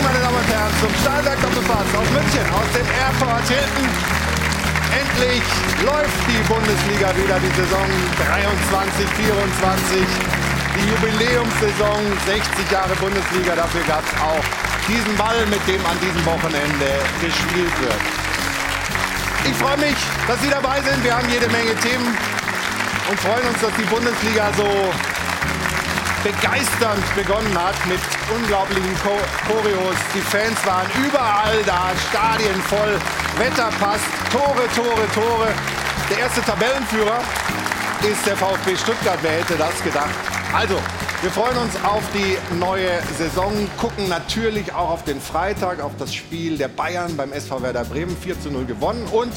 Morgen, meine Damen und Herren, zum Stahlwerk Doppelpass aus München, aus dem Airport Hilton. Endlich läuft die Bundesliga wieder, die Saison 23, 24. Die Jubiläumssaison, 60 Jahre Bundesliga, dafür gab es auch diesen Ball, mit dem an diesem Wochenende gespielt wird. Ich freue mich, dass Sie dabei sind. Wir haben jede Menge Themen und freuen uns, dass die Bundesliga so begeisternd begonnen hat mit unglaublichen Choreos. Die Fans waren überall da, Stadien voll, Wetter passt, Tore, Tore, Tore. Der erste Tabellenführer ist der VfB Stuttgart. Wer hätte das gedacht? Also, wir freuen uns auf die neue Saison, gucken natürlich auch auf den Freitag, auf das Spiel der Bayern beim SV Werder Bremen 4 zu 0 gewonnen und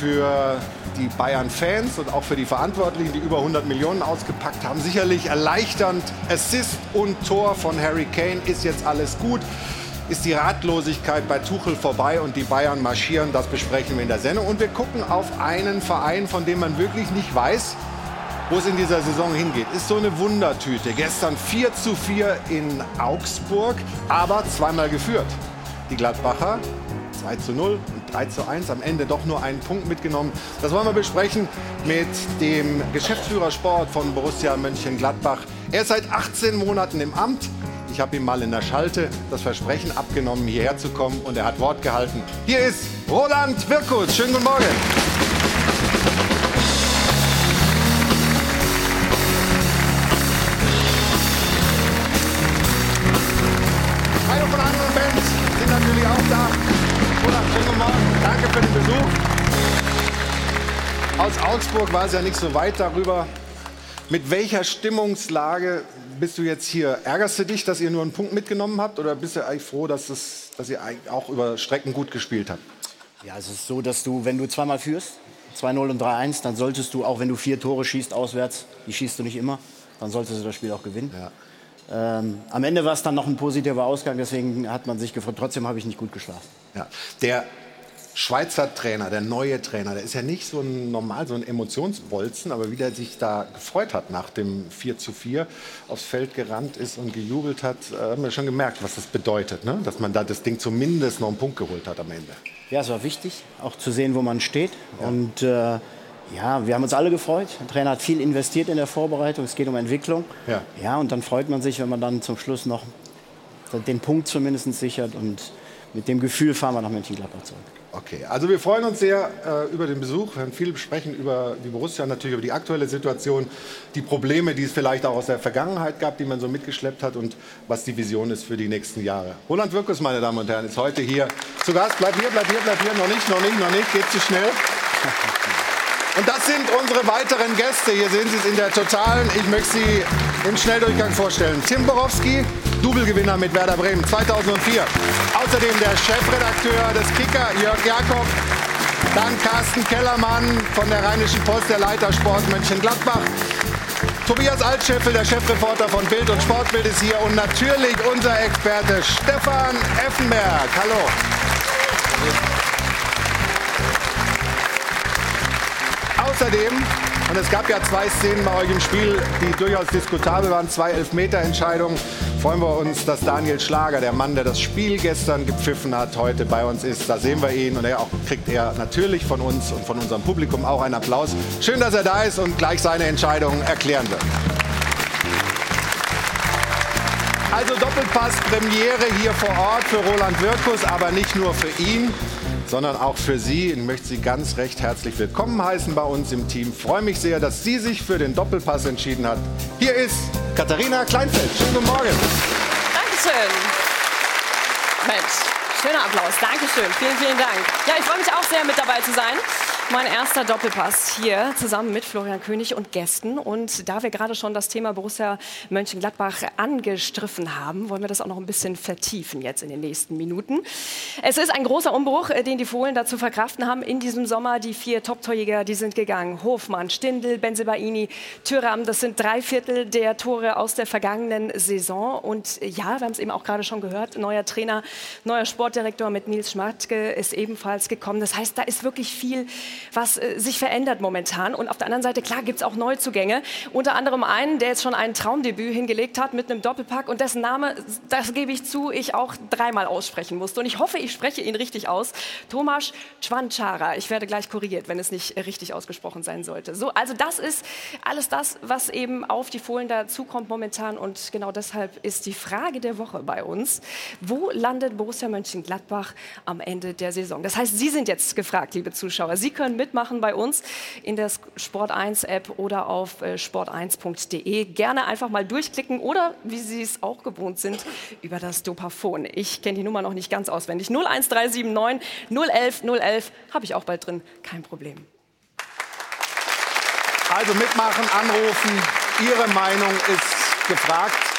für die Bayern-Fans und auch für die Verantwortlichen, die über 100 Millionen ausgepackt haben, sicherlich erleichternd. Assist und Tor von Harry Kane ist jetzt alles gut. Ist die Ratlosigkeit bei Tuchel vorbei und die Bayern marschieren? Das besprechen wir in der Sendung. Und wir gucken auf einen Verein, von dem man wirklich nicht weiß, wo es in dieser Saison hingeht. Ist so eine Wundertüte. Gestern 4 zu 4 in Augsburg, aber zweimal geführt. Die Gladbacher 2 zu 0 und 3 zu 1. Am Ende doch nur einen Punkt mitgenommen. Das wollen wir besprechen mit dem Geschäftsführer Sport von Borussia Mönchengladbach. Er ist seit 18 Monaten im Amt. Ich habe ihm mal in der Schalte das Versprechen abgenommen, hierher zu kommen und er hat Wort gehalten. Hier ist Roland Wirkus. Schönen guten Morgen. Für den Besuch. Aus Augsburg war es ja nicht so weit darüber. Mit welcher Stimmungslage bist du jetzt hier? Ärgerst du dich, dass ihr nur einen Punkt mitgenommen habt? Oder bist du eigentlich froh, dass, das, dass ihr auch über Strecken gut gespielt habt? Ja, es ist so, dass du, wenn du zweimal führst, 2-0 und 3-1, dann solltest du, auch wenn du vier Tore schießt auswärts, die schießt du nicht immer, dann solltest du das Spiel auch gewinnen. Ja. Ähm, am Ende war es dann noch ein positiver Ausgang, deswegen hat man sich gefreut. Trotzdem habe ich nicht gut geschlafen. Ja. Der Schweizer Trainer, der neue Trainer, der ist ja nicht so ein normal so ein Emotionsbolzen, aber wie der sich da gefreut hat nach dem 4 zu 4 aufs Feld gerannt ist und gejubelt hat, äh, haben wir schon gemerkt, was das bedeutet, ne? dass man da das Ding zumindest noch einen Punkt geholt hat am Ende. Ja, es war wichtig, auch zu sehen, wo man steht. Und äh, ja, wir haben uns alle gefreut. Der Trainer hat viel investiert in der Vorbereitung. Es geht um Entwicklung. Ja. ja, und dann freut man sich, wenn man dann zum Schluss noch den Punkt zumindest sichert. Und mit dem Gefühl fahren wir nach Mönchengladbach zurück. Okay, also wir freuen uns sehr äh, über den Besuch. Wir werden viel besprechen über die Borussia, natürlich über die aktuelle Situation, die Probleme, die es vielleicht auch aus der Vergangenheit gab, die man so mitgeschleppt hat und was die Vision ist für die nächsten Jahre. Roland Wirkus, meine Damen und Herren, ist heute hier zu Gast. Bleib hier, bleib hier, bleib hier. Noch nicht, noch nicht, noch nicht. Geht zu schnell. Und das sind unsere weiteren Gäste. Hier sehen Sie es in der Totalen. Ich möchte Sie im Schnelldurchgang vorstellen. Tim Borowski, Doublegewinner mit Werder Bremen 2004. Außerdem der Chefredakteur des Kicker, Jörg Jakob. Dann Carsten Kellermann von der Rheinischen Post, der Leiter Sport Mönchengladbach. Tobias Altscheffel, der Chefreporter von Bild und Sportbild ist hier. Und natürlich unser Experte Stefan Effenberg. Hallo. Außerdem, und es gab ja zwei Szenen bei euch im Spiel, die durchaus diskutabel waren, zwei Elfmeterentscheidungen, freuen wir uns, dass Daniel Schlager, der Mann, der das Spiel gestern gepfiffen hat, heute bei uns ist. Da sehen wir ihn und er auch, kriegt er natürlich von uns und von unserem Publikum auch einen Applaus. Schön, dass er da ist und gleich seine Entscheidung erklären wird. Also Doppelpass Premiere hier vor Ort für Roland Wirkus, aber nicht nur für ihn, sondern auch für Sie. Ich möchte Sie ganz recht herzlich willkommen heißen bei uns im Team. Freue mich sehr, dass sie sich für den Doppelpass entschieden hat. Hier ist Katharina Kleinfeld. Schönen guten Morgen. Dankeschön. Mensch, schöner Applaus. Dankeschön. Vielen, vielen Dank. Ja, ich freue mich auch sehr, mit dabei zu sein. Mein erster Doppelpass hier zusammen mit Florian König und Gästen. Und da wir gerade schon das Thema Borussia Mönchengladbach angestriffen haben, wollen wir das auch noch ein bisschen vertiefen jetzt in den nächsten Minuten. Es ist ein großer Umbruch, äh, den die Fohlen dazu verkraften haben in diesem Sommer. Die vier Top-Torjäger, die sind gegangen. Hofmann, Stindl, Benzebaini, Thüram. Das sind drei Viertel der Tore aus der vergangenen Saison. Und ja, wir haben es eben auch gerade schon gehört, neuer Trainer, neuer Sportdirektor mit Nils Schmatke ist ebenfalls gekommen. Das heißt, da ist wirklich viel was äh, sich verändert momentan. Und auf der anderen Seite, klar, gibt es auch Neuzugänge. Unter anderem einen, der jetzt schon ein Traumdebüt hingelegt hat mit einem Doppelpack und dessen Name, das gebe ich zu, ich auch dreimal aussprechen musste. Und ich hoffe, ich spreche ihn richtig aus. Tomasz Chwanchara. Ich werde gleich korrigiert, wenn es nicht richtig ausgesprochen sein sollte. So, also das ist alles das, was eben auf die Fohlen dazukommt momentan. Und genau deshalb ist die Frage der Woche bei uns. Wo landet Borussia Mönchengladbach am Ende der Saison? Das heißt, Sie sind jetzt gefragt, liebe Zuschauer. Sie können mitmachen bei uns in der Sport 1 App oder auf äh, sport1.de. Gerne einfach mal durchklicken oder, wie Sie es auch gewohnt sind, über das Dopafon. Ich kenne die Nummer noch nicht ganz auswendig. 01379 011 011 habe ich auch bald drin. Kein Problem. Also mitmachen, anrufen. Ihre Meinung ist gefragt.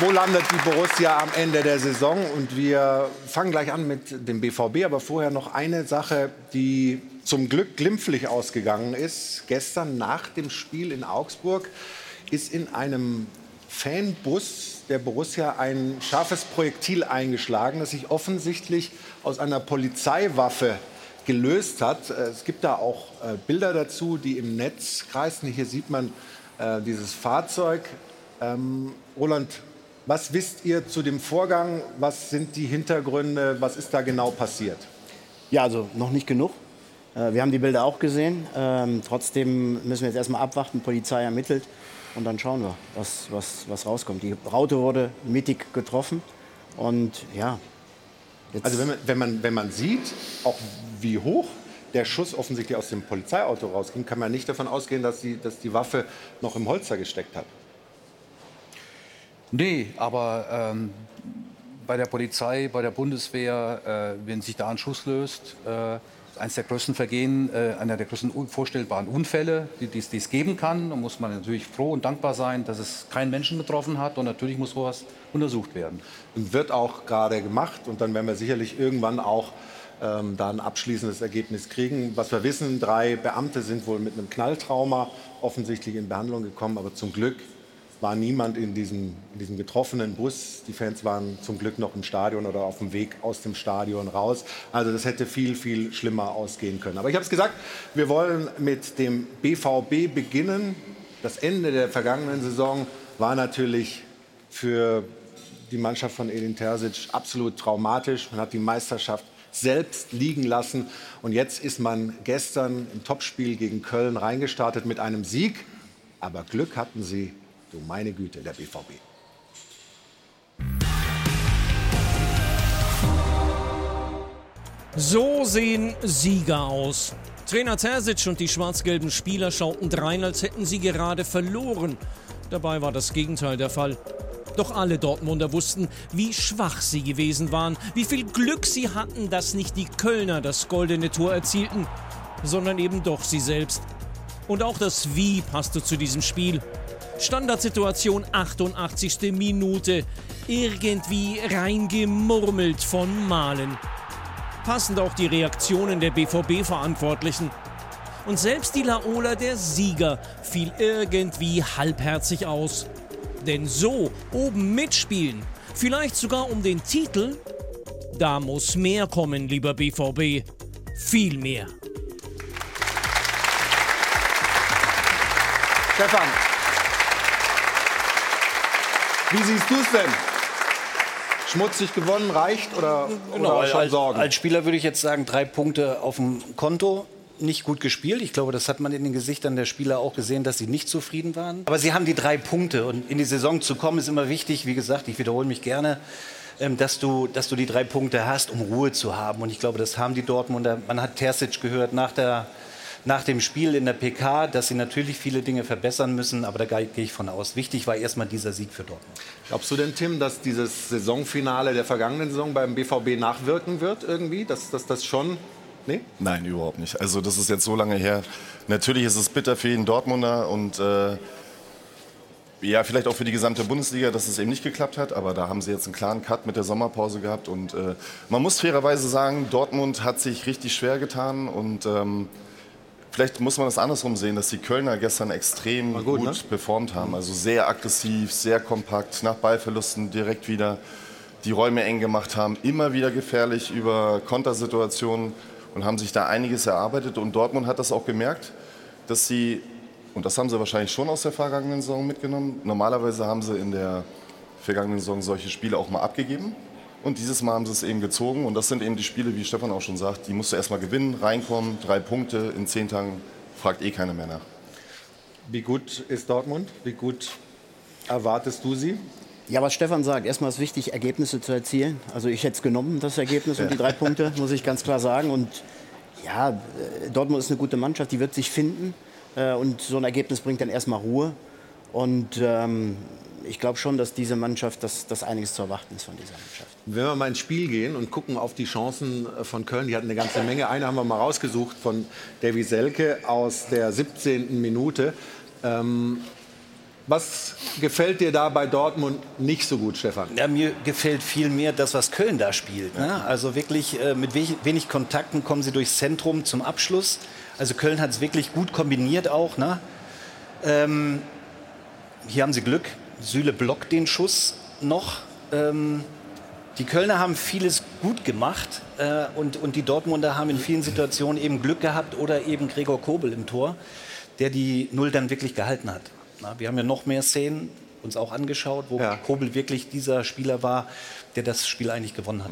Wo landet die Borussia am Ende der Saison? Und wir fangen gleich an mit dem BVB, aber vorher noch eine Sache, die zum Glück glimpflich ausgegangen ist. Gestern nach dem Spiel in Augsburg ist in einem Fanbus der Borussia ein scharfes Projektil eingeschlagen, das sich offensichtlich aus einer Polizeiwaffe gelöst hat. Es gibt da auch äh, Bilder dazu, die im Netz kreisen. Hier sieht man äh, dieses Fahrzeug. Ähm, Roland, was wisst ihr zu dem Vorgang? Was sind die Hintergründe? Was ist da genau passiert? Ja, also noch nicht genug. Äh, wir haben die Bilder auch gesehen. Ähm, trotzdem müssen wir jetzt erstmal abwarten. Polizei ermittelt und dann schauen wir, was, was, was rauskommt. Die Raute wurde mittig getroffen und ja. Also wenn man, wenn, man, wenn man sieht, auch wie hoch der Schuss offensichtlich aus dem Polizeiauto rausging, kann man nicht davon ausgehen, dass die, dass die Waffe noch im Holster gesteckt hat. Nee, aber ähm, bei der Polizei, bei der Bundeswehr, äh, wenn sich da ein Schuss löst, äh, eines der größten Vergehen, äh, einer der größten vorstellbaren Unfälle, die es geben kann. Da muss man natürlich froh und dankbar sein, dass es keinen Menschen betroffen hat. Und natürlich muss sowas untersucht werden. Und wird auch gerade gemacht. Und dann werden wir sicherlich irgendwann auch ähm, da ein abschließendes Ergebnis kriegen. Was wir wissen, drei Beamte sind wohl mit einem Knalltrauma offensichtlich in Behandlung gekommen. Aber zum Glück war niemand in diesem, in diesem getroffenen Bus. Die Fans waren zum Glück noch im Stadion oder auf dem Weg aus dem Stadion raus. Also das hätte viel, viel schlimmer ausgehen können. Aber ich habe es gesagt, wir wollen mit dem BVB beginnen. Das Ende der vergangenen Saison war natürlich für die Mannschaft von Edin Terzic absolut traumatisch. Man hat die Meisterschaft selbst liegen lassen. Und jetzt ist man gestern im Topspiel gegen Köln reingestartet mit einem Sieg. Aber Glück hatten sie Du meine Güte, der BVB. So sehen Sieger aus. Trainer Terzic und die schwarz-gelben Spieler schauten drein, als hätten sie gerade verloren. Dabei war das Gegenteil der Fall. Doch alle Dortmunder wussten, wie schwach sie gewesen waren, wie viel Glück sie hatten, dass nicht die Kölner das goldene Tor erzielten, sondern eben doch sie selbst. Und auch das Wie passte zu diesem Spiel. Standardsituation 88. Minute. Irgendwie reingemurmelt von Malen. Passend auch die Reaktionen der BVB-Verantwortlichen. Und selbst die Laola der Sieger fiel irgendwie halbherzig aus. Denn so oben mitspielen, vielleicht sogar um den Titel, da muss mehr kommen, lieber BVB. Viel mehr. Stefan, wie siehst du es denn? Schmutzig gewonnen reicht oder, genau, oder schon als, Sorgen? Als Spieler würde ich jetzt sagen, drei Punkte auf dem Konto. Nicht gut gespielt. Ich glaube, das hat man in den Gesichtern der Spieler auch gesehen, dass sie nicht zufrieden waren. Aber sie haben die drei Punkte. Und in die Saison zu kommen, ist immer wichtig. Wie gesagt, ich wiederhole mich gerne, ähm, dass, du, dass du die drei Punkte hast, um Ruhe zu haben. Und ich glaube, das haben die Dortmunder. Man hat Terzic gehört nach der nach dem Spiel in der PK, dass sie natürlich viele Dinge verbessern müssen, aber da gehe ich von aus. Wichtig war erstmal dieser Sieg für Dortmund. Glaubst du denn, Tim, dass dieses Saisonfinale der vergangenen Saison beim BVB nachwirken wird irgendwie? Dass, dass das schon Nee? Nein, überhaupt nicht. Also das ist jetzt so lange her. Natürlich ist es bitter für jeden Dortmunder und äh, ja, vielleicht auch für die gesamte Bundesliga, dass es eben nicht geklappt hat. Aber da haben sie jetzt einen klaren Cut mit der Sommerpause gehabt. Und äh, man muss fairerweise sagen, Dortmund hat sich richtig schwer getan und ähm, Vielleicht muss man das andersrum sehen, dass die Kölner gestern extrem gut, gut ne? performt haben. Also sehr aggressiv, sehr kompakt, nach Ballverlusten direkt wieder die Räume eng gemacht haben, immer wieder gefährlich über Kontersituationen und haben sich da einiges erarbeitet. Und Dortmund hat das auch gemerkt, dass sie, und das haben sie wahrscheinlich schon aus der vergangenen Saison mitgenommen, normalerweise haben sie in der vergangenen Saison solche Spiele auch mal abgegeben. Und dieses Mal haben sie es eben gezogen. Und das sind eben die Spiele, wie Stefan auch schon sagt, die musst du erstmal gewinnen, reinkommen, drei Punkte in zehn Tagen, fragt eh keiner mehr nach. Wie gut ist Dortmund? Wie gut erwartest du sie? Ja, was Stefan sagt, erstmal ist wichtig, Ergebnisse zu erzielen. Also ich hätte es genommen, das Ergebnis und die drei Punkte, muss ich ganz klar sagen. Und ja, äh, Dortmund ist eine gute Mannschaft, die wird sich finden. Äh, und so ein Ergebnis bringt dann erstmal Ruhe. Und ähm, ich glaube schon, dass diese Mannschaft, dass, dass einiges zu erwarten ist von dieser Mannschaft. Wenn wir mal ins Spiel gehen und gucken auf die Chancen äh, von Köln, die hatten eine ganze Menge. Eine haben wir mal rausgesucht von Davy Selke aus der 17. Minute. Ähm, was gefällt dir da bei Dortmund nicht so gut, Stefan? Ja, mir gefällt viel mehr das, was Köln da spielt. Ne? Also wirklich äh, mit wenig, wenig, Kontakten kommen sie durchs Zentrum zum Abschluss. Also Köln hat es wirklich gut kombiniert auch. Ne? Ähm, hier haben sie Glück. Süle blockt den Schuss noch. Ähm, die Kölner haben vieles gut gemacht äh, und, und die Dortmunder haben in vielen Situationen eben Glück gehabt oder eben Gregor Kobel im Tor, der die Null dann wirklich gehalten hat. Na, wir haben ja noch mehr Szenen uns auch angeschaut, wo ja. Kobel wirklich dieser Spieler war, der das Spiel eigentlich gewonnen hat.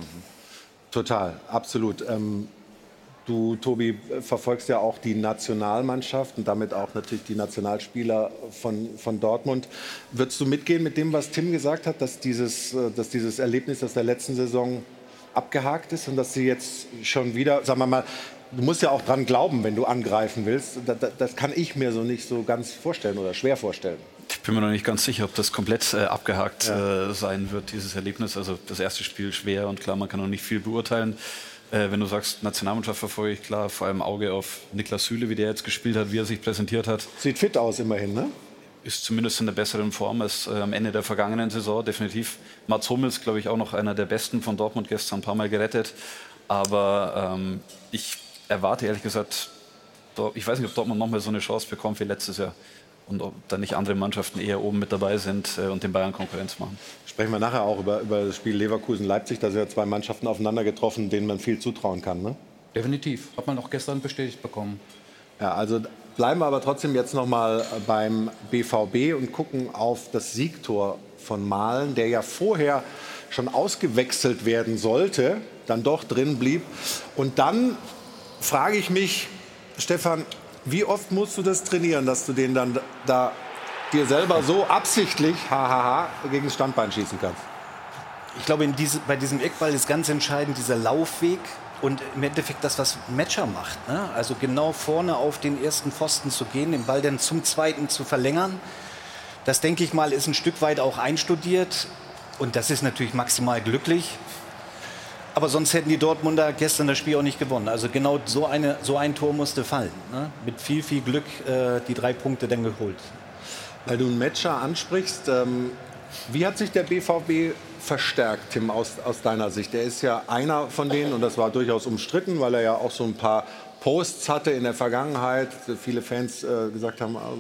Total, absolut. Ähm, du, Tobi, verfolgst ja auch die Nationalmannschaft und damit auch natürlich die Nationalspieler von, von Dortmund. Würdest du mitgehen mit dem, was Tim gesagt hat, dass dieses, äh, dass dieses Erlebnis aus der letzten Saison abgehakt ist und dass sie jetzt schon wieder, sagen wir mal, du musst ja auch dran glauben, wenn du angreifen willst. Das, das, kann ich mir so nicht so ganz vorstellen oder schwer vorstellen. Ich bin mir noch nicht ganz sicher, ob das komplett äh, abgehakt ja. äh, sein wird, dieses Erlebnis. Also das erste Spiel schwer und klar, man kann noch nicht viel beurteilen. Äh, wenn du sagst, Nationalmannschaft verfolge ich klar, vor allem Auge auf Niklas Süle, wie der jetzt gespielt hat, wie er sich präsentiert hat. Sieht fit aus immerhin, ne? Ist zumindest in der besseren Form als äh, am Ende der vergangenen Saison, definitiv. Mats Hummels, glaube ich, auch noch einer der besten von Dortmund gestern ein paar Mal gerettet. Aber ähm, ich erwarte ehrlich gesagt, ich weiß nicht, ob Dortmund nochmal so eine Chance bekommt wie letztes Jahr und ob da nicht andere Mannschaften eher oben mit dabei sind äh, und den Bayern Konkurrenz machen. Sprechen wir nachher auch über, über das Spiel Leverkusen-Leipzig. Da sind ja zwei Mannschaften aufeinander getroffen, denen man viel zutrauen kann. Ne? Definitiv. Hat man auch gestern bestätigt bekommen. Ja, also bleiben wir aber trotzdem jetzt noch mal beim BVB und gucken auf das Siegtor von Malen, der ja vorher schon ausgewechselt werden sollte, dann doch drin blieb und dann frage ich mich, Stefan, wie oft musst du das trainieren, dass du den dann da dir selber so absichtlich hahaha, gegen das Standbein schießen kannst? Ich glaube, diese, bei diesem Eckball ist ganz entscheidend dieser Laufweg und im Endeffekt das, was Matcher macht. Ne? Also genau vorne auf den ersten Pfosten zu gehen, den Ball dann zum zweiten zu verlängern. Das denke ich mal ist ein Stück weit auch einstudiert und das ist natürlich maximal glücklich. Aber sonst hätten die Dortmunder gestern das Spiel auch nicht gewonnen. Also genau so, eine, so ein Tor musste fallen. Ne? Mit viel, viel Glück äh, die drei Punkte dann geholt. Weil du einen Matcher ansprichst, ähm, wie hat sich der BVB verstärkt, Tim, aus, aus deiner Sicht? Er ist ja einer von denen und das war durchaus umstritten, weil er ja auch so ein paar Posts hatte in der Vergangenheit. Viele Fans äh, gesagt haben, ah,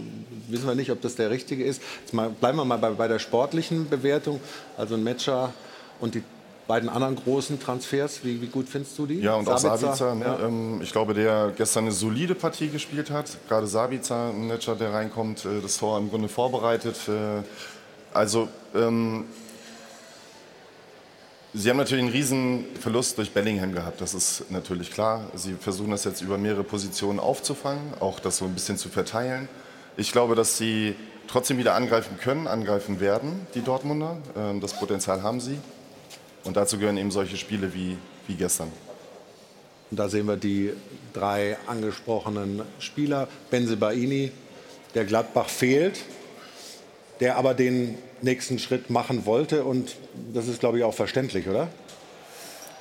wissen wir nicht, ob das der richtige ist. Jetzt mal, bleiben wir mal bei, bei der sportlichen Bewertung. Also ein Matcher und die beiden anderen großen Transfers, wie, wie gut findest du die? Ja, und Sabitzer, auch Sabitzer. Ne? Ja. Ähm, ich glaube, der gestern eine solide Partie gespielt hat. Gerade Sabitzer, ein Netscher, der reinkommt, äh, das Tor im Grunde vorbereitet. Äh, also, ähm, Sie haben natürlich einen riesen Verlust durch Bellingham gehabt, das ist natürlich klar. Sie versuchen das jetzt über mehrere Positionen aufzufangen, auch das so ein bisschen zu verteilen. Ich glaube, dass Sie trotzdem wieder angreifen können, angreifen werden, die Dortmunder. Ähm, das Potenzial haben sie. Und dazu gehören eben solche Spiele wie, wie gestern. Und da sehen wir die drei angesprochenen Spieler. Benzebaini, der Gladbach fehlt, der aber den nächsten Schritt machen wollte. Und das ist, glaube ich, auch verständlich, oder?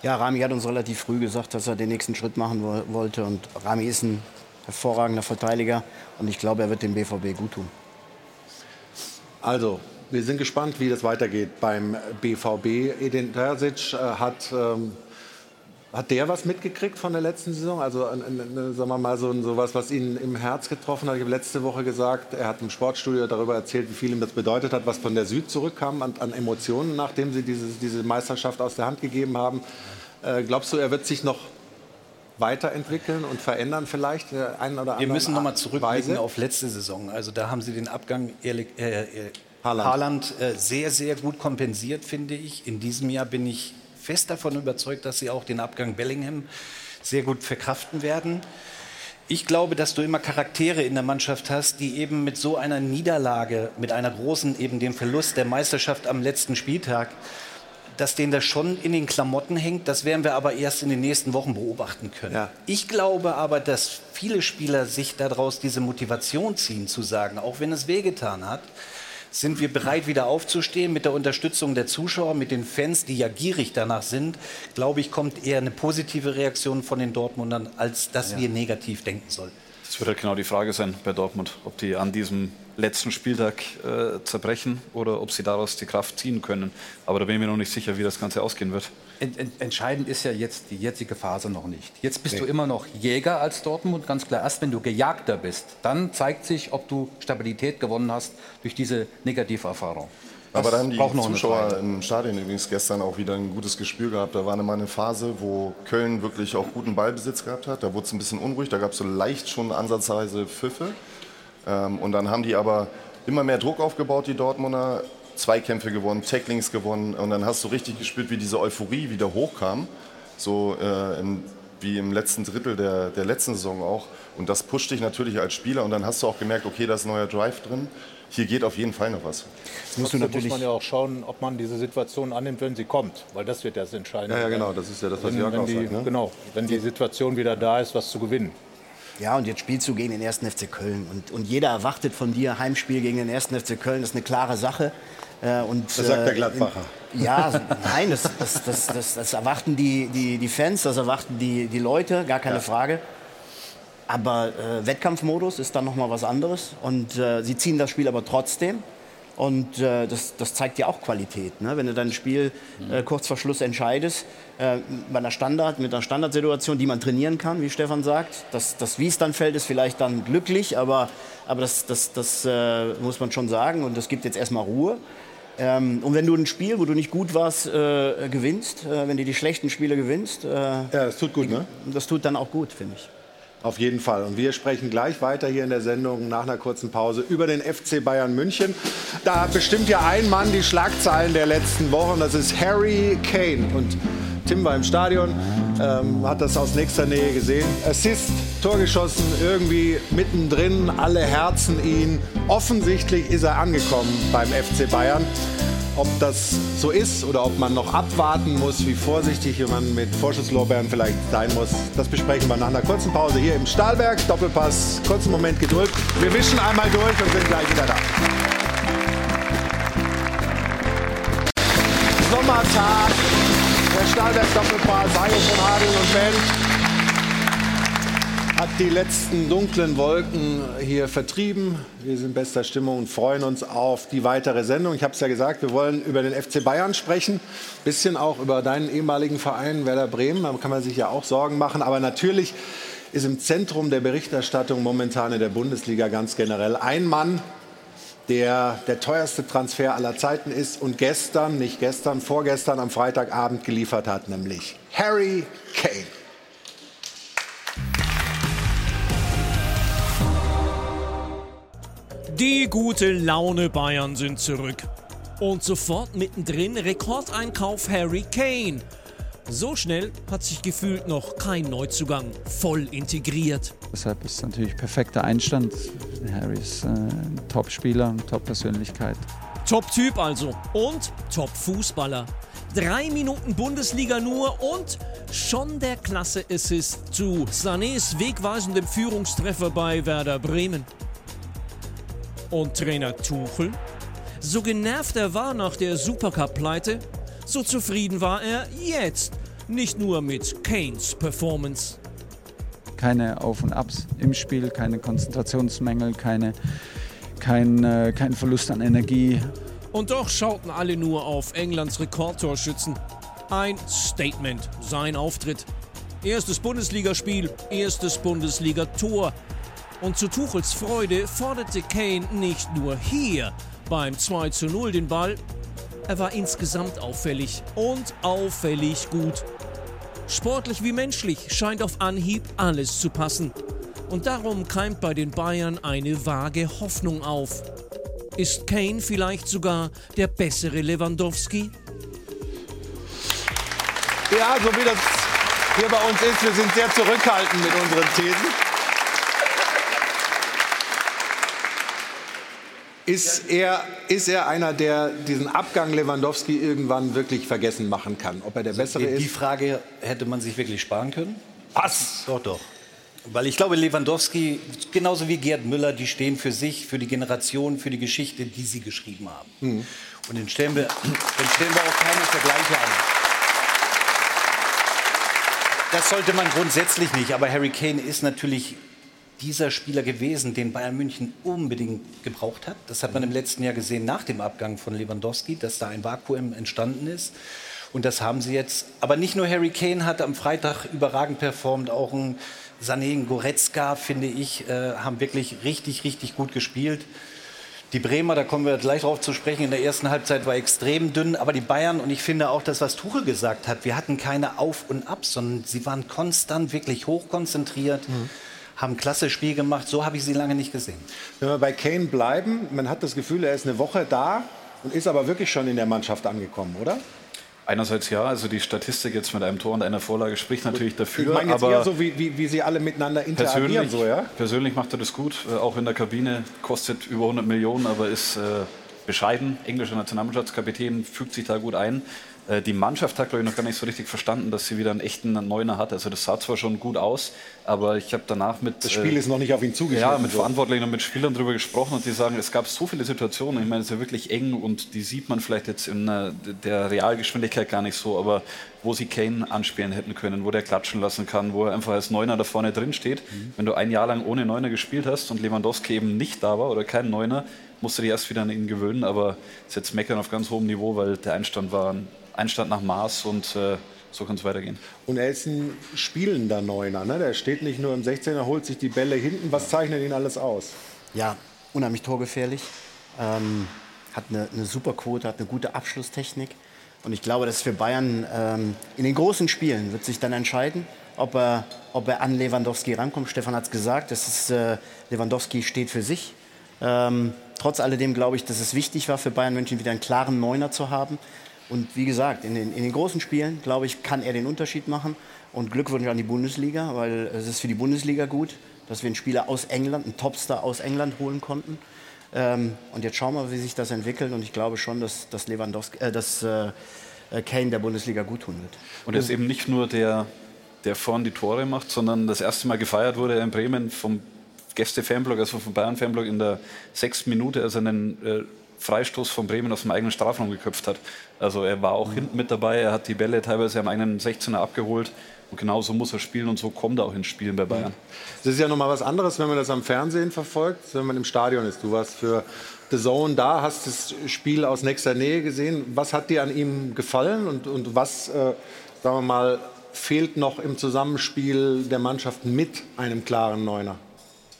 Ja, Rami hat uns relativ früh gesagt, dass er den nächsten Schritt machen wollte. Und Rami ist ein hervorragender Verteidiger. Und ich glaube, er wird dem BVB gut tun. Also, wir sind gespannt, wie das weitergeht beim BVB. Edin Terzic äh, hat, ähm, hat der was mitgekriegt von der letzten Saison? Also äh, äh, sagen wir mal so, so was, was ihn im Herz getroffen hat. Ich habe letzte Woche gesagt, er hat im Sportstudio darüber erzählt, wie viel ihm das bedeutet hat, was von der Süd zurückkam an, an Emotionen, nachdem sie diese, diese Meisterschaft aus der Hand gegeben haben. Äh, glaubst du, er wird sich noch weiterentwickeln und verändern vielleicht einen oder anderen Wir müssen nochmal zurückblicken Weise? auf letzte Saison. Also da haben sie den Abgang ehrlich, äh, Haaland. Haaland äh, sehr, sehr gut kompensiert, finde ich. In diesem Jahr bin ich fest davon überzeugt, dass sie auch den Abgang Bellingham sehr gut verkraften werden. Ich glaube, dass du immer Charaktere in der Mannschaft hast, die eben mit so einer Niederlage, mit einer großen, eben dem Verlust der Meisterschaft am letzten Spieltag, dass denen das schon in den Klamotten hängt. Das werden wir aber erst in den nächsten Wochen beobachten können. Ja. Ich glaube aber, dass viele Spieler sich daraus diese Motivation ziehen, zu sagen, auch wenn es wehgetan hat, sind wir bereit, wieder aufzustehen mit der Unterstützung der Zuschauer, mit den Fans, die ja gierig danach sind. Glaube ich, kommt eher eine positive Reaktion von den Dortmundern, als dass wir negativ denken sollten. Das wird halt genau die Frage sein bei Dortmund, ob die an diesem letzten Spieltag äh, zerbrechen oder ob sie daraus die Kraft ziehen können. Aber da bin ich mir noch nicht sicher, wie das Ganze ausgehen wird. Ent, ent, entscheidend ist ja jetzt die jetzige Phase noch nicht. Jetzt bist du immer noch Jäger als Dortmund, ganz klar. Erst wenn du Gejagter bist, dann zeigt sich, ob du Stabilität gewonnen hast durch diese Negativerfahrung. Das Aber dann die noch eine Zuschauer im Stadion übrigens gestern auch wieder ein gutes Gespür gehabt. Da war mal eine Phase, wo Köln wirklich auch guten Ballbesitz gehabt hat. Da wurde es ein bisschen unruhig. Da gab es so leicht schon ansatzweise Pfiffe. Ähm, und dann haben die aber immer mehr Druck aufgebaut, die Dortmunder. Zweikämpfe gewonnen, Tacklings gewonnen. Und dann hast du richtig gespürt, wie diese Euphorie wieder hochkam. So äh, im, wie im letzten Drittel der, der letzten Saison auch. Und das pusht dich natürlich als Spieler. Und dann hast du auch gemerkt, okay, da ist ein neuer Drive drin. Hier geht auf jeden Fall noch was. Jetzt musst du Trotzdem natürlich muss man ja auch schauen, ob man diese Situation annimmt, wenn sie kommt, weil das wird das Entscheidende. Ja, ja, genau, das ist ja das, was Wenn, Jörg wenn auch die, sagt. Ne? Genau, wenn die Situation wieder da ist, was zu gewinnen. Ja, und jetzt spielst du gegen den 1. FC Köln. Und, und jeder erwartet von dir Heimspiel gegen den 1. FC Köln. Das ist eine klare Sache. Äh, und, Das sagt der äh, Gladbacher. Ja, nein, das, das, das, das, das erwarten die, die, die Fans, das erwarten die, die Leute, gar keine Frage. Aber äh, Wettkampfmodus ist dann nochmal was anderes. Und äh, sie ziehen das Spiel aber trotzdem. Und äh, das, das zeigt ja auch Qualität. Ne? Wenn du dein Spiel äh, kurz vor Schluss entscheidest, äh, bei einer Standard, mit einer Standardsituation, die man trainieren kann, wie Stefan sagt. Das, das Wies dann fällt, ist vielleicht dann glücklich, aber, aber das, das, das äh, muss man schon sagen. Und das gibt jetzt erstmal Ruhe. Ähm, und wenn du ein Spiel, wo du nicht gut warst, äh, gewinnst, äh, wenn du die schlechten Spiele gewinnst, äh, Ja, das tut gut, ne? das tut dann auch gut, finde ich. Auf jeden Fall. Und wir sprechen gleich weiter hier in der Sendung nach einer kurzen Pause über den FC Bayern München. Da bestimmt ja ein Mann die Schlagzeilen der letzten Wochen. Das ist Harry Kane. Und Tim war im Stadion, ähm, hat das aus nächster Nähe gesehen. Assist, Tor geschossen, irgendwie mittendrin, alle herzen ihn. Offensichtlich ist er angekommen beim FC Bayern. Ob das so ist oder ob man noch abwarten muss, wie vorsichtig man mit Vorschusslorbeeren vielleicht sein muss, das besprechen wir nach einer kurzen Pause hier im Stahlberg. Doppelpass, kurzen Moment Geduld. Wir wischen einmal durch und sind gleich wieder da. Sommertag, der Stahlberg Doppelpass, Hajo von Hadeln und Band hat die letzten dunklen Wolken hier vertrieben. Wir sind in bester Stimmung und freuen uns auf die weitere Sendung. Ich habe es ja gesagt, wir wollen über den FC Bayern sprechen, bisschen auch über deinen ehemaligen Verein Werder Bremen. Da kann man sich ja auch Sorgen machen, aber natürlich ist im Zentrum der Berichterstattung momentan in der Bundesliga ganz generell ein Mann, der der teuerste Transfer aller Zeiten ist und gestern, nicht gestern, vorgestern am Freitagabend geliefert hat, nämlich Harry Kane. Die gute Laune Bayern sind zurück. Und sofort mittendrin Rekordeinkauf Harry Kane. So schnell hat sich gefühlt noch kein Neuzugang voll integriert. Deshalb ist es natürlich perfekter Einstand. Harry ist äh, ein Top-Spieler, eine Top-Persönlichkeit. Top-Typ also und Top-Fußballer. Drei Minuten Bundesliga nur und schon der Klasse-Assist zu Sanés wegweisendem Führungstreffer bei Werder Bremen. Und Trainer Tuchel? So genervt er war nach der Supercup-Pleite, so zufrieden war er jetzt. Nicht nur mit Kanes Performance. Keine Auf- und Abs im Spiel, keine Konzentrationsmängel, keine, kein, äh, kein Verlust an Energie. Und doch schauten alle nur auf Englands Rekordtorschützen. Ein Statement, sein Auftritt. Erstes Bundesligaspiel, erstes Bundesligator. Und zu Tuchels Freude forderte Kane nicht nur hier beim 2 zu 0 den Ball, er war insgesamt auffällig und auffällig gut. Sportlich wie menschlich scheint auf Anhieb alles zu passen. Und darum keimt bei den Bayern eine vage Hoffnung auf. Ist Kane vielleicht sogar der bessere Lewandowski? Ja, so wie das hier bei uns ist, wir sind sehr zurückhaltend mit unseren Thesen. Ist er, ist er einer, der diesen Abgang Lewandowski irgendwann wirklich vergessen machen kann? Ob er der Bessere die, ist? die Frage hätte man sich wirklich sparen können. Was? Doch, doch. Weil ich glaube, Lewandowski, genauso wie Gerd Müller, die stehen für sich, für die Generation, für die Geschichte, die sie geschrieben haben. Mhm. Und den stellen, wir, den stellen wir auch keine Vergleiche an. Das sollte man grundsätzlich nicht. Aber Harry Kane ist natürlich dieser Spieler gewesen, den Bayern München unbedingt gebraucht hat. Das hat man im letzten Jahr gesehen nach dem Abgang von Lewandowski, dass da ein Vakuum entstanden ist. Und das haben sie jetzt. Aber nicht nur Harry Kane hat am Freitag überragend performt, auch ein Sané, ein Goretzka, finde ich, äh, haben wirklich richtig, richtig gut gespielt. Die Bremer, da kommen wir gleich drauf zu sprechen, in der ersten Halbzeit war extrem dünn. Aber die Bayern, und ich finde auch das, was Tuchel gesagt hat, wir hatten keine Auf- und Abs, sondern sie waren konstant, wirklich hochkonzentriert. Mhm haben ein klasse Spiel gemacht. So habe ich sie lange nicht gesehen. Wenn wir bei Kane bleiben, man hat das Gefühl, er ist eine Woche da und ist aber wirklich schon in der Mannschaft angekommen, oder? Einerseits ja, also die Statistik jetzt mit einem Tor und einer Vorlage spricht natürlich dafür. Ich meine jetzt aber eher so, wie, wie, wie sie alle miteinander interagieren. persönlich, So, ja? persönlich macht er das gut, äh, auch in der Kabine, kostet über 100 Millionen, aber ist äh, bescheiden. Englischer Nationalmannschaftskapitän fügt sich da gut ein. Äh, die Mannschaft hat, glaube ich, noch gar nicht so richtig verstanden, dass sie wieder einen echten Neuner hat. Also das sah zwar schon gut aus, aber ich habe danach mit... Das Spiel äh, ist noch nicht auf ihn zugeschnitten. Ja, mit Verantwortlichen und mit Spielern darüber gesprochen und die sagen, es gab so viele Situationen, ich meine, es ist ja wirklich eng und die sieht man vielleicht jetzt in äh, der Realgeschwindigkeit gar nicht so, aber wo sie Kane anspielen hätten können, wo der klatschen lassen kann, wo er einfach als Neuner da vorne drin steht. Mhm. Wenn du ein Jahr lang ohne Neuner gespielt hast und Lewandowski eben nicht da war oder kein Neuner, musst du dich erst wieder an ihn gewöhnen, aber es ist jetzt Meckern auf ganz hohem Niveau, weil der Einstand war Einstand nach Maß und äh, so kann es weitergehen. Und er ist ein spielender Neuner. Ne? Der steht nicht nur im 16er, holt sich die Bälle hinten. Was zeichnet ihn alles aus? Ja, unheimlich torgefährlich. Ähm, hat eine, eine super Quote, hat eine gute Abschlusstechnik. Und ich glaube, dass für Bayern ähm, in den großen Spielen wird sich dann entscheiden, ob er, ob er an Lewandowski rankommt. Stefan hat es gesagt, das ist, äh, Lewandowski steht für sich. Ähm, trotz alledem glaube ich, dass es wichtig war für Bayern München wieder einen klaren Neuner zu haben. Und wie gesagt, in den, in den großen Spielen, glaube ich, kann er den Unterschied machen. Und Glückwunsch an die Bundesliga, weil es ist für die Bundesliga gut, dass wir einen Spieler aus England, einen Topstar aus England holen konnten. Ähm, und jetzt schauen wir, wie sich das entwickelt. Und ich glaube schon, dass, dass, Lewandowski, äh, dass äh, Kane der Bundesliga gut tun wird. Und er ist eben nicht nur der, der vorn die Tore macht, sondern das erste Mal gefeiert wurde in Bremen vom Gäste-Fanblock, also vom Bayern-Fanblock in der sechsten Minute, als er einen äh, Freistoß von Bremen aus dem eigenen Strafraum geköpft hat. Also er war auch mhm. hinten mit dabei, er hat die Bälle teilweise am eigenen 16er abgeholt. Und genau so muss er spielen und so kommt er auch ins Spielen bei Bayern. Das ist ja nochmal was anderes, wenn man das am Fernsehen verfolgt, wenn man im Stadion ist. Du warst für The Zone da, hast das Spiel aus nächster Nähe gesehen. Was hat dir an ihm gefallen und, und was, äh, sagen wir mal, fehlt noch im Zusammenspiel der Mannschaft mit einem klaren Neuner?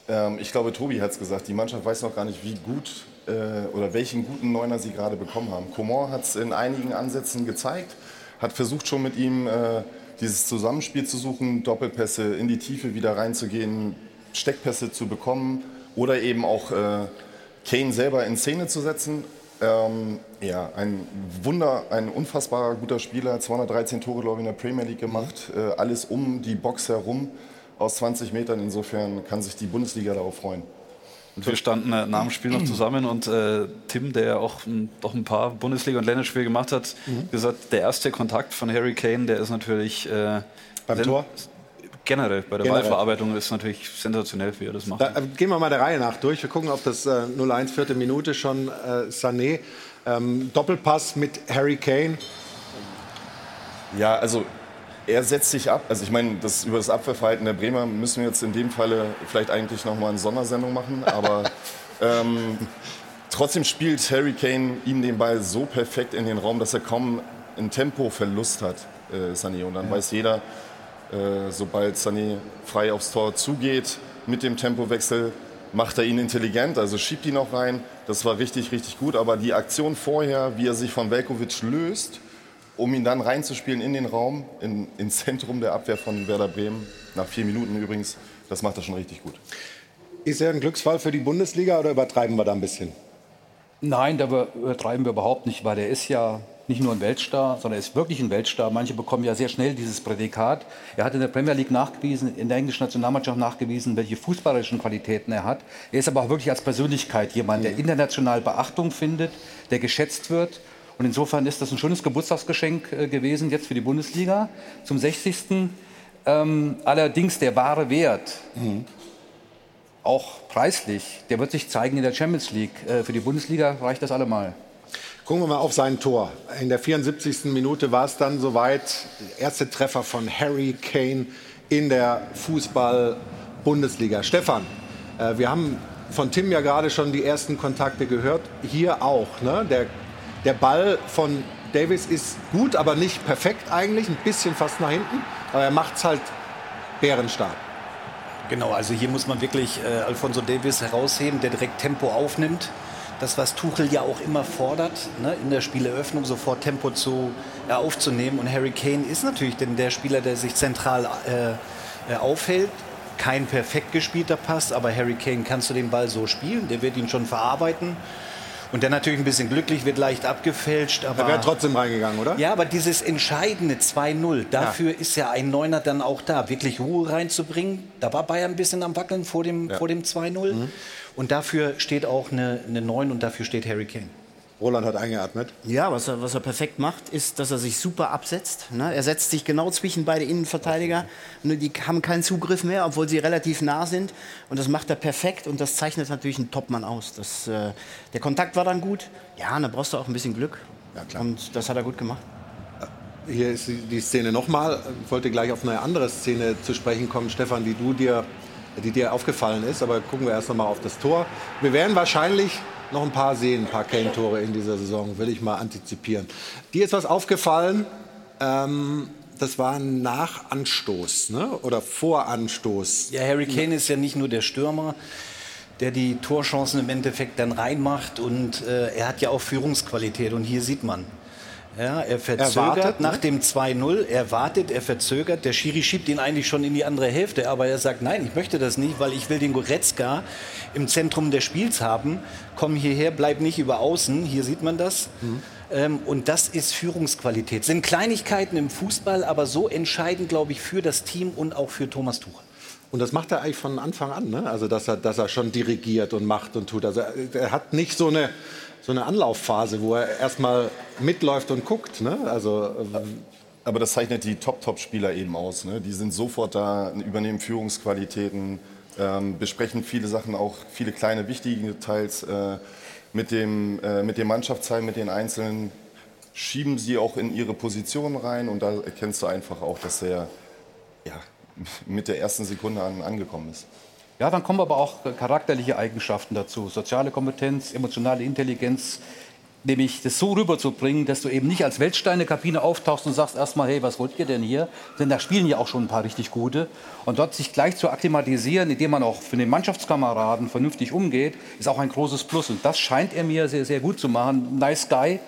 Ähm, ich glaube, Tobi hat es gesagt, die Mannschaft weiß noch gar nicht, wie gut oder welchen guten Neuner sie gerade bekommen haben. Coman hat es in einigen Ansätzen gezeigt, hat versucht schon mit ihm äh, dieses Zusammenspiel zu suchen, Doppelpässe in die Tiefe wieder reinzugehen, Steckpässe zu bekommen oder eben auch äh, Kane selber in Szene zu setzen. Ähm, ja, ein Wunder, ein unfassbar guter Spieler, 213 Tore, glaube ich, in der Premier League gemacht, äh, alles um die Box herum aus 20 Metern. Insofern kann sich die Bundesliga darauf freuen. Und wir standen äh, nach dem Spiel noch zusammen und äh, Tim, der ja auch m, doch ein paar Bundesliga- und Länderspiele gemacht hat, mhm. gesagt, der erste Kontakt von Harry Kane, der ist natürlich äh, beim Tor. Generell bei der generell. Ballverarbeitung ist natürlich sensationell, wie er das macht. Da, äh, gehen wir mal der Reihe nach durch. Wir gucken auf das äh, 0-1 vierte Minute schon äh, Sané. Ähm, Doppelpass mit Harry Kane. Ja, also er setzt sich ab. Also ich meine, das, über das Abwehrverhalten der Bremer müssen wir jetzt in dem Falle vielleicht eigentlich noch mal eine Sondersendung machen. Aber ähm, trotzdem spielt Harry Kane ihm den Ball so perfekt in den Raum, dass er kaum einen Tempoverlust hat, äh, Sané. Und dann ja. weiß jeder, äh, sobald Sané frei aufs Tor zugeht mit dem Tempowechsel, macht er ihn intelligent, also schiebt ihn auch rein. Das war richtig, richtig gut. Aber die Aktion vorher, wie er sich von Velkovic löst, um ihn dann reinzuspielen in den Raum, in, ins Zentrum der Abwehr von Werder Bremen, nach vier Minuten übrigens, das macht er schon richtig gut. Ist er ein Glücksfall für die Bundesliga oder übertreiben wir da ein bisschen? Nein, da übertreiben wir überhaupt nicht, weil er ist ja nicht nur ein Weltstar, sondern er ist wirklich ein Weltstar. Manche bekommen ja sehr schnell dieses Prädikat. Er hat in der Premier League nachgewiesen, in der englischen Nationalmannschaft nachgewiesen, welche fußballerischen Qualitäten er hat. Er ist aber auch wirklich als Persönlichkeit jemand, der international Beachtung findet, der geschätzt wird. Und insofern ist das ein schönes Geburtstagsgeschenk äh, gewesen jetzt für die Bundesliga zum 60. Ähm, allerdings der wahre Wert, mhm. auch preislich, der wird sich zeigen in der Champions League. Äh, für die Bundesliga reicht das allemal. Gucken wir mal auf sein Tor. In der 74. Minute war es dann soweit. Erste Treffer von Harry Kane in der Fußball-Bundesliga. Stefan, äh, wir haben von Tim ja gerade schon die ersten Kontakte gehört. Hier auch. Ne? Der der Ball von Davis ist gut, aber nicht perfekt eigentlich. Ein bisschen fast nach hinten. Aber er macht es halt bärenstark. Genau, also hier muss man wirklich äh, Alfonso Davis herausheben, der direkt Tempo aufnimmt. Das, was Tuchel ja auch immer fordert, ne, in der Spieleröffnung sofort Tempo zu, äh, aufzunehmen. Und Harry Kane ist natürlich denn der Spieler, der sich zentral äh, äh aufhält. Kein perfekt gespielter Pass, aber Harry Kane kannst du den Ball so spielen, der wird ihn schon verarbeiten. Und der natürlich ein bisschen glücklich, wird leicht abgefälscht. Aber er wäre trotzdem reingegangen, oder? Ja, aber dieses entscheidende 2-0, dafür ja. ist ja ein Neuner dann auch da, wirklich Ruhe reinzubringen. Da war Bayern ein bisschen am Wackeln vor dem, ja. dem 2-0. Mhm. Und dafür steht auch eine, eine 9 und dafür steht Harry Kane. Roland hat eingeatmet. Ja, was er, was er perfekt macht, ist, dass er sich super absetzt. Ne? Er setzt sich genau zwischen beide Innenverteidiger. Okay. Die haben keinen Zugriff mehr, obwohl sie relativ nah sind. Und das macht er perfekt und das zeichnet natürlich einen Topmann aus. Das, äh, der Kontakt war dann gut. Ja, da brauchst du auch ein bisschen Glück. Ja, klar. Und das hat er gut gemacht. Hier ist die Szene nochmal. Ich wollte gleich auf eine andere Szene zu sprechen kommen, Stefan, die du dir die dir aufgefallen ist. Aber gucken wir erst noch mal auf das Tor. Wir werden wahrscheinlich noch ein paar sehen, ein paar Kane-Tore in dieser Saison, will ich mal antizipieren. Dir ist was aufgefallen, ähm, das war ein Nachanstoß ne? oder Voranstoß. Ja, Harry Kane ist ja nicht nur der Stürmer, der die Torchancen im Endeffekt dann reinmacht und äh, er hat ja auch Führungsqualität und hier sieht man, ja, er verzögert er wartet, nach ne? dem 2-0, er wartet, er verzögert. Der Schiri schiebt ihn eigentlich schon in die andere Hälfte, aber er sagt, nein, ich möchte das nicht, weil ich will den Goretzka im Zentrum des Spiels haben. Komm hierher, bleib nicht über außen. Hier sieht man das. Mhm. Ähm, und das ist Führungsqualität. Sind Kleinigkeiten im Fußball, aber so entscheidend, glaube ich, für das Team und auch für Thomas Tuchel. Und das macht er eigentlich von Anfang an, ne? Also dass er, dass er schon dirigiert und macht und tut. Also er hat nicht so eine so eine Anlaufphase, wo er erstmal mitläuft und guckt. Ne? Also, äh, aber das zeichnet die Top-Top-Spieler eben aus. Ne? Die sind sofort da, übernehmen Führungsqualitäten, ähm, besprechen viele Sachen, auch viele kleine wichtige Details äh, mit, dem, äh, mit dem Mannschaftsteil, mit den Einzelnen. Schieben sie auch in ihre Position rein und da erkennst du einfach auch, dass er ja, mit der ersten Sekunde an angekommen ist. Ja, dann kommen aber auch charakterliche Eigenschaften dazu. Soziale Kompetenz, emotionale Intelligenz, nämlich das so rüberzubringen, dass du eben nicht als Weltstein in der Kabine auftauchst und sagst erstmal, hey, was wollt ihr denn hier? Denn da spielen ja auch schon ein paar richtig gute. Und dort sich gleich zu akklimatisieren, indem man auch für den Mannschaftskameraden vernünftig umgeht, ist auch ein großes Plus. Und das scheint er mir sehr, sehr gut zu machen. Nice Guy,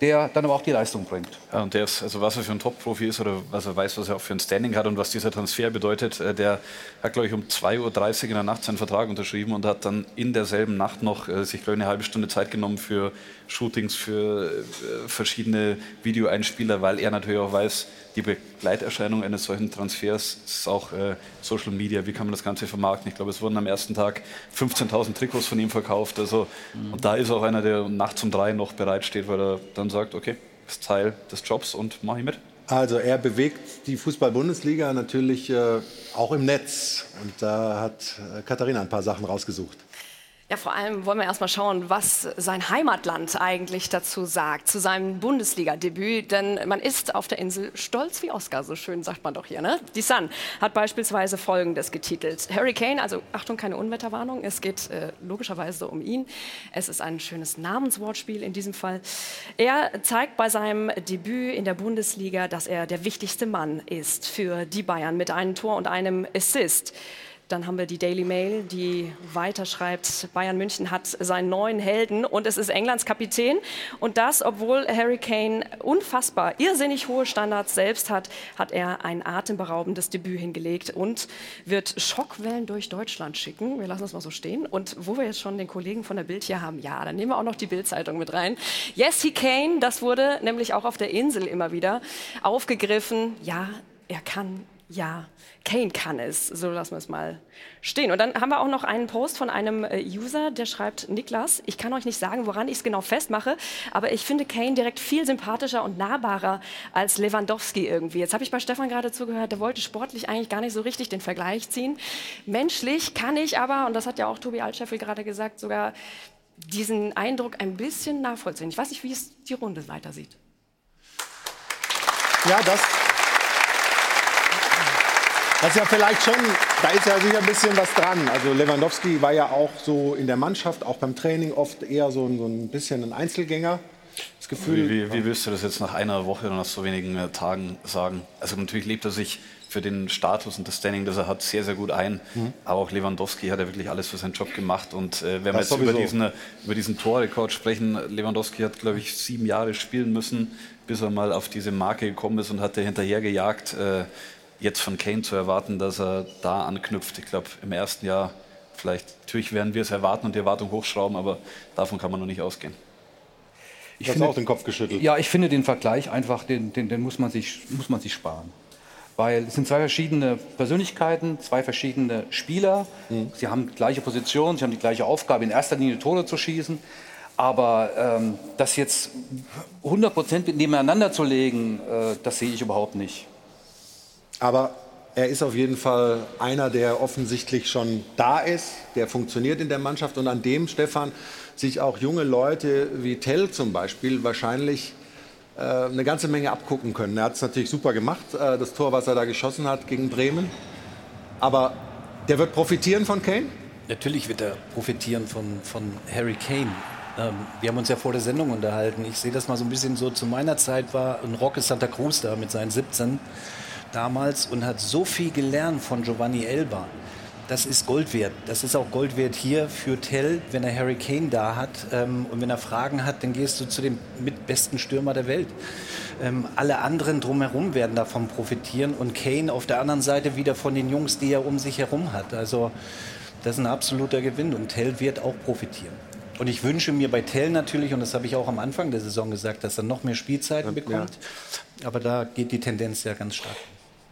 der dann aber auch die Leistung bringt. Ja, und der ist, also was er für ein Top-Profi ist oder was er weiß, was er auch für ein Standing hat und was dieser Transfer bedeutet, äh, der hat, glaube ich, um 2.30 Uhr in der Nacht seinen Vertrag unterschrieben und hat dann in derselben Nacht noch äh, sich, glaube ich, eine halbe Stunde Zeit genommen für Shootings, für äh, verschiedene Videoeinspieler, weil er natürlich auch weiß, die Begleiterscheinung eines solchen Transfers ist auch äh, Social Media. Wie kann man das Ganze vermarkten? Ich glaube, es wurden am ersten Tag 15.000 Trikots von ihm verkauft. Also, mhm. Und da ist auch einer, der nachts um drei noch bereitsteht, weil er dann sagt, okay, das ist Teil des Jobs und mache ich mit. Also er bewegt die Fußball-Bundesliga natürlich äh, auch im Netz. Und da hat äh, Katharina ein paar Sachen rausgesucht. Ja, vor allem wollen wir erstmal schauen, was sein Heimatland eigentlich dazu sagt, zu seinem Bundesliga-Debüt. Denn man ist auf der Insel stolz wie Oscar, so schön sagt man doch hier. Ne? Die Sun hat beispielsweise Folgendes getitelt. Hurricane, also Achtung, keine Unwetterwarnung, es geht äh, logischerweise um ihn. Es ist ein schönes Namenswortspiel in diesem Fall. Er zeigt bei seinem Debüt in der Bundesliga, dass er der wichtigste Mann ist für die Bayern mit einem Tor und einem Assist. Dann haben wir die Daily Mail, die weiterschreibt, Bayern München hat seinen neuen Helden und es ist Englands Kapitän. Und das, obwohl Harry Kane unfassbar irrsinnig hohe Standards selbst hat, hat er ein atemberaubendes Debüt hingelegt und wird Schockwellen durch Deutschland schicken. Wir lassen das mal so stehen. Und wo wir jetzt schon den Kollegen von der Bild hier haben, ja, dann nehmen wir auch noch die Bild-Zeitung mit rein. Yes, he Kane, das wurde nämlich auch auf der Insel immer wieder aufgegriffen. Ja, er kann ja, Kane kann es, so lassen wir es mal stehen. Und dann haben wir auch noch einen Post von einem äh, User, der schreibt, Niklas, ich kann euch nicht sagen, woran ich es genau festmache, aber ich finde Kane direkt viel sympathischer und nahbarer als Lewandowski irgendwie. Jetzt habe ich bei Stefan gerade zugehört, der wollte sportlich eigentlich gar nicht so richtig den Vergleich ziehen. Menschlich kann ich aber, und das hat ja auch Tobi Altscheffel gerade gesagt, sogar diesen Eindruck ein bisschen nachvollziehen. Ich weiß nicht, wie es die Runde weiter sieht. Ja, das, das ist ja vielleicht schon, da ist ja sicher ein bisschen was dran. Also Lewandowski war ja auch so in der Mannschaft, auch beim Training oft eher so ein, so ein bisschen ein Einzelgänger. Das Gefühl, wie, wie, wie willst du das jetzt nach einer Woche oder nach so wenigen äh, Tagen sagen? Also natürlich lebt er sich für den Status und das Standing, das er hat, sehr, sehr gut ein. Mhm. Aber auch Lewandowski hat ja wirklich alles für seinen Job gemacht. Und äh, wenn das wir jetzt über diesen, über diesen Torrekord sprechen, Lewandowski hat, glaube ich, sieben Jahre spielen müssen, bis er mal auf diese Marke gekommen ist und hat er hinterher gejagt. Äh, jetzt von Kane zu erwarten, dass er da anknüpft. Ich glaube, im ersten Jahr vielleicht, natürlich werden wir es erwarten und die Erwartung hochschrauben, aber davon kann man noch nicht ausgehen. Ich habe auch den Kopf geschüttelt. Ja, ich finde den Vergleich einfach, den, den, den muss, man sich, muss man sich sparen. Weil es sind zwei verschiedene Persönlichkeiten, zwei verschiedene Spieler. Mhm. Sie haben die gleiche Position, sie haben die gleiche Aufgabe, in erster Linie Tore zu schießen. Aber ähm, das jetzt 100% nebeneinander zu legen, äh, das sehe ich überhaupt nicht. Aber er ist auf jeden Fall einer, der offensichtlich schon da ist, der funktioniert in der Mannschaft und an dem, Stefan, sich auch junge Leute wie Tell zum Beispiel wahrscheinlich äh, eine ganze Menge abgucken können. Er hat es natürlich super gemacht, äh, das Tor, was er da geschossen hat gegen Bremen. Aber der wird profitieren von Kane? Natürlich wird er profitieren von, von Harry Kane. Ähm, wir haben uns ja vor der Sendung unterhalten. Ich sehe das mal so ein bisschen so, zu meiner Zeit war ein Roque Santa Cruz da mit seinen 17 damals und hat so viel gelernt von Giovanni Elba. Das ist Gold wert. Das ist auch Gold wert hier für Tell, wenn er Harry Kane da hat. Ähm, und wenn er Fragen hat, dann gehst du zu dem mitbesten Stürmer der Welt. Ähm, alle anderen drumherum werden davon profitieren und Kane auf der anderen Seite wieder von den Jungs, die er um sich herum hat. Also das ist ein absoluter Gewinn und Tell wird auch profitieren. Und ich wünsche mir bei Tell natürlich, und das habe ich auch am Anfang der Saison gesagt, dass er noch mehr Spielzeiten bekommt. Ja. Aber da geht die Tendenz ja ganz stark.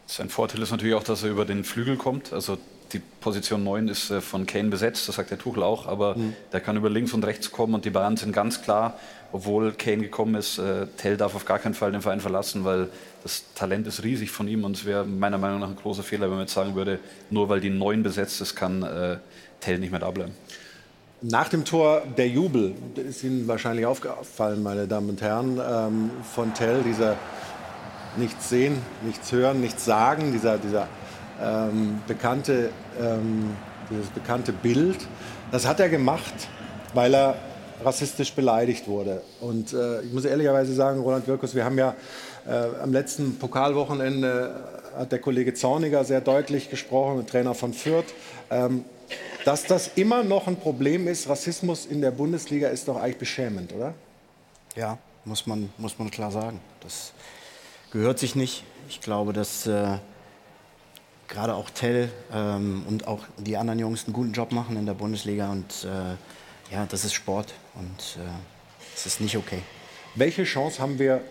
Sein Vorteil ist natürlich auch, dass er über den Flügel kommt. Also die Position 9 ist äh, von Kane besetzt, das sagt der Tuchel auch, aber mhm. der kann über links und rechts kommen und die Bayern sind ganz klar, obwohl Kane gekommen ist, äh, Tell darf auf gar keinen Fall den Verein verlassen, weil das Talent ist riesig von ihm und es wäre meiner Meinung nach ein großer Fehler, wenn man jetzt sagen würde, nur weil die 9 besetzt ist, kann äh, Tell nicht mehr da bleiben. Nach dem Tor der Jubel, ist Ihnen wahrscheinlich aufgefallen, meine Damen und Herren, ähm, von Tell, dieser nichts sehen, nichts hören, nichts sagen, dieser, dieser ähm, bekannte, ähm, dieses bekannte Bild, das hat er gemacht, weil er rassistisch beleidigt wurde. Und äh, ich muss ehrlicherweise sagen, Roland Wirkus, wir haben ja äh, am letzten Pokalwochenende hat der Kollege Zorniger sehr deutlich gesprochen, Trainer von Fürth. Ähm, dass das immer noch ein Problem ist, Rassismus in der Bundesliga ist doch eigentlich beschämend, oder? Ja, muss man, muss man klar sagen. Das gehört sich nicht. Ich glaube, dass äh, gerade auch Tell ähm, und auch die anderen Jungs einen guten Job machen in der Bundesliga. Und äh, ja, das ist Sport und äh, es ist nicht okay. Welche Chance haben wir,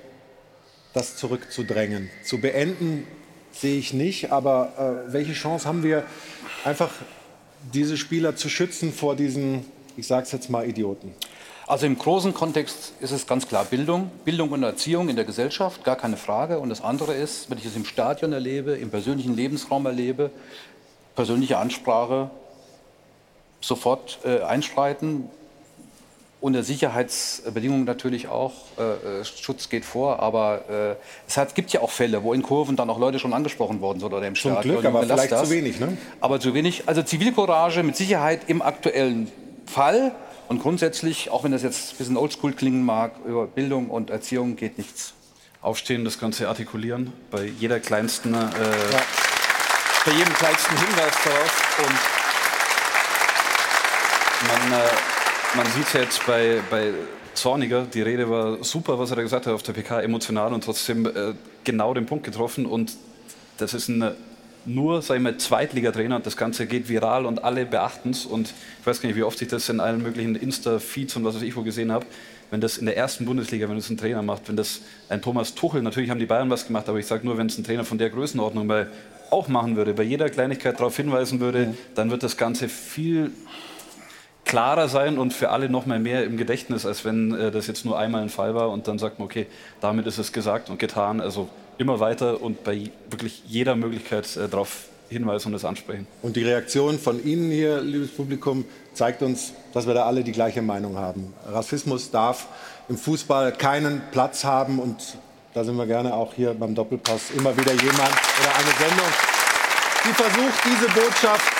das zurückzudrängen? Zu beenden sehe ich nicht, aber äh, welche Chance haben wir, einfach diese Spieler zu schützen vor diesen, ich sage es jetzt mal, Idioten? Also im großen Kontext ist es ganz klar Bildung, Bildung und Erziehung in der Gesellschaft, gar keine Frage. Und das andere ist, wenn ich es im Stadion erlebe, im persönlichen Lebensraum erlebe, persönliche Ansprache, sofort äh, einschreiten. Unter Sicherheitsbedingungen natürlich auch. Äh, äh, Schutz geht vor, aber äh, es hat, gibt ja auch Fälle, wo in Kurven dann auch Leute schon angesprochen worden sind oder im Zum Stadion. Glück, aber vielleicht das. zu wenig, ne? Aber zu wenig. Also Zivilcourage mit Sicherheit im aktuellen Fall und grundsätzlich, auch wenn das jetzt ein bisschen oldschool klingen mag, über Bildung und Erziehung geht nichts. Aufstehen, das Ganze artikulieren, bei jeder kleinsten. Äh, ja. bei jedem kleinsten Hinweis darauf. Und man, äh, man sieht es jetzt bei, bei Zorniger, die Rede war super, was er da gesagt hat auf der PK, emotional und trotzdem äh, genau den Punkt getroffen. Und das ist ein nur, sag ich mal, Zweitligatrainer und das Ganze geht viral und alle beachten es. Und ich weiß gar nicht, wie oft ich das in allen möglichen Insta-Feeds und was weiß ich wo gesehen habe. Wenn das in der ersten Bundesliga, wenn das ein Trainer macht, wenn das ein Thomas Tuchel, natürlich haben die Bayern was gemacht, aber ich sage nur, wenn es ein Trainer von der Größenordnung bei, auch machen würde, bei jeder Kleinigkeit darauf hinweisen würde, dann wird das Ganze viel klarer sein und für alle noch mal mehr im Gedächtnis, als wenn äh, das jetzt nur einmal ein Fall war und dann sagt man, okay, damit ist es gesagt und getan. Also immer weiter und bei wirklich jeder Möglichkeit äh, darauf hinweisen und das ansprechen. Und die Reaktion von Ihnen hier, liebes Publikum, zeigt uns, dass wir da alle die gleiche Meinung haben. Rassismus darf im Fußball keinen Platz haben und da sind wir gerne auch hier beim Doppelpass immer wieder jemand oder eine Sendung, die versucht, diese Botschaft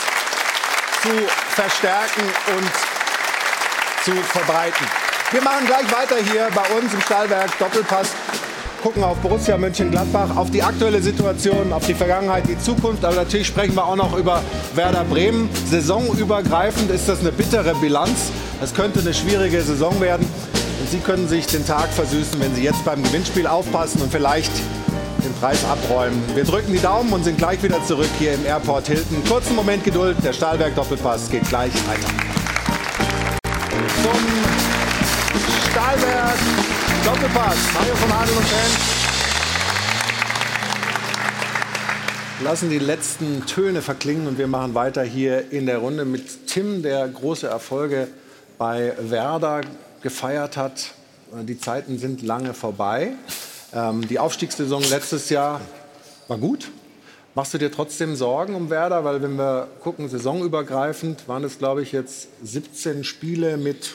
zu verstärken und zu verbreiten. Wir machen gleich weiter hier bei uns im Stahlwerk Doppelpass. Gucken auf Borussia Mönchengladbach, auf die aktuelle Situation, auf die Vergangenheit, die Zukunft. Aber natürlich sprechen wir auch noch über Werder Bremen. Saisonübergreifend ist das eine bittere Bilanz. Es könnte eine schwierige Saison werden. Und Sie können sich den Tag versüßen, wenn Sie jetzt beim Gewinnspiel aufpassen und vielleicht den Preis abräumen. Wir drücken die Daumen und sind gleich wieder zurück hier im Airport Hilton. Kurzen Moment Geduld, der Stahlwerk Doppelpass geht gleich weiter. Zum Stahlwerk Doppelpass. Mario von Adel und Fan. Lassen die letzten Töne verklingen und wir machen weiter hier in der Runde mit Tim, der große Erfolge bei Werder gefeiert hat. Die Zeiten sind lange vorbei. Ähm, die Aufstiegssaison letztes Jahr war gut. Machst du dir trotzdem Sorgen um Werder? Weil wenn wir gucken, saisonübergreifend waren es, glaube ich, jetzt 17 Spiele mit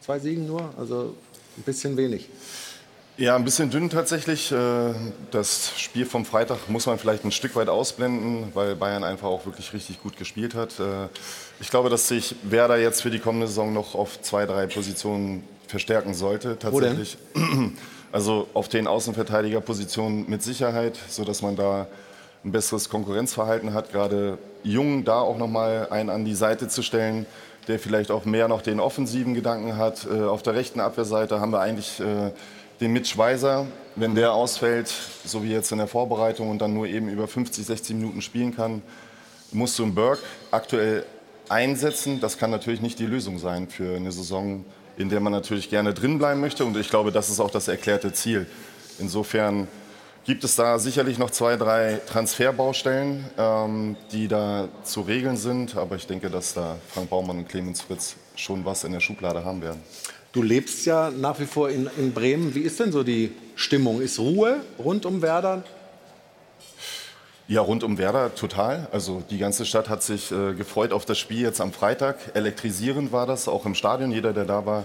zwei Siegen nur. Also ein bisschen wenig. Ja, ein bisschen dünn tatsächlich. Äh, Das Spiel vom Freitag muss man vielleicht ein Stück weit ausblenden, weil Bayern einfach auch wirklich richtig gut gespielt hat. Äh, Ich glaube, dass sich Werder jetzt für die kommende Saison noch auf zwei, drei Positionen verstärken sollte. Tatsächlich. Also auf den Außenverteidigerpositionen mit Sicherheit, sodass man da ein besseres Konkurrenzverhalten hat. Gerade Jung da auch nochmal einen an die Seite zu stellen, der vielleicht auch mehr noch den offensiven Gedanken hat. Äh, Auf der rechten Abwehrseite haben wir eigentlich äh, den Mitch Weiser. Wenn der ausfällt, so wie jetzt in der Vorbereitung und dann nur eben über 50, 60 Minuten spielen kann, musst du einen Burke aktuell einsetzen. Das kann natürlich nicht die Lösung sein für eine Saison, in der man natürlich gerne drin bleiben möchte. Und ich glaube, das ist auch das erklärte Ziel. Insofern gibt es da sicherlich noch zwei, drei Transferbaustellen, ähm, die da zu regeln sind. Aber ich denke, dass da Frank Baumann und Clemens Fritz schon was in der Schublade haben werden. Du lebst ja nach wie vor in, in Bremen. Wie ist denn so die Stimmung? Ist Ruhe rund um Werder? Ja, rund um Werder total. Also die ganze Stadt hat sich äh, gefreut auf das Spiel jetzt am Freitag. Elektrisierend war das, auch im Stadion. Jeder, der da war,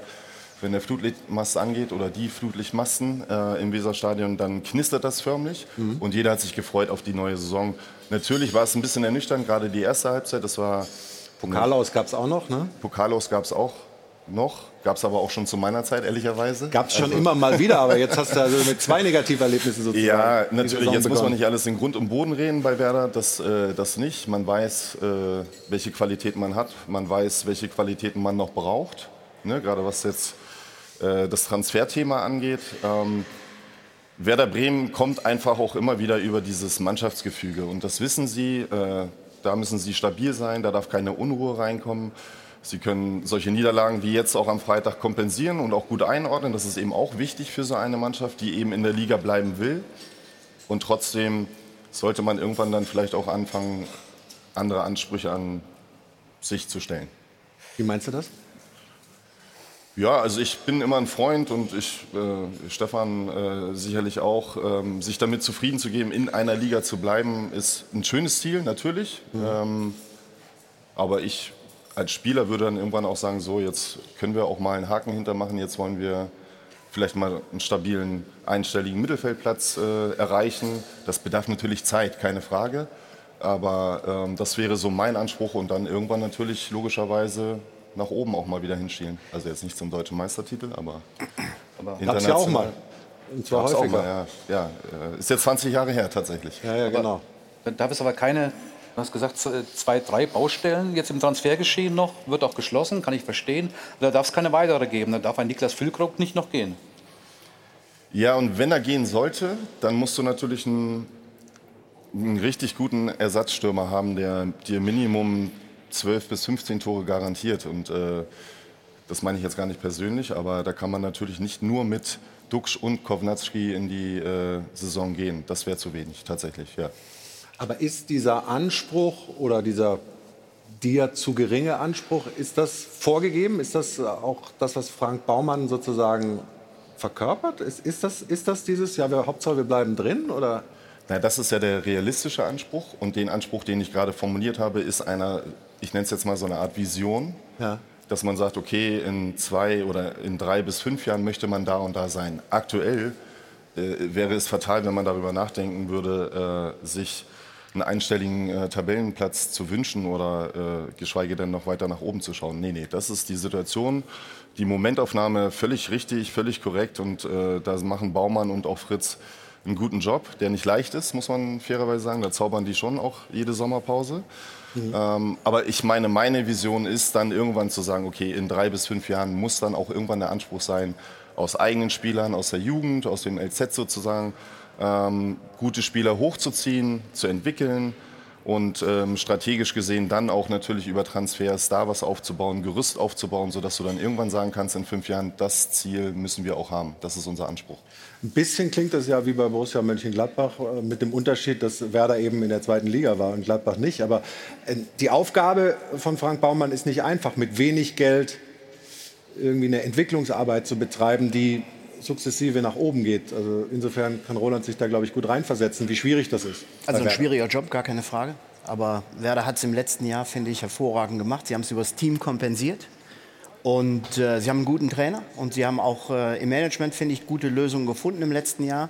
wenn der Flutlichtmast angeht oder die Flutlichtmasten äh, im Weserstadion, dann knistert das förmlich. Und jeder hat sich gefreut auf die neue Saison. Natürlich war es ein bisschen ernüchternd, gerade die erste Halbzeit. Das war Pokalaus gab es auch noch, ne? Pokalaus gab es auch noch. Gab es aber auch schon zu meiner Zeit, ehrlicherweise. Gab es schon Also- immer mal wieder, aber jetzt hast du also mit zwei Negativerlebnissen sozusagen. Ja, natürlich. Jetzt muss man nicht alles in Grund und Boden reden bei Werder. Das, äh, das nicht. Man weiß, äh, welche Qualitäten man hat. Man weiß, welche Qualitäten man noch braucht. Ne? Gerade was jetzt äh, das Transferthema angeht. Ähm, Werder Bremen kommt einfach auch immer wieder über dieses Mannschaftsgefüge. Und das wissen sie. Äh, da müssen sie stabil sein. Da darf keine Unruhe reinkommen. Sie können solche Niederlagen wie jetzt auch am Freitag kompensieren und auch gut einordnen. Das ist eben auch wichtig für so eine Mannschaft, die eben in der Liga bleiben will. Und trotzdem sollte man irgendwann dann vielleicht auch anfangen, andere Ansprüche an sich zu stellen. Wie meinst du das? Ja, also ich bin immer ein Freund und ich, äh, Stefan äh, sicherlich auch, ähm, sich damit zufrieden zu geben, in einer Liga zu bleiben, ist ein schönes Ziel, natürlich. Ähm, aber ich als Spieler würde dann irgendwann auch sagen, so jetzt können wir auch mal einen Haken hintermachen, jetzt wollen wir vielleicht mal einen stabilen einstelligen Mittelfeldplatz äh, erreichen. Das bedarf natürlich Zeit, keine Frage. Aber ähm, das wäre so mein Anspruch und dann irgendwann natürlich logischerweise nach oben auch mal wieder hinschielen. Also jetzt nicht zum deutschen Meistertitel, aber, aber Gab's ja auch mal. Und zwar Gab's auch häufiger. mal, ja. ja. äh, Ist jetzt 20 Jahre her tatsächlich. Ja, ja, Aber genau. Darf es aber keine, du hast gesagt, zwei, drei Baustellen jetzt im Transfergeschehen noch, wird auch geschlossen, kann ich verstehen. Da darf es keine weitere geben. Da darf ein Niklas Füllkrug nicht noch gehen. Ja, und wenn er gehen sollte, dann musst du natürlich einen, einen richtig guten Ersatzstürmer haben, der dir Minimum 12 bis 15 Tore garantiert. Und äh, das meine ich jetzt gar nicht persönlich, aber da kann man natürlich nicht nur mit Duxch und Kovnatski in die äh, Saison gehen. Das wäre zu wenig, tatsächlich, ja. Aber ist dieser Anspruch oder dieser dir zu geringe Anspruch, ist das vorgegeben? Ist das auch das, was Frank Baumann sozusagen verkörpert? Ist, ist, das, ist das dieses, ja, wir, Hauptsache wir bleiben drin? Oder? Na, das ist ja der realistische Anspruch. Und den Anspruch, den ich gerade formuliert habe, ist einer, ich nenne es jetzt mal so eine Art Vision. Ja. Dass man sagt, okay, in zwei oder in drei bis fünf Jahren möchte man da und da sein. Aktuell äh, wäre es fatal, wenn man darüber nachdenken würde, äh, sich einen einstelligen äh, Tabellenplatz zu wünschen oder äh, geschweige denn noch weiter nach oben zu schauen. Nee, nee, das ist die Situation, die Momentaufnahme völlig richtig, völlig korrekt und äh, da machen Baumann und auch Fritz einen guten Job, der nicht leicht ist, muss man fairerweise sagen. Da zaubern die schon auch jede Sommerpause. Mhm. Ähm, aber ich meine, meine Vision ist dann irgendwann zu sagen, okay, in drei bis fünf Jahren muss dann auch irgendwann der Anspruch sein, aus eigenen Spielern, aus der Jugend, aus dem LZ sozusagen, ähm, gute Spieler hochzuziehen, zu entwickeln und ähm, strategisch gesehen dann auch natürlich über Transfers da was aufzubauen, Gerüst aufzubauen, sodass du dann irgendwann sagen kannst, in fünf Jahren, das Ziel müssen wir auch haben. Das ist unser Anspruch. Ein bisschen klingt das ja wie bei Borussia Mönchengladbach, äh, mit dem Unterschied, dass Werder eben in der zweiten Liga war und Gladbach nicht. Aber äh, die Aufgabe von Frank Baumann ist nicht einfach, mit wenig Geld irgendwie eine Entwicklungsarbeit zu betreiben, die sukzessive nach oben geht. Also insofern kann Roland sich da, glaube ich, gut reinversetzen, wie schwierig das ist. Also ein schwieriger Job, gar keine Frage. Aber Werder hat es im letzten Jahr, finde ich, hervorragend gemacht. Sie haben es übers Team kompensiert. Und äh, sie haben einen guten Trainer und sie haben auch äh, im Management, finde ich, gute Lösungen gefunden im letzten Jahr.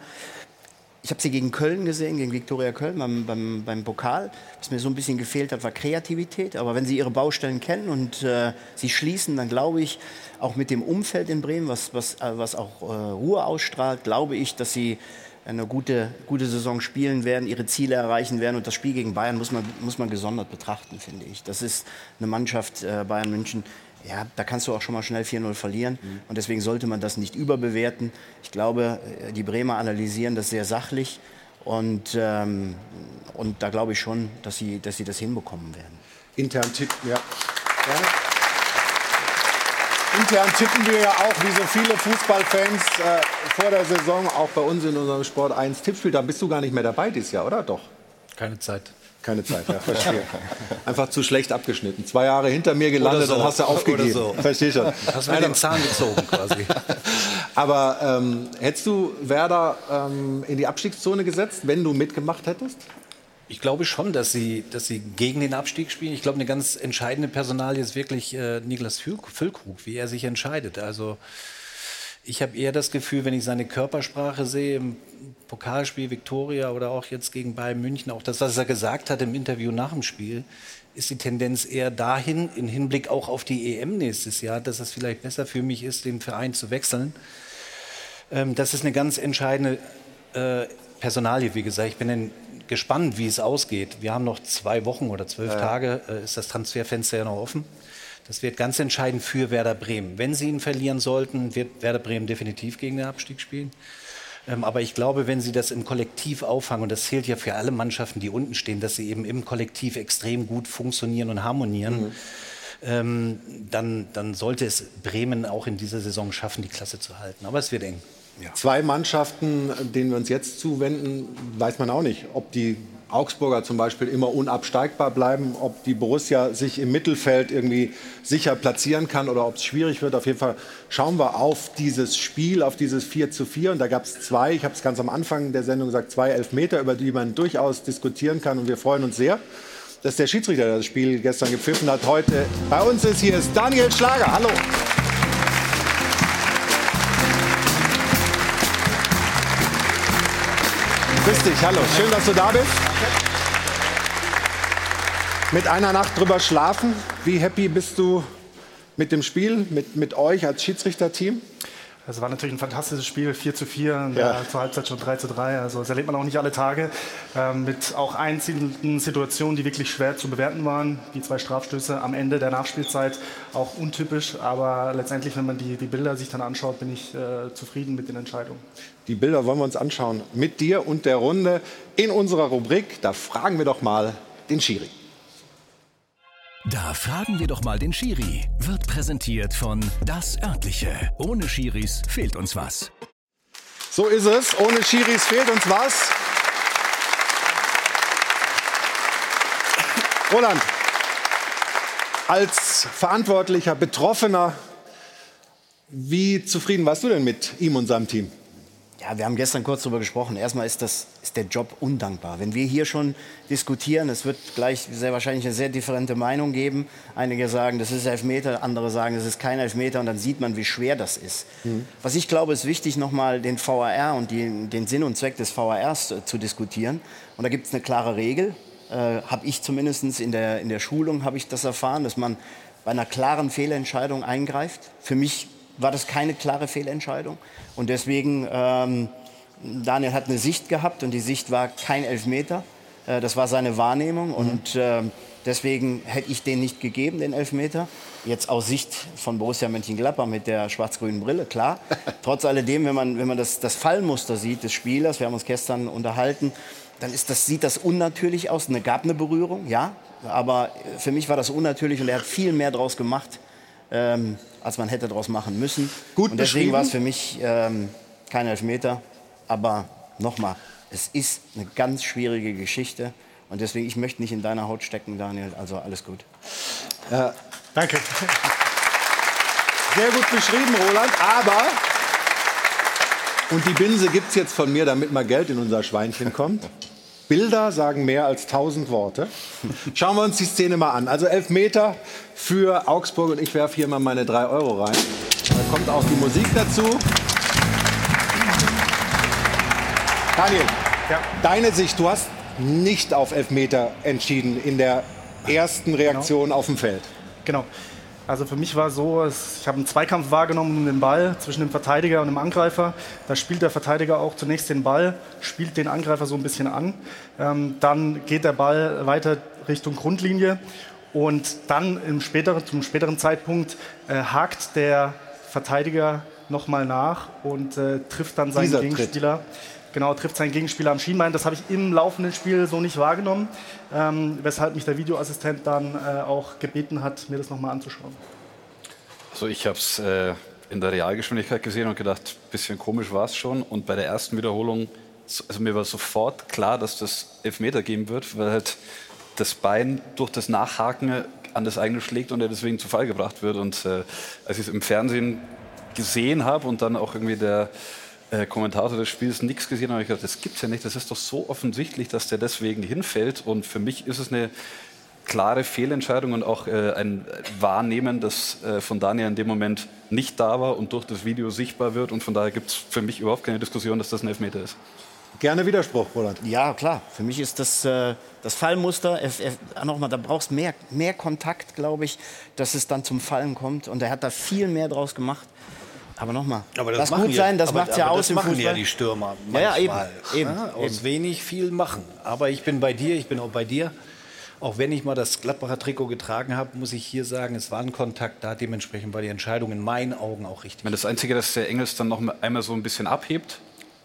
Ich habe sie gegen Köln gesehen, gegen Viktoria Köln beim, beim, beim, Pokal. Was mir so ein bisschen gefehlt hat, war Kreativität. Aber wenn sie ihre Baustellen kennen und äh, sie schließen, dann glaube ich, auch mit dem Umfeld in Bremen, was, was, äh, was auch äh, Ruhe ausstrahlt, glaube ich, dass sie eine gute, gute Saison spielen werden, ihre Ziele erreichen werden. Und das Spiel gegen Bayern muss man, muss man gesondert betrachten, finde ich. Das ist eine Mannschaft, äh, Bayern München, ja, da kannst du auch schon mal schnell 4-0 verlieren. Mhm. Und deswegen sollte man das nicht überbewerten. Ich glaube, äh, die Bremer analysieren das sehr sachlich. Und, ähm, und da glaube ich schon, dass sie, dass sie das hinbekommen werden. Intern Tipp, ja. ja. Intern tippen wir ja auch, wie so viele Fußballfans äh, vor der Saison, auch bei uns in unserem Sport 1 Tippspiel. Da bist du gar nicht mehr dabei dieses Jahr, oder? Doch. Keine Zeit. Keine Zeit, ja, verstehe. Einfach zu schlecht abgeschnitten. Zwei Jahre hinter mir gelandet so. und hast du aufgegeben. So. Verstehe schon. Hast mir den Zahn gezogen quasi. Aber ähm, hättest du Werder ähm, in die Abstiegszone gesetzt, wenn du mitgemacht hättest? Ich glaube schon, dass sie, dass sie gegen den Abstieg spielen. Ich glaube, eine ganz entscheidende Personalie ist wirklich äh, Niklas Füllkrug, wie er sich entscheidet. Also ich habe eher das Gefühl, wenn ich seine Körpersprache sehe im Pokalspiel Viktoria oder auch jetzt gegen Bayern München, auch das, was er gesagt hat im Interview nach dem Spiel, ist die Tendenz eher dahin, im Hinblick auch auf die EM nächstes Jahr, dass es vielleicht besser für mich ist, den Verein zu wechseln. Ähm, das ist eine ganz entscheidende äh, Personalie, wie gesagt. Ich bin gespannt, wie es ausgeht. Wir haben noch zwei Wochen oder zwölf ja. Tage, äh, ist das Transferfenster ja noch offen. Das wird ganz entscheidend für Werder Bremen. Wenn sie ihn verlieren sollten, wird Werder Bremen definitiv gegen den Abstieg spielen. Ähm, aber ich glaube, wenn Sie das im Kollektiv auffangen, und das zählt ja für alle Mannschaften, die unten stehen, dass sie eben im Kollektiv extrem gut funktionieren und harmonieren, mhm. ähm, dann, dann sollte es Bremen auch in dieser Saison schaffen, die Klasse zu halten. Aber es wird eng. Ja. Zwei Mannschaften, denen wir uns jetzt zuwenden, weiß man auch nicht, ob die Augsburger zum Beispiel immer unabsteigbar bleiben, ob die Borussia sich im Mittelfeld irgendwie sicher platzieren kann oder ob es schwierig wird. Auf jeden Fall schauen wir auf dieses Spiel, auf dieses 4 zu 4. Und da gab es zwei, ich habe es ganz am Anfang der Sendung gesagt, zwei Elfmeter, über die man durchaus diskutieren kann. Und wir freuen uns sehr, dass der Schiedsrichter das Spiel gestern gepfiffen hat. Heute bei uns ist hier ist Daniel Schlager. Hallo. Grüß dich, hallo. Schön, dass du da bist. Mit einer Nacht drüber schlafen. Wie happy bist du mit dem Spiel, mit, mit euch als Schiedsrichterteam? Es war natürlich ein fantastisches Spiel, 4 zu 4, ja. zur Halbzeit schon 3 zu 3. Also das erlebt man auch nicht alle Tage. Ähm, mit auch einzelnen Situationen, die wirklich schwer zu bewerten waren. Die zwei Strafstöße am Ende der Nachspielzeit, auch untypisch. Aber letztendlich, wenn man die, die Bilder sich dann anschaut, bin ich äh, zufrieden mit den Entscheidungen. Die Bilder wollen wir uns anschauen mit dir und der Runde in unserer Rubrik. Da fragen wir doch mal den Schiri. Da fragen wir doch mal den Schiri. Wird präsentiert von Das Örtliche. Ohne Schiris fehlt uns was. So ist es. Ohne Schiris fehlt uns was. Roland, als verantwortlicher Betroffener, wie zufrieden warst du denn mit ihm und seinem Team? Ja, wir haben gestern kurz darüber gesprochen. Erstmal ist, das, ist der Job undankbar. Wenn wir hier schon diskutieren, es wird gleich sehr wahrscheinlich eine sehr differente Meinung geben. Einige sagen, das ist Elfmeter, andere sagen, das ist kein Elfmeter. Und dann sieht man, wie schwer das ist. Mhm. Was ich glaube, ist wichtig, nochmal den VAR und die, den Sinn und Zweck des VARs äh, zu diskutieren. Und da gibt es eine klare Regel. Äh, habe ich zumindest in der, in der Schulung ich das erfahren, dass man bei einer klaren Fehlentscheidung eingreift. Für mich war das keine klare Fehlentscheidung. Und deswegen, ähm, Daniel hat eine Sicht gehabt und die Sicht war kein Elfmeter. Äh, das war seine Wahrnehmung mhm. und äh, deswegen hätte ich den nicht gegeben, den Elfmeter. Jetzt aus Sicht von Borussia Mönchengladbach mit der schwarz-grünen Brille, klar. Trotz alledem, wenn man, wenn man das, das Fallmuster sieht des Spielers, wir haben uns gestern unterhalten, dann ist das, sieht das unnatürlich aus. Es gab eine Berührung, ja, aber für mich war das unnatürlich und er hat viel mehr draus gemacht, ähm, als man hätte daraus machen müssen. Gut und deswegen war es für mich ähm, kein Elfmeter. Aber nochmal, es ist eine ganz schwierige Geschichte. Und deswegen, ich möchte nicht in deiner Haut stecken, Daniel. Also alles gut. Ja, danke. Sehr gut beschrieben, Roland. Aber, und die Binse gibt es jetzt von mir, damit mal Geld in unser Schweinchen kommt. Bilder sagen mehr als tausend Worte. Schauen wir uns die Szene mal an. Also elf Meter für Augsburg und ich werfe hier mal meine drei Euro rein. Da kommt auch die Musik dazu. Daniel, ja. deine Sicht, du hast nicht auf Elfmeter entschieden in der ersten Reaktion genau. auf dem Feld. Genau. Also für mich war es so, ich habe einen Zweikampf wahrgenommen um den Ball zwischen dem Verteidiger und dem Angreifer. Da spielt der Verteidiger auch zunächst den Ball, spielt den Angreifer so ein bisschen an. Ähm, dann geht der Ball weiter Richtung Grundlinie und dann im späteren, zum späteren Zeitpunkt äh, hakt der Verteidiger nochmal nach und äh, trifft dann seinen Dieser Gegenspieler. Tritt genau, trifft seinen Gegenspieler am Schienbein. Das habe ich im laufenden Spiel so nicht wahrgenommen, ähm, weshalb mich der Videoassistent dann äh, auch gebeten hat, mir das nochmal anzuschauen. Also ich habe es äh, in der Realgeschwindigkeit gesehen und gedacht, ein bisschen komisch war es schon. Und bei der ersten Wiederholung, also mir war sofort klar, dass das Elfmeter geben wird, weil halt das Bein durch das Nachhaken an das eigene schlägt und er deswegen zu Fall gebracht wird. Und äh, als ich es im Fernsehen gesehen habe und dann auch irgendwie der äh, Kommentator des Spiels nichts gesehen habe, ich gedacht, das gibt's ja nicht. Das ist doch so offensichtlich, dass der deswegen hinfällt. Und für mich ist es eine klare Fehlentscheidung und auch äh, ein Wahrnehmen, das äh, von Daniel in dem Moment nicht da war und durch das Video sichtbar wird. Und von daher gibt es für mich überhaupt keine Diskussion, dass das ein Elfmeter ist. Gerne Widerspruch, Roland. Ja, klar. Für mich ist das äh, das Fallmuster. Nochmal, da brauchst mehr, mehr Kontakt, glaube ich, dass es dann zum Fallen kommt. Und er hat da viel mehr draus gemacht. Aber nochmal, aber das, gut sein, das macht ja aus das machen ja die Stürmer manchmal. Ja, ja, eben, eben, ja, aus eben. wenig viel machen. Aber ich bin bei dir, ich bin auch bei dir. Auch wenn ich mal das Gladbacher Trikot getragen habe, muss ich hier sagen, es war ein Kontakt da. Dementsprechend war die Entscheidung in meinen Augen auch richtig. Das Einzige, dass der Engels dann noch einmal so ein bisschen abhebt,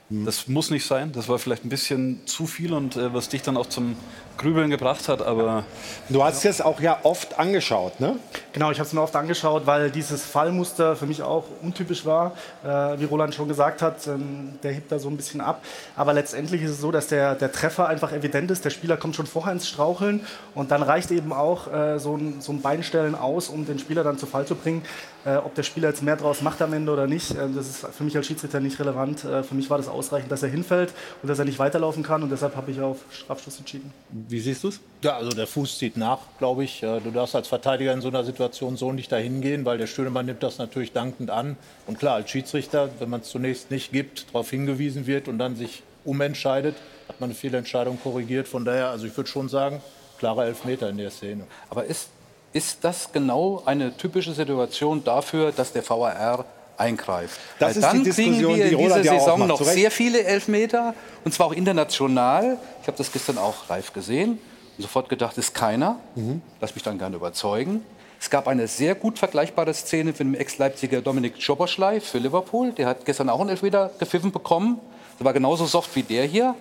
hm. das muss nicht sein. Das war vielleicht ein bisschen zu viel und äh, was dich dann auch zum Grübeln gebracht hat, aber... Du hast es auch ja oft angeschaut, ne? Genau, ich habe es mir oft angeschaut, weil dieses Fallmuster für mich auch untypisch war. Äh, wie Roland schon gesagt hat, ähm, der hebt da so ein bisschen ab. Aber letztendlich ist es so, dass der, der Treffer einfach evident ist. Der Spieler kommt schon vorher ins Straucheln und dann reicht eben auch äh, so, ein, so ein Beinstellen aus, um den Spieler dann zu Fall zu bringen. Äh, ob der Spieler jetzt mehr draus macht am Ende oder nicht, äh, das ist für mich als Schiedsrichter nicht relevant. Äh, für mich war das ausreichend, dass er hinfällt und dass er nicht weiterlaufen kann und deshalb habe ich auf Strafstoß entschieden. Wie siehst du es? Ja, also der Fuß zieht nach, glaube ich. Äh, du darfst als Verteidiger in so einer Situation so nicht dahin gehen, weil der Stönemann nimmt das natürlich dankend an. Und klar, als Schiedsrichter, wenn man es zunächst nicht gibt, darauf hingewiesen wird und dann sich umentscheidet, hat man eine Fehlentscheidung korrigiert. Von daher, also ich würde schon sagen, klarer Elfmeter in der Szene. Aber ist, ist das genau eine typische Situation dafür, dass der VAR eingreift. Das Weil ist dann die Diskussion, kriegen wir die in dieser Roland ja Saison aufmacht, noch zu Recht. sehr viele Elfmeter und zwar auch international. Ich habe das gestern auch live gesehen und sofort gedacht, ist keiner. Mhm. Lass mich dann gerne überzeugen. Es gab eine sehr gut vergleichbare Szene mit dem Ex-Leipziger Dominik Joboschlei für Liverpool. Der hat gestern auch einen Elfmeter gepfiffen bekommen. Der war genauso soft wie der hier.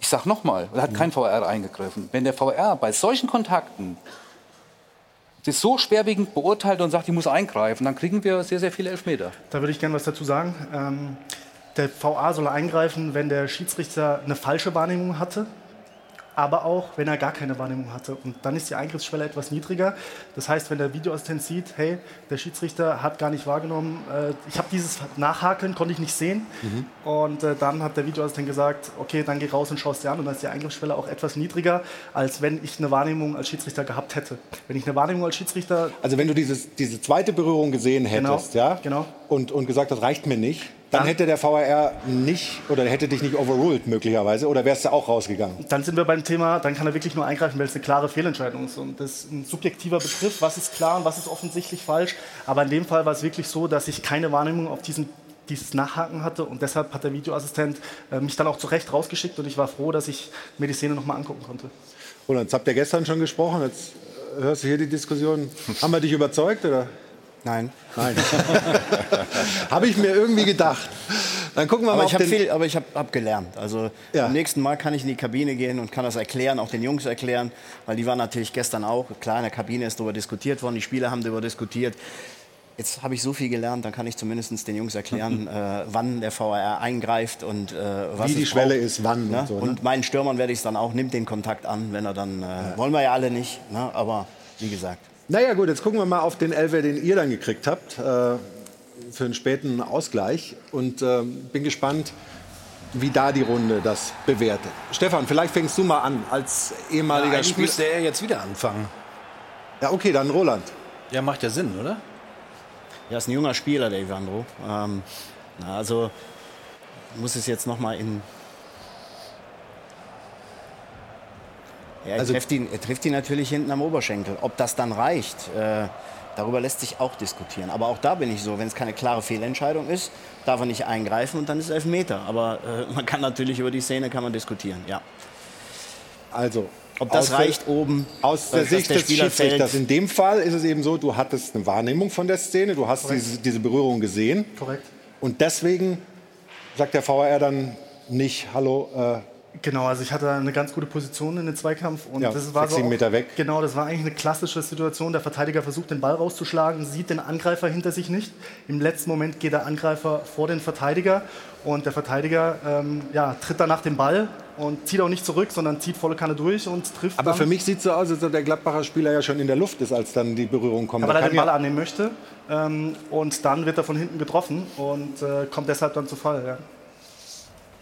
Ich sag nochmal, da hat kein VR eingegriffen. Wenn der VR bei solchen Kontakten das so schwerwiegend beurteilt und sagt, ich muss eingreifen, dann kriegen wir sehr, sehr viele Elfmeter. Da würde ich gerne was dazu sagen. Ähm, der VA soll eingreifen, wenn der Schiedsrichter eine falsche Wahrnehmung hatte, aber auch, wenn er gar keine Wahrnehmung hatte. Und dann ist die Eingriffsschwelle etwas niedriger. Das heißt, wenn der Videoassistent sieht, hey, der Schiedsrichter hat gar nicht wahrgenommen, äh, ich habe dieses Nachhakeln, konnte ich nicht sehen. Und äh, dann hat der Videoassistent gesagt, okay, dann geh raus und schau es dir an. Und dann ist die Eingriffsschwelle auch etwas niedriger, als wenn ich eine Wahrnehmung als Schiedsrichter gehabt hätte. Wenn ich eine Wahrnehmung als Schiedsrichter Also wenn du dieses, diese zweite Berührung gesehen hättest, ja, genau. und, und gesagt, das reicht mir nicht, dann, hätte der VAR nicht oder hätte dich nicht overruled möglicherweise oder wärst du auch rausgegangen. Dann sind wir beim Thema, dann kann er wirklich nur eingreifen, weil es eine klare Fehlentscheidung ist. Und das ist ein subjektiver Begriff, was ist klar und was ist offensichtlich falsch. Aber in dem Fall war es wirklich so, dass ich keine Wahrnehmung auf diesen, dieses Nachhaken hatte und deshalb hat der Videoassistent äh, mich dann auch zu Recht rausgeschickt und ich war froh, dass ich mir die Szene nochmal angucken konnte. Roland, jetzt habt ihr gestern schon gesprochen, jetzt äh, hörst du hier die Diskussion. Haben wir dich überzeugt oder? Nein. Nein. Habe ich mir irgendwie gedacht. Dann gucken wir aber mal ich auf den... viel, aber ich habe hab gelernt. Also beim nächsten Mal kann ich in die Kabine gehen und kann das erklären, auch den Jungs erklären, weil die waren natürlich gestern auch klar in der Kabine ist darüber diskutiert worden, die Spieler haben darüber diskutiert. Jetzt habe ich so viel gelernt, dann kann ich zumindest den Jungs erklären, äh, wann der VAR eingreift und äh, was Wie die Schwelle braucht. ist, wann Ne? und so, ne? Und meinen Stürmern werde ich es dann auch, nimmt den Kontakt an, wenn er dann, äh, wollen wir ja alle nicht, ne? aber wie gesagt. Naja gut, jetzt gucken wir mal auf den Elfer, den ihr dann gekriegt habt, äh, für einen späten Ausgleich. Und äh, bin gespannt, wie da die Runde das bewertet. Stefan, vielleicht fängst du mal an, als ehemaliger Ja, eigentlich Spieler. müsste er jetzt wieder anfangen. Ja, okay, dann Roland. Ja, macht ja Sinn, oder? Ja, ist ein junger Spieler, der Ivandro. Ähm, na, also muss es jetzt noch mal in. Ja, er, Also- trifft ihn, er trifft ihn natürlich hinten am Oberschenkel. Ob das dann reicht, äh, darüber lässt sich auch diskutieren. Aber auch da bin ich so, wenn es keine klare Fehlentscheidung ist, darf er nicht eingreifen und dann ist es Elfmeter. Aber äh, man kann natürlich über die Szene kann man diskutieren, ja. Also, Ob das aus der- reicht oben, Aus äh, der Sicht der des Spieler Schiedsrichters. In dem Fall ist es eben so, du hattest eine Wahrnehmung von der Szene, du hast diese, diese Berührung gesehen. Korrekt. Und deswegen sagt der VAR dann nicht, hallo, äh, Genau, also ich hatte eine ganz gute Position in den Zweikampf und Ja, das war so auch- Meter weg. Genau, das war eigentlich eine klassische Situation. Der Verteidiger versucht den Ball rauszuschlagen, sieht den Angreifer hinter sich nicht. Im letzten Moment geht der Angreifer vor den Verteidiger und der Verteidiger ähm, ja, tritt dann nach dem Ball und zieht auch nicht zurück, sondern zieht volle Kanne durch und trifft. aber dann, für mich sieht es so aus, als ob der Gladbacher Spieler ja schon in der Luft ist, als dann die Berührung kommt. aber er den Ball ja- annehmen möchte ähm, und dann wird er von hinten getroffen und äh, kommt deshalb dann zu Fall. Ja.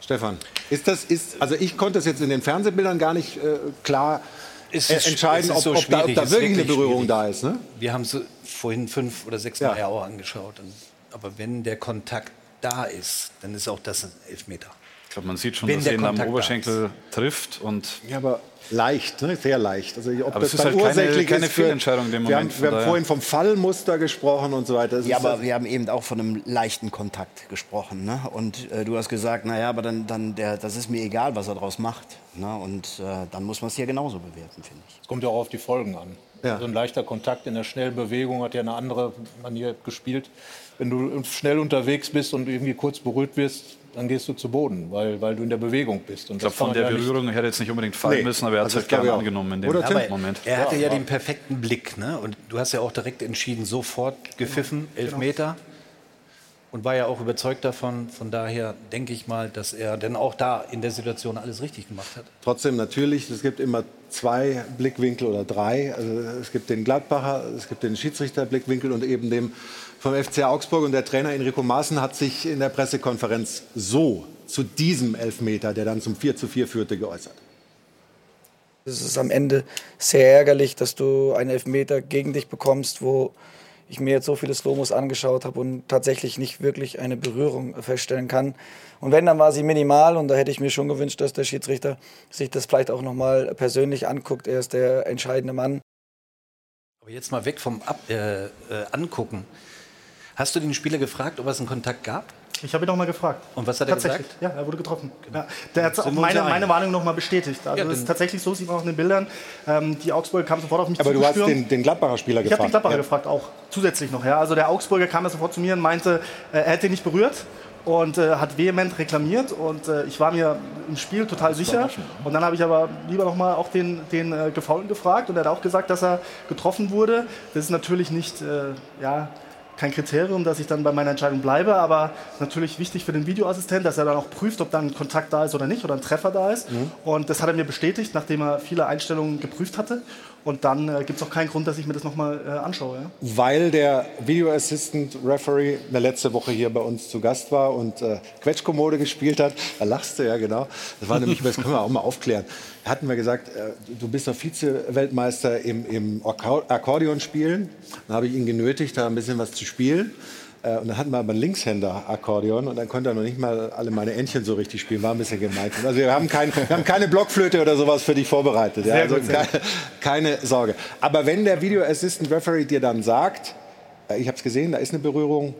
Stefan, ist das, ist, also ich konnte es jetzt in den Fernsehbildern gar nicht äh, klar Es äh, ist- entscheiden, es ist ob, so ob, da, ob da es ist wirklich eine Berührung schwierig. da ist. Ne? Wir haben es vorhin fünf oder sechs. Mal ja. auch angeschaut. Und, aber wenn der Kontakt da ist, dann ist auch das ein Elfmeter. Ich glaube, man sieht schon, Wenn dass der er ihn am da Oberschenkel trifft. Und Ja, aber leicht, ne? sehr leicht. Also, ob Aber das es ist halt keine- ursächlich keine ist für- Fehlentscheidung in dem Wir Moment, haben, von wir haben vorhin vom Fallmuster gesprochen und so weiter. Das Ja, aber das- wir haben eben auch von einem leichten Kontakt gesprochen. Ne? Und äh, du hast gesagt, naja, aber dann, dann der, das ist mir egal, was er daraus macht. Ne? Und äh, dann muss man es hier genauso bewerten, finde ich. Es kommt ja auch auf die Folgen an. Ja. So ein leichter Kontakt in der schnellen Bewegung hat ja eine andere Manier gespielt. Wenn du schnell unterwegs bist und irgendwie kurz berührt wirst, dann gehst du zu Boden, weil, weil du in der Bewegung bist. Und ich glaube, von der ja nicht- Berührung hätte jetzt nicht unbedingt fallen Nee, müssen, aber er hat es also halt gerne angenommen in dem Oder, Tim? Moment. Er hatte ja, den perfekten Blick. Ne? Und du hast ja auch direkt entschieden, sofort gepfiffen, Elfmeter. Und war ja auch überzeugt davon. Von daher denke ich mal, dass er dann auch da in der Situation alles richtig gemacht hat. Trotzdem natürlich, es gibt immer zwei Blickwinkel oder drei. Also es gibt den Gladbacher, es gibt den Schiedsrichterblickwinkel und eben dem vom FC Augsburg. Und der Trainer Enrico Maaßen hat sich in der Pressekonferenz so zu diesem Elfmeter, der dann zum 4 zu 4 führte, geäußert. Es ist am Ende sehr ärgerlich, dass du einen Elfmeter gegen dich bekommst, wo ich mir jetzt so viele Slomos angeschaut habe und tatsächlich nicht wirklich eine Berührung feststellen kann. Und wenn, dann war sie minimal und da hätte ich mir schon gewünscht, dass der Schiedsrichter sich das vielleicht auch noch mal persönlich anguckt. Er ist der entscheidende Mann. Aber jetzt mal weg vom Ab äh, äh, Angucken. Hast du den Spieler gefragt, ob es einen Kontakt gab? Ich habe ihn noch mal gefragt. Und was hat er tatsächlich. gesagt? Ja, er wurde getroffen. Ja, der hat auch meine, meine Warnung noch mal bestätigt. Also Ja, das ist tatsächlich so, sieht man auch in den Bildern. Ähm, die Augsburger kam sofort auf mich Aber du hast den, den Gladbacher Spieler Ich habe gefragt. den Gladbacher Ja. gefragt, auch zusätzlich noch. Ja. Also der Augsburger kam ja sofort zu mir und meinte, äh, er hätte ihn nicht berührt und äh, hat vehement reklamiert. Und äh, ich war mir im Spiel total sicher. Und dann habe ich aber lieber noch mal auch den, den äh, Gefaulten gefragt und er hat auch gesagt, dass er getroffen wurde. Das ist natürlich nicht, äh, ja, kein Kriterium, dass ich dann bei meiner Entscheidung bleibe, aber natürlich wichtig für den Videoassistent, dass er dann auch prüft, ob dann ein Kontakt da ist oder nicht oder ein Treffer da ist. Und das hat er mir bestätigt, nachdem er viele Einstellungen geprüft hatte. Und dann äh, gibt es auch keinen Grund, dass ich mir das nochmal äh, anschaue. Ja? Weil der Video Assistant Referee eine letzte Woche hier bei uns zu Gast war und äh, Quetschkommode gespielt hat. Da lachst du ja, genau. Das war nämlich, das können wir auch mal aufklären. Da hatten wir gesagt, äh, du bist doch Vize-Weltmeister im, im Akkor- Akkordeon spielen. Habe ich ihn genötigt, da ein bisschen was zu spielen. Äh, Und dann hatten wir aber einen Linkshänder-Akkordeon und dann konnte er noch nicht mal alle meine Entchen so richtig spielen. War ein bisschen gemein. Also wir haben, kein, wir haben keine Blockflöte oder sowas für dich vorbereitet. Ja? Also keine, keine Sorge. Aber wenn der Video Assistant Referee dir dann sagt, äh, ich habe es gesehen, da ist eine Berührung,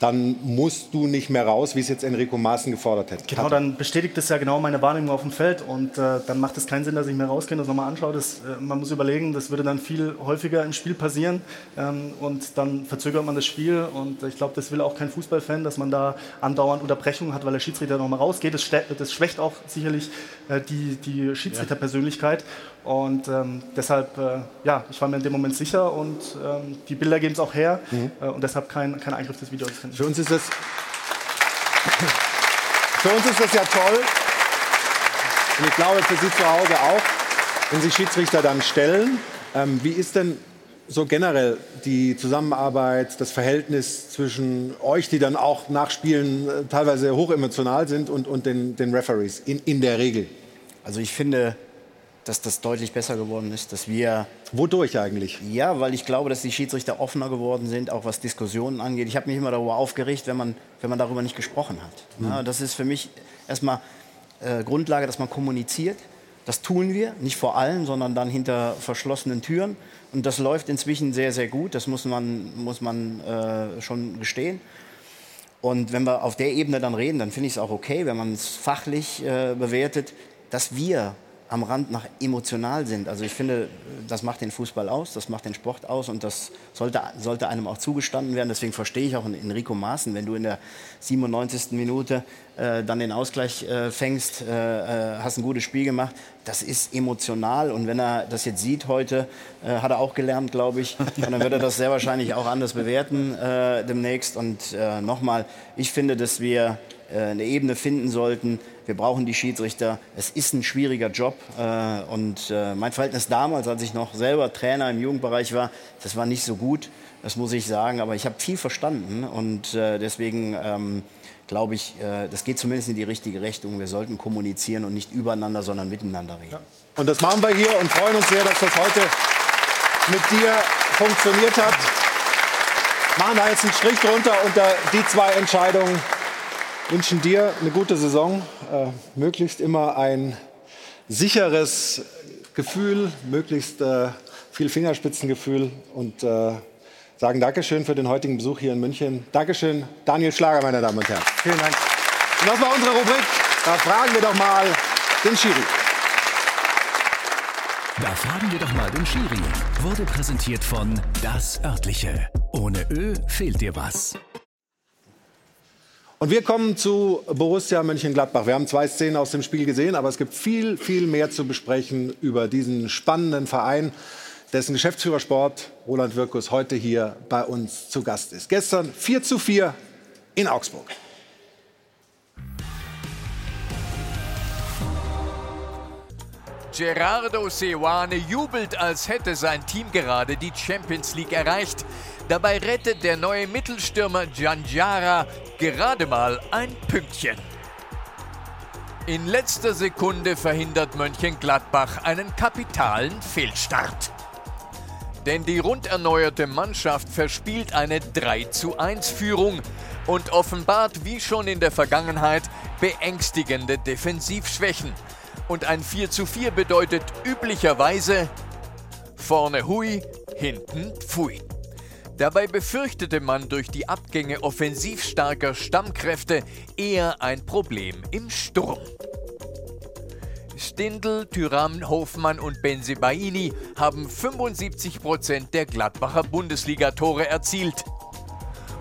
dann musst du nicht mehr raus, wie es jetzt Enrico Maaßen gefordert hätte. Genau, dann bestätigt das ja genau meine Wahrnehmung auf dem Feld und äh, dann macht es keinen Sinn, dass ich mir rausgehe und das nochmal anschaue. Das, äh, man muss überlegen, das würde dann viel häufiger im Spiel passieren ähm, und dann verzögert man das Spiel und ich glaube, das will auch kein Fußballfan, dass man da andauernd Unterbrechungen hat, weil der Schiedsrichter nochmal rausgeht. Das, das schwächt auch sicherlich äh, die, die Schiedsrichterpersönlichkeit und ähm, deshalb, äh, ja, ich war mir in dem Moment sicher und ähm, die Bilder geben es auch her äh, und deshalb kein, kein Eingriff des Videos. Für uns ist das für uns ist das ja toll. Und ich glaube, für Sie zu Hause auch, wenn sich Schiedsrichter dann stellen. Ähm, wie ist denn so generell die Zusammenarbeit, das Verhältnis zwischen euch, die dann auch nach Spielen äh, teilweise hochemotional sind, und, und den, den Referees in, in der Regel? Also ich finde, dass das deutlich besser geworden ist, dass wir... Wodurch eigentlich? Ja, weil ich glaube, dass die Schiedsrichter offener geworden sind, auch was Diskussionen angeht. Ich habe mich immer darüber aufgeregt, wenn man, wenn man darüber nicht gesprochen hat. Mhm. Ja, das ist für mich erstmal äh, Grundlage, dass man kommuniziert. Das tun wir, nicht vor allem, sondern dann hinter verschlossenen Türen. Und das läuft inzwischen sehr, sehr gut. Das muss man, muss man äh, schon gestehen. Und wenn wir auf der Ebene dann reden, dann finde ich es auch okay, wenn man es fachlich äh, bewertet, dass wir am Rand nach emotional sind. Also ich finde, das macht den Fußball aus, das macht den Sport aus und das sollte, sollte einem auch zugestanden werden. Deswegen verstehe ich auch Enrico Maaßen, wenn du in der 97. Minute äh, dann den Ausgleich äh, fängst, äh, äh, hast ein gutes Spiel gemacht. Das ist emotional und wenn er das jetzt sieht heute, äh, hat er auch gelernt, glaube ich, und dann wird er das sehr wahrscheinlich auch anders bewerten äh, demnächst. Und nochmal, ich finde, dass wir eine Ebene finden sollten. Wir brauchen die Schiedsrichter. Es ist ein schwieriger Job. Äh, und äh, mein Verhältnis damals, als ich noch selber Trainer im Jugendbereich war, das war nicht so gut. Das muss ich sagen. Aber ich habe viel verstanden. Und äh, deswegen ähm, glaube ich, äh, das geht zumindest in die richtige Richtung. Wir sollten kommunizieren und nicht übereinander, sondern miteinander reden. Und das machen wir hier und freuen uns sehr, dass das heute mit dir funktioniert hat. Machen da jetzt einen Strich drunter unter die zwei Entscheidungen. Wünschen dir eine gute Saison, äh, möglichst immer ein sicheres Gefühl, möglichst äh, viel Fingerspitzengefühl und äh, sagen Dankeschön für den heutigen Besuch hier in München. Dankeschön, Daniel Schlager, meine Damen und Herren. Vielen Dank. Und das war unsere Rubrik. Da fragen wir doch mal den Schiri. Da fragen wir doch mal den Schiri. Wurde präsentiert von Das Örtliche. Ohne Ö fehlt dir was. Und wir kommen zu Borussia Mönchengladbach. Wir haben zwei Szenen aus dem Spiel gesehen, aber es gibt viel, viel mehr zu besprechen über diesen spannenden Verein, dessen Geschäftsführer Sport Roland Wirkus heute hier bei uns zu Gast ist. Gestern 4 zu 4 in Augsburg. Gerardo Seoane jubelt, als hätte sein Team gerade die Champions League erreicht. Dabei rettet der neue Mittelstürmer Giangiara gerade mal ein Pünktchen. In letzter Sekunde verhindert Mönchengladbach einen kapitalen Fehlstart. Denn die rund erneuerte Mannschaft verspielt eine 3 zu 1 Führung und offenbart wie schon in der Vergangenheit beängstigende Defensivschwächen. Und ein 4 zu 4 bedeutet üblicherweise vorne hui, hinten pfui. Dabei befürchtete man durch die Abgänge offensiv starker Stammkräfte eher ein Problem im Sturm. Stindl, Tyram, Hofmann und Benzebaini haben 75 Prozent der Gladbacher Bundesligatore erzielt.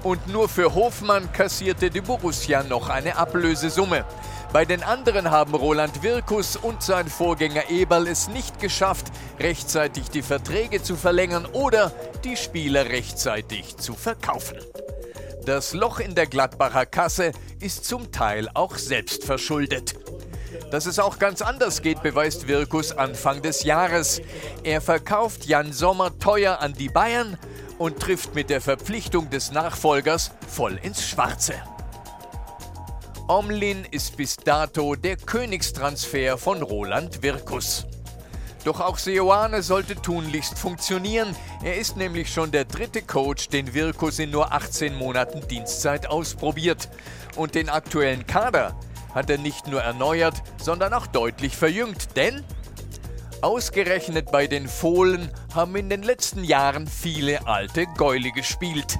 Und nur für Hofmann kassierte die Borussia noch eine Ablösesumme. Bei den anderen haben Roland Wirkus und sein Vorgänger Eberl es nicht geschafft, rechtzeitig die Verträge zu verlängern oder die Spieler rechtzeitig zu verkaufen. Das Loch in der Gladbacher Kasse ist zum Teil auch selbst verschuldet. Dass es auch ganz anders geht, beweist Wirkus Anfang des Jahres. Er verkauft Jan Sommer teuer an die Bayern und trifft mit der Verpflichtung des Nachfolgers voll ins Schwarze. Omlin ist bis dato der Königstransfer von Roland Wirkus. Doch auch Seoane sollte tunlichst funktionieren. Er ist nämlich schon der dritte Coach, den Wirkus in nur 18 Monaten Dienstzeit ausprobiert. Und den aktuellen Kader hat er nicht nur erneuert, sondern auch deutlich verjüngt. Denn ausgerechnet bei den Fohlen haben in den letzten Jahren viele alte Gäule gespielt.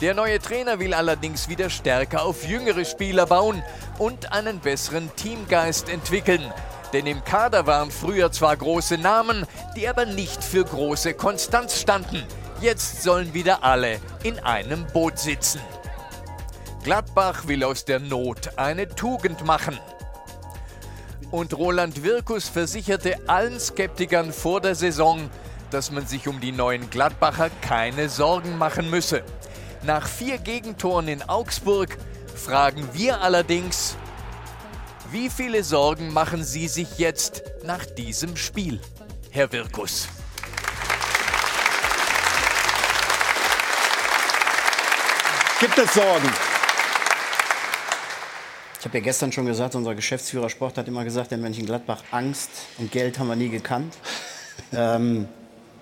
Der neue Trainer will allerdings wieder stärker auf jüngere Spieler bauen und einen besseren Teamgeist entwickeln. Denn im Kader waren früher zwar große Namen, die aber nicht für große Konstanz standen. Jetzt sollen wieder alle in einem Boot sitzen. Gladbach will aus der Not eine Tugend machen. Und Roland Wirkus versicherte allen Skeptikern vor der Saison, dass man sich um die neuen Gladbacher keine Sorgen machen müsse. Nach vier Gegentoren in Augsburg fragen wir allerdings, wie viele Sorgen machen Sie sich jetzt nach diesem Spiel, Herr Wirkus? Gibt es Sorgen? Ich habe ja gestern schon gesagt, unser Geschäftsführer Sport hat immer gesagt, in Mönchengladbach Angst und Geld haben wir nie gekannt. ähm,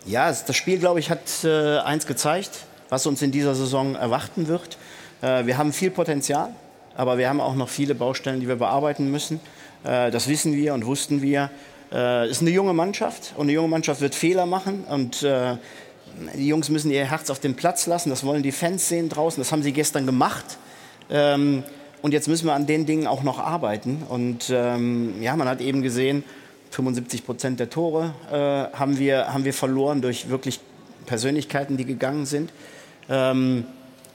ja, das Spiel, glaube ich, hat äh, eins gezeigt, was uns in dieser Saison erwarten wird. Äh, wir haben viel Potenzial, aber wir haben auch noch viele Baustellen, die wir bearbeiten müssen. Äh, das wissen wir und wussten wir. Es äh, ist eine junge Mannschaft und eine junge Mannschaft wird Fehler machen und die Jungs müssen ihr Herz auf den Platz lassen. Das wollen die Fans sehen draußen. Das haben sie gestern gemacht. Ähm, und jetzt müssen wir an den Dingen auch noch arbeiten. Und ähm, ja, man hat eben gesehen, 75 Prozent der Tore haben, wir, haben wir verloren durch wirklich Persönlichkeiten, die gegangen sind. Ähm,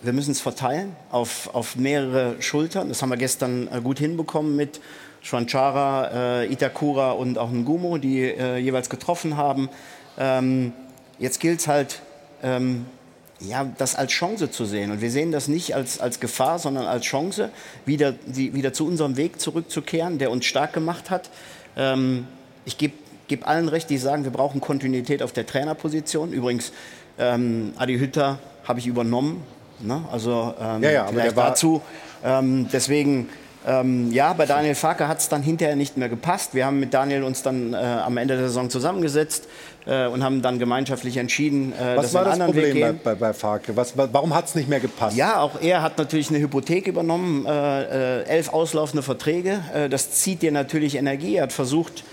wir müssen es verteilen auf, auf mehrere Schultern. Das haben wir gestern äh, gut hinbekommen mit Schwanchara, äh, Itakura und auch Ngumo, die äh, jeweils getroffen haben. Ähm, jetzt gilt es halt, ähm, ja, das als Chance zu sehen. Und wir sehen das nicht als, als Gefahr, sondern als Chance, wieder, die, wieder zu unserem Weg zurückzukehren, der uns stark gemacht hat. Ähm, ich gebe geb allen recht, die sagen, wir brauchen Kontinuität auf der Trainerposition. Übrigens, ähm, Adi Hütter habe ich übernommen. Ne? Also ähm, ja, ja, war dazu. Ähm, deswegen ähm, ja, bei Daniel Farke hat es dann hinterher nicht mehr gepasst. Wir haben mit Daniel uns dann äh, am Ende der Saison zusammengesetzt äh, und haben dann gemeinschaftlich entschieden, äh, Was dass wir einen das anderen Weg Problem gehen. bei, bei, bei Farke? Was, warum hat es nicht mehr gepasst? Ja, auch er hat natürlich eine Hypothek übernommen, äh, äh, elf auslaufende Verträge. Äh, das zieht dir natürlich Energie. Er hat versucht,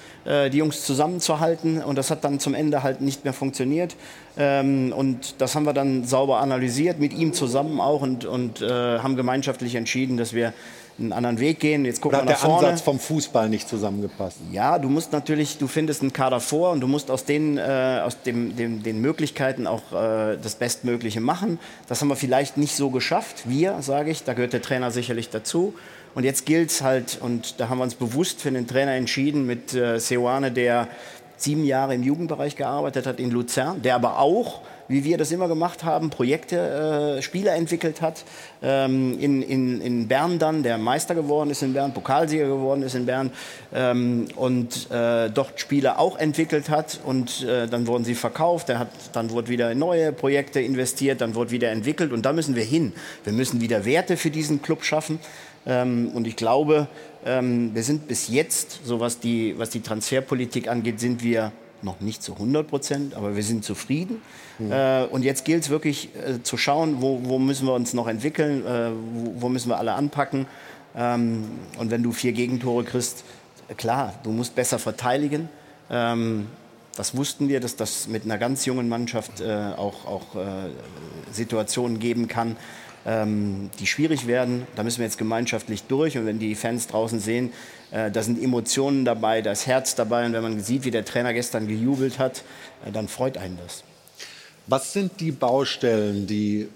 die Jungs zusammenzuhalten und das hat dann zum Ende halt nicht mehr funktioniert. Ähm, und das haben wir dann sauber analysiert, mit ihm zusammen auch und, und äh, haben gemeinschaftlich entschieden, dass wir einen anderen Weg gehen. Jetzt gucken Oder wir hat nach der vorne. Ansatz vom Fußball nicht zusammengepasst? Ja, du musst natürlich, du findest einen Kader vor und du musst aus den, äh, aus dem, dem, den Möglichkeiten auch äh, das Bestmögliche machen. Das haben wir vielleicht nicht so geschafft. Wir, sage ich, da gehört der Trainer sicherlich dazu. Und jetzt gilt es halt, und da haben wir uns bewusst für den Trainer entschieden, mit äh, Seoane, der sieben Jahre im Jugendbereich gearbeitet hat in Luzern, der aber auch, wie wir das immer gemacht haben, Projekte, äh, Spieler entwickelt hat. Ähm, in, in, in Bern dann, der Meister geworden ist in Bern, Pokalsieger geworden ist in Bern ähm, und äh, dort Spieler auch entwickelt hat und äh, dann wurden sie verkauft. Er hat, dann wurde wieder neue Projekte investiert, dann wurde wieder entwickelt und da müssen wir hin. Wir müssen wieder Werte für diesen Club schaffen. Ähm, und ich glaube, ähm, wir sind bis jetzt, so was die, was die Transferpolitik angeht, sind wir noch nicht zu 100 Prozent, aber wir sind zufrieden. Mhm. Äh, und jetzt gilt es wirklich äh, zu schauen, wo, wo müssen wir uns noch entwickeln, äh, wo, wo müssen wir alle anpacken. Ähm, und wenn du vier Gegentore kriegst, äh, klar, du musst besser verteidigen. Ähm, das wussten wir, dass das mit einer ganz jungen Mannschaft äh, auch, auch äh, Situationen geben kann, ähm, die schwierig werden. Da müssen wir jetzt gemeinschaftlich durch. Und wenn die Fans draußen sehen, äh, da sind Emotionen dabei, da ist Herz dabei. Und wenn man sieht, wie der Trainer gestern gejubelt hat, äh, dann freut einen das. Was sind die Baustellen, die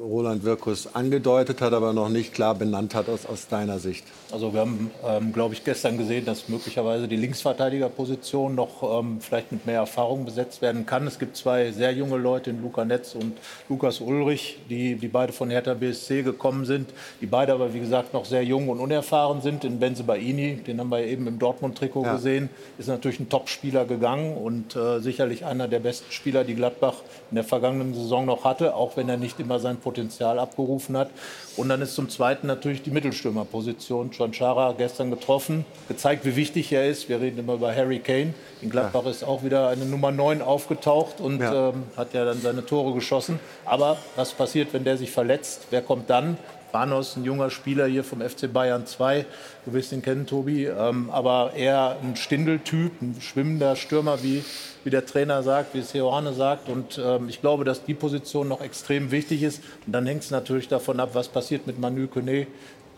Roland Wirkus angedeutet hat, aber noch nicht klar benannt hat aus, aus deiner Sicht? Also wir haben, ähm, glaube ich, gestern gesehen, dass möglicherweise die Linksverteidigerposition noch ähm, vielleicht mit mehr Erfahrung besetzt werden kann. Es gibt zwei sehr junge Leute, Luca Netz und Lukas Ulrich, die, die beide von Hertha BSC gekommen sind, die beide aber, wie gesagt, noch sehr jung und unerfahren sind. In Benze Baini, den haben wir eben im Dortmund-Trikot ja. gesehen, ist natürlich ein Top-Spieler gegangen und äh, sicherlich einer der besten Spieler, die Gladbach in der vergangenen Saison noch hatte, auch wenn er nicht immer sein Potenzial abgerufen hat. Und dann ist zum Zweiten natürlich die Mittelstürmerposition. John Chara gestern getroffen, gezeigt, wie wichtig er ist. Wir reden immer über Harry Kane. In Gladbach ja. ist auch wieder eine Nummer 9 aufgetaucht und ja. Ähm, hat ja dann seine Tore geschossen. Aber was passiert, wenn der sich verletzt? Wer kommt dann? Banos, ein junger Spieler hier vom FC Bayern 2. Du wirst ihn kennen, Tobi. Ähm, aber eher ein Stindeltyp, ein schwimmender Stürmer, wie, wie der Trainer sagt, wie es Johanne sagt. Und ähm, ich glaube, dass die Position noch extrem wichtig ist. Und dann hängt es natürlich davon ab, was passiert mit Manu Kone.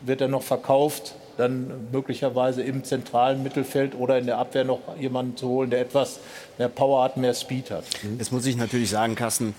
Wird er noch verkauft? Dann möglicherweise im zentralen Mittelfeld oder in der Abwehr noch jemanden zu holen, der etwas mehr Power hat, mehr Speed hat. Jetzt muss ich natürlich sagen, Carsten,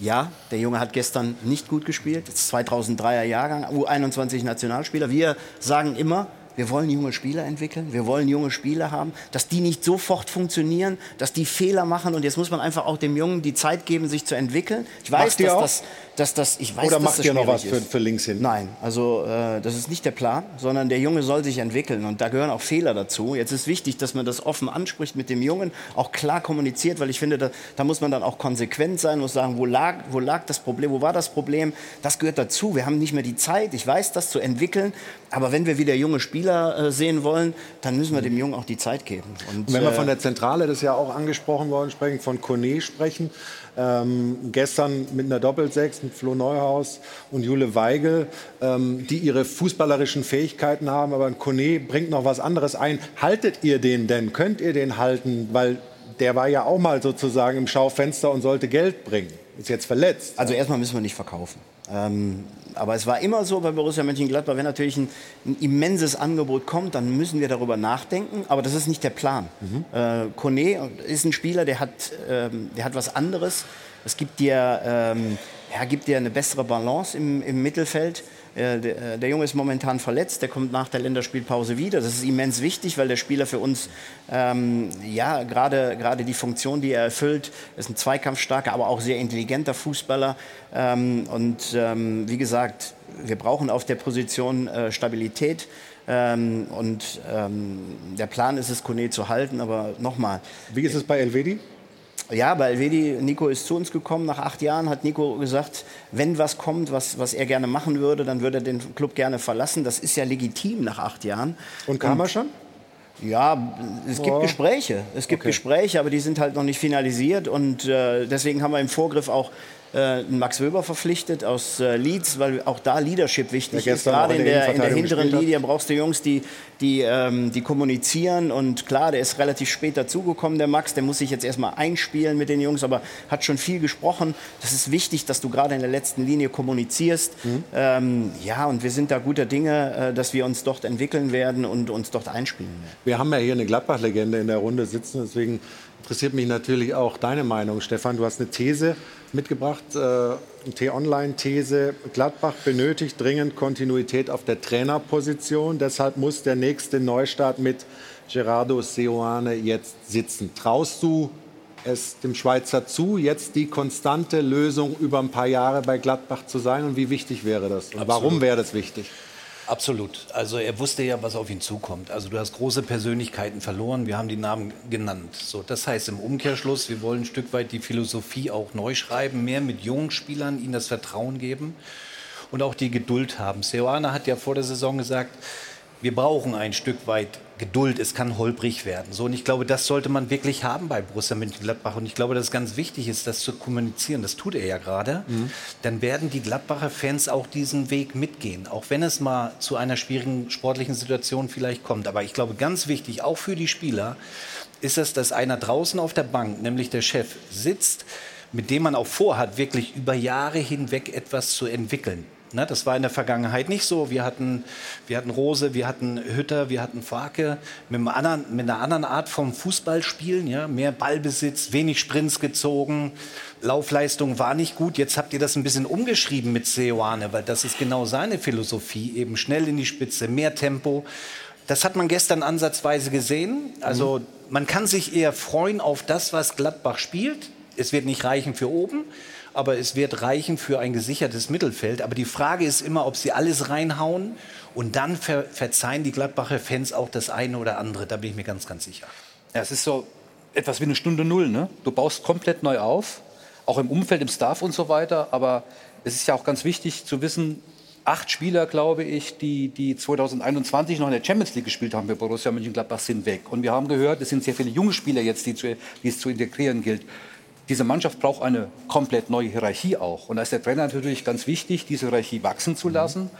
ja, der Junge hat gestern nicht gut gespielt. Das ist 2003er Jahrgang, U21 Nationalspieler. Wir sagen immer, wir wollen junge Spieler entwickeln, wir wollen junge Spieler haben, dass die nicht sofort funktionieren, dass die Fehler machen und jetzt muss man einfach auch dem Jungen die Zeit geben, sich zu entwickeln. Ich weiß, dass das, dass das, ich weiß, Oder dass macht das ihr noch was für, für links hin? Nein, also äh, das ist nicht der Plan, sondern der Junge soll sich entwickeln und da gehören auch Fehler dazu. Jetzt ist wichtig, dass man das offen anspricht mit dem Jungen, auch klar kommuniziert, weil ich finde, da, da muss man dann auch konsequent sein, muss sagen, wo lag, wo lag das Problem, wo war das Problem? Das gehört dazu. Wir haben nicht mehr die Zeit, ich weiß, das zu entwickeln, aber wenn wir wieder junge Spieler äh, sehen wollen, dann müssen wir dem Jungen auch die Zeit geben. Und, und wenn wir von der Zentrale, das ist ja auch angesprochen worden, sprechen, von Kone sprechen, ähm, gestern mit einer Doppelsechs, mit Flo Neuhaus und Jule Weigel, ähm, die ihre fußballerischen Fähigkeiten haben, aber Kone bringt noch was anderes ein. Haltet ihr den denn? Könnt ihr den halten? Weil der war ja auch mal sozusagen im Schaufenster und sollte Geld bringen. Ist jetzt verletzt. Also erstmal müssen wir nicht verkaufen. Ähm, aber es war immer so bei Borussia Mönchengladbach, wenn natürlich ein, ein, immenses Angebot kommt, dann müssen wir darüber nachdenken. Aber das ist nicht der Plan. Mhm. Äh, Kone ist ein Spieler, der hat, ähm, der hat was anderes. Es gibt dir, ähm, ja, gibt dir eine bessere Balance im, im Mittelfeld. Äh, der, äh, der, Junge ist momentan verletzt, der kommt nach der Länderspielpause wieder. Das ist immens wichtig, weil der Spieler für uns, ähm, ja, gerade die Funktion, die er erfüllt, ist ein zweikampfstarker, aber auch sehr intelligenter Fußballer. Ähm, und ähm, wie gesagt, wir brauchen auf der Position äh, Stabilität. Ähm, und ähm, der Plan ist es, Kone zu halten, aber nochmal. Wie ist es bei Elvedi? Ja, bei Elvedi, Nico ist zu uns gekommen. Nach acht Jahren hat Nico gesagt, wenn was kommt, was, was er gerne machen würde, dann würde er den Club gerne verlassen. Das ist ja legitim nach acht Jahren. Und kam er schon? Ja, es gibt. Gespräche. Es gibt okay. Gespräche, aber die sind halt noch nicht finalisiert. Und äh, deswegen haben wir im Vorgriff auch äh, Max Wöber verpflichtet aus äh, Leeds, weil auch da Leadership wichtig ist. Gerade in der, in der hinteren Linie brauchst du Jungs, die, die, ähm, die kommunizieren. Und klar, der ist relativ spät dazugekommen, der Max. Der muss sich jetzt erstmal einspielen mit den Jungs, aber hat schon viel gesprochen. Das ist wichtig, dass du gerade in der letzten Linie kommunizierst. Mhm. Ähm, ja, und wir sind da guter Dinge, äh, dass wir uns dort entwickeln werden und uns dort einspielen. Wir haben ja hier eine Gladbach-Legende in der Runde sitzen, deswegen interessiert mich natürlich auch deine Meinung, Stefan. Du hast eine These mitgebracht, äh, T-Online-These. Gladbach benötigt dringend Kontinuität auf der Trainerposition. Deshalb muss der nächste Neustart mit Gerardo Seoane jetzt sitzen. Traust du es dem Schweizer zu, jetzt die konstante Lösung über ein paar Jahre bei Gladbach zu sein? Und wie wichtig wäre das? Und warum wäre das wichtig? Absolut. Also er wusste ja, was auf ihn zukommt. Also du hast große Persönlichkeiten verloren. Wir haben die Namen genannt. So, das heißt im Umkehrschluss, wir wollen ein Stück weit die Philosophie auch neu schreiben, mehr mit jungen Spielern ihnen das Vertrauen geben und auch die Geduld haben. Seoane hat ja vor der Saison gesagt, wir brauchen ein Stück weit Geduld, es kann holprig werden. So, und ich glaube, das sollte man wirklich haben bei Borussia Mönchengladbach. Und ich glaube, dass es ganz wichtig ist, das zu kommunizieren. Das tut er ja gerade. Mhm. Dann werden die Gladbacher Fans auch diesen Weg mitgehen. Auch wenn es mal zu einer schwierigen sportlichen Situation vielleicht kommt. Aber ich glaube, ganz wichtig, auch für die Spieler, ist es, dass einer draußen auf der Bank, nämlich der Chef, sitzt, mit dem man auch vorhat, wirklich über Jahre hinweg etwas zu entwickeln. Ne, das war in der Vergangenheit nicht so. Wir hatten, wir hatten Rose, wir hatten Hütter, wir hatten Farke mit, anderen, mit einer anderen Art vom Fußballspielen. Ja? Mehr Ballbesitz, wenig Sprints gezogen, Laufleistung war nicht gut. Jetzt habt ihr das ein bisschen umgeschrieben mit Seoane, weil das ist genau seine Philosophie. Eben schnell in die Spitze, mehr Tempo. Das hat man gestern ansatzweise gesehen. Also mhm. man kann sich eher freuen auf das, was Gladbach spielt. Es wird nicht reichen für oben aber es wird reichen für ein gesichertes Mittelfeld. Aber die Frage ist immer, ob sie alles reinhauen und dann ver verzeihen die Gladbacher Fans auch das eine oder andere. Da bin ich mir ganz, ganz sicher. Ja, es ist so etwas wie eine Stunde Null. Ne? Du baust komplett neu auf, auch im Umfeld, im Staff und so weiter. Aber es ist ja auch ganz wichtig zu wissen, acht Spieler, glaube ich, die, die 2021 noch in der Champions League gespielt haben für Borussia Mönchengladbach, sind weg. Und wir haben gehört, es sind sehr viele junge Spieler jetzt, die, zu, die es zu integrieren gilt diese Mannschaft braucht eine komplett neue Hierarchie auch. Und da ist der Trainer natürlich ganz wichtig, diese Hierarchie wachsen zu lassen.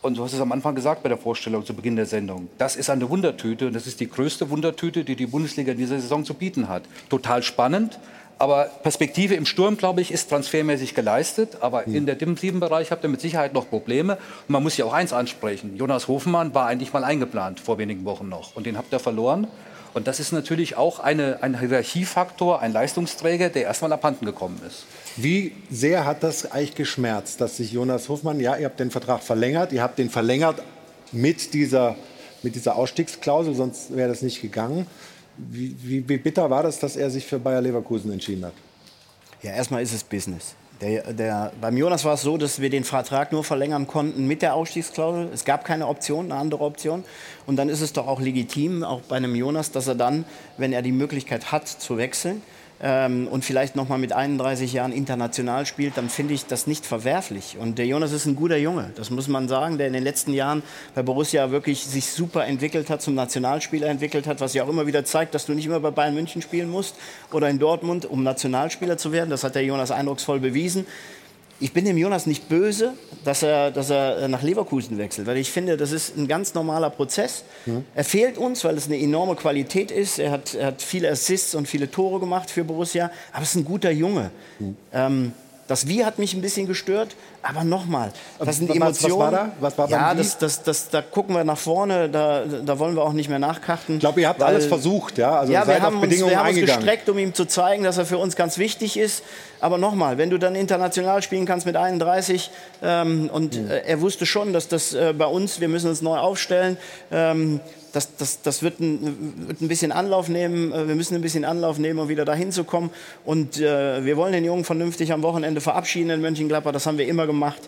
Und du hast es am Anfang gesagt bei der Vorstellung zu Beginn der Sendung. Das ist eine Wundertüte und das ist die größte Wundertüte, die die Bundesliga in dieser Saison zu bieten hat. Total spannend, aber Perspektive im Sturm, glaube ich, ist transfermäßig geleistet. Aber mhm. in der defensiven Bereich habt ihr mit Sicherheit noch Probleme. Und man muss ja auch eins ansprechen. Jonas Hofmann war eigentlich mal eingeplant vor wenigen Wochen noch. Und den habt ihr verloren. Und das ist natürlich auch eine, ein Hierarchiefaktor, ein Leistungsträger, der erstmal abhanden gekommen ist. Wie sehr hat das eigentlich geschmerzt, dass sich Jonas Hofmann, ja, ihr habt den Vertrag verlängert, ihr habt den verlängert mit dieser, mit dieser Ausstiegsklausel, sonst wäre das nicht gegangen. Wie, wie, wie bitter war das, dass er sich für Bayer Leverkusen entschieden hat? Ja, erstmal ist es Business. Der, der, beim Jonas war es so, dass wir den Vertrag nur verlängern konnten mit der Ausstiegsklausel. Es gab keine Option, eine andere Option. Und dann ist es doch auch legitim, auch bei einem Jonas, dass er dann, wenn er die Möglichkeit hat zu wechseln, ähm, und vielleicht noch mal mit 31 Jahren international spielt, dann finde ich das nicht verwerflich. Und der Jonas ist ein guter Junge, das muss man sagen, der in den letzten Jahren bei Borussia wirklich sich super entwickelt hat, zum Nationalspieler entwickelt hat, was ja auch immer wieder zeigt, dass du nicht immer bei Bayern München spielen musst oder in Dortmund, um Nationalspieler zu werden. Das hat der Jonas eindrucksvoll bewiesen ich bin dem Jonas nicht böse, dass er, dass er nach Leverkusen wechselt, weil ich finde, das ist ein ganz normaler Prozess. Mhm. Er fehlt uns, weil es eine enorme Qualität ist. Er hat, er hat viele Assists und viele Tore gemacht für Borussia, aber es ist ein guter Junge. Mhm. Ähm, das Wie hat mich ein bisschen gestört, aber nochmal, das sind was, Emotionen. Was war da? Was war ja, das, das, das, da gucken wir nach vorne, da, da wollen wir auch nicht mehr nachkarten. Ich glaube, ihr habt weil, alles versucht, ja? Also ja, wir haben, uns, wir haben uns gestreckt, um ihm zu zeigen, dass er für uns ganz wichtig ist. Aber nochmal, wenn du dann international spielen kannst mit 31 ähm, und mhm. äh, er wusste schon, dass das äh, bei uns, wir müssen uns neu aufstellen, ähm, das, das, das wird, ein, wird ein bisschen Anlauf nehmen. Äh, wir müssen ein bisschen Anlauf nehmen, um wieder dahin zu kommen. Und äh, wir wollen den Jungen vernünftig am Wochenende verabschieden in Mönchengladbach. Das haben wir immer gemacht.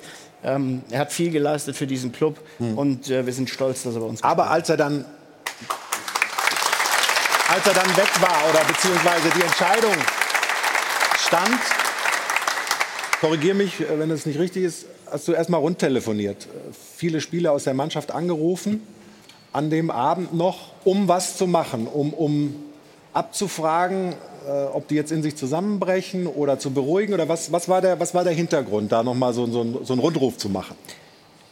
Ähm, er hat viel geleistet für diesen Club hm. und äh, wir sind stolz, dass er bei uns Aber als er dann als er dann weg war oder beziehungsweise die Entscheidung stand, korrigiere mich, äh, wenn es nicht richtig ist, hast du erstmal rundtelefoniert. Viele Spieler aus der Mannschaft angerufen an dem Abend noch, um was zu machen, um, um abzufragen, äh, ob die jetzt in sich zusammenbrechen oder zu beruhigen? Oder was, was, war, der, was war der Hintergrund, da nochmal so, so, so einen Rundruf zu machen?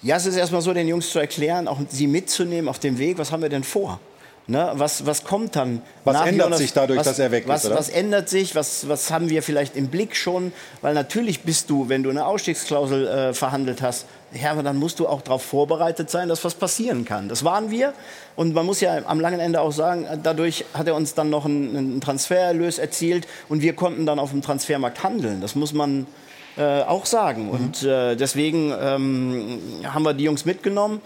Ja, es ist erstmal so, den Jungs zu erklären, auch sie mitzunehmen auf dem Weg, was haben wir denn vor? Ne, was, was kommt dann? Was ändert Jonas, sich dadurch, was, dass er weg was, ist? Oder? Was ändert sich? Was, was haben wir vielleicht im Blick schon? Weil natürlich bist du, wenn du eine Ausstiegsklausel äh, verhandelt hast, ja, aber dann musst du auch darauf vorbereitet sein, dass was passieren kann. Das waren wir. Und man muss ja am langen Ende auch sagen, dadurch hat er uns dann noch einen, einen Transfererlös erzielt und wir konnten dann auf dem Transfermarkt handeln. Das muss man äh, auch sagen. Mhm. Und äh, deswegen ähm, haben wir die Jungs mitgenommen.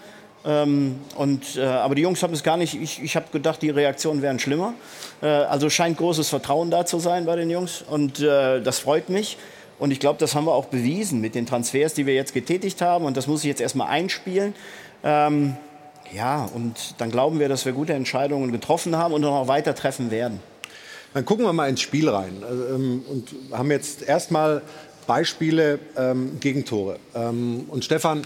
Ähm, und, äh, aber die Jungs haben es gar nicht, ich, ich habe gedacht, die Reaktionen wären schlimmer. Äh, also scheint großes Vertrauen da zu sein bei den Jungs und äh, das freut mich. Und ich glaube, das haben wir auch bewiesen mit den Transfers, die wir jetzt getätigt haben. Und das muss ich jetzt erstmal einspielen. Ähm, ja, und dann glauben wir, dass wir gute Entscheidungen getroffen haben und noch weiter treffen werden. Dann gucken wir mal ins Spiel rein also, ähm, und haben jetzt erstmal Beispiele ähm, Gegentore. Ähm, und Stefan,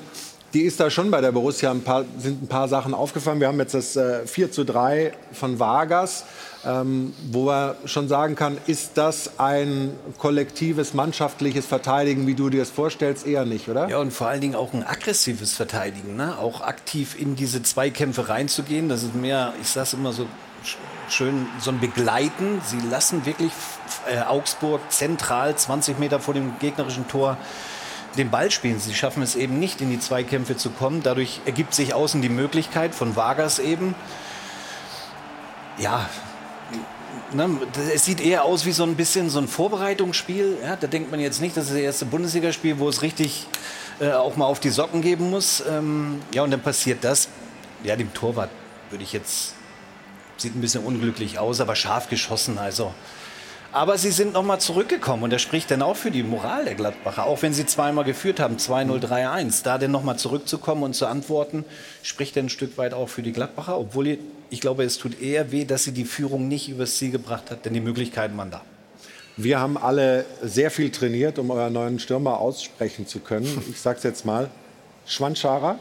die ist da schon bei der Borussia ein paar, sind ein paar Sachen aufgefallen. Wir haben jetzt das äh, 4 zu 3 von Vargas, ähm, wo man schon sagen kann, ist das ein kollektives, mannschaftliches Verteidigen, wie du dir das vorstellst? Eher nicht, oder? Ja, und vor allen Dingen auch ein aggressives Verteidigen. Ne? Auch aktiv in diese Zweikämpfe reinzugehen. Das ist mehr, ich sage immer so, schön so ein Begleiten. Sie lassen wirklich äh, Augsburg zentral 20 Meter vor dem gegnerischen Tor den Ball spielen. Sie schaffen es eben nicht, in die Zweikämpfe zu kommen. Dadurch ergibt sich außen die Möglichkeit von Vargas eben. Ja, ne, es sieht eher aus wie so ein bisschen so ein Vorbereitungsspiel. Ja, da denkt man jetzt nicht, das ist das erste Bundesligaspiel, wo es richtig äh, auch mal auf die Socken geben muss. Ähm, ja, und dann passiert das. Ja, dem Torwart würde ich jetzt sieht ein bisschen unglücklich aus, aber scharf geschossen. Also aber sie sind nochmal zurückgekommen und das spricht dann auch für die Moral der Gladbacher. Auch wenn sie zweimal geführt haben, 2-0, 3-1. Da dann nochmal zurückzukommen und zu antworten, spricht dann ein Stück weit auch für die Gladbacher. Obwohl ich glaube, es tut eher weh, dass sie die Führung nicht übers Ziel gebracht hat, denn die Möglichkeiten waren da. Wir haben alle sehr viel trainiert, um euren neuen Stürmer aussprechen zu können. Ich sag's jetzt mal. Schwanschara,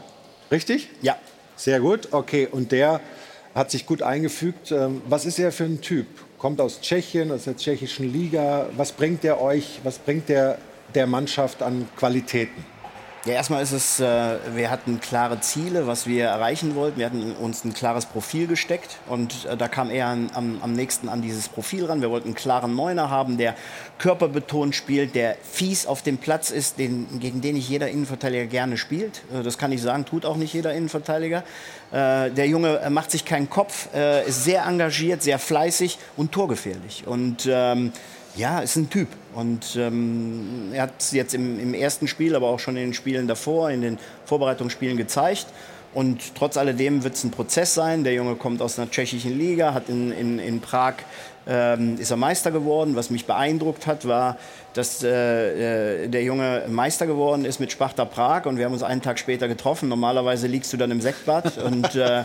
richtig? Ja. Sehr gut, okay. Und der hat sich gut eingefügt. Ähm, was ist er für ein Typ? Kommt aus Tschechien, aus der tschechischen Liga. Was bringt der euch, was bringt der der Mannschaft an Qualitäten? Ja, erstmal ist es, äh, wir hatten klare Ziele, was wir erreichen wollten. Wir hatten uns ein klares Profil gesteckt und äh, da kam er an, am, am nächsten an dieses Profil ran. Wir wollten einen klaren Neuner haben, der körperbetont spielt, der fies auf dem Platz ist, den, gegen den nicht jeder Innenverteidiger gerne spielt. Äh, das kann ich sagen, tut auch nicht jeder Innenverteidiger. Äh, der Junge macht sich keinen Kopf, äh, ist sehr engagiert, sehr fleißig und torgefährlich. Und ähm, ja, ist ein Typ. Und ähm, er hat es jetzt im, im, ersten Spiel, aber auch schon in den Spielen davor, in den Vorbereitungsspielen gezeigt. Und trotz alledem wird es ein Prozess sein. Der Junge kommt aus einer tschechischen Liga, hat in, in, in Prag ähm, ist er Meister geworden. Was mich beeindruckt hat, war, dass äh, äh, der Junge Meister geworden ist mit Sparta Prag und wir haben uns einen Tag später getroffen. Normalerweise liegst du dann im Sektbad und äh,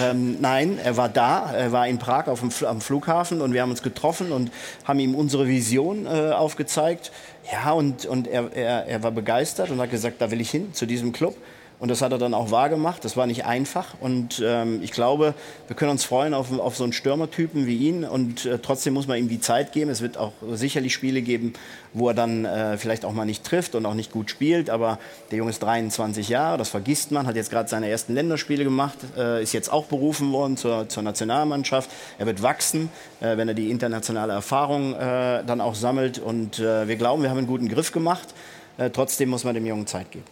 ähm, nein, er war da, er war in Prag auf dem, am Flughafen und wir haben uns getroffen und haben ihm unsere Vision äh, aufgezeigt. Ja, und, und er, er, er war begeistert und hat gesagt, da will ich hin, zu diesem Club. Und das hat er dann auch wahrgemacht. Das war nicht einfach. Und ähm, ich glaube, wir können uns freuen auf, auf so einen Stürmertypen wie ihn. Und äh, trotzdem muss man ihm die Zeit geben. Es wird auch sicherlich Spiele geben, wo er dann äh, vielleicht auch mal nicht trifft und auch nicht gut spielt. Aber der Junge ist 23 Jahre, das vergisst man, hat jetzt gerade seine ersten Länderspiele gemacht, äh, ist jetzt auch berufen worden zur, zur Nationalmannschaft. Er wird wachsen, äh, wenn er die internationale Erfahrung äh, dann auch sammelt. Und äh, wir glauben, wir haben einen guten Griff gemacht. trotzdem muss man dem Jungen Zeit geben.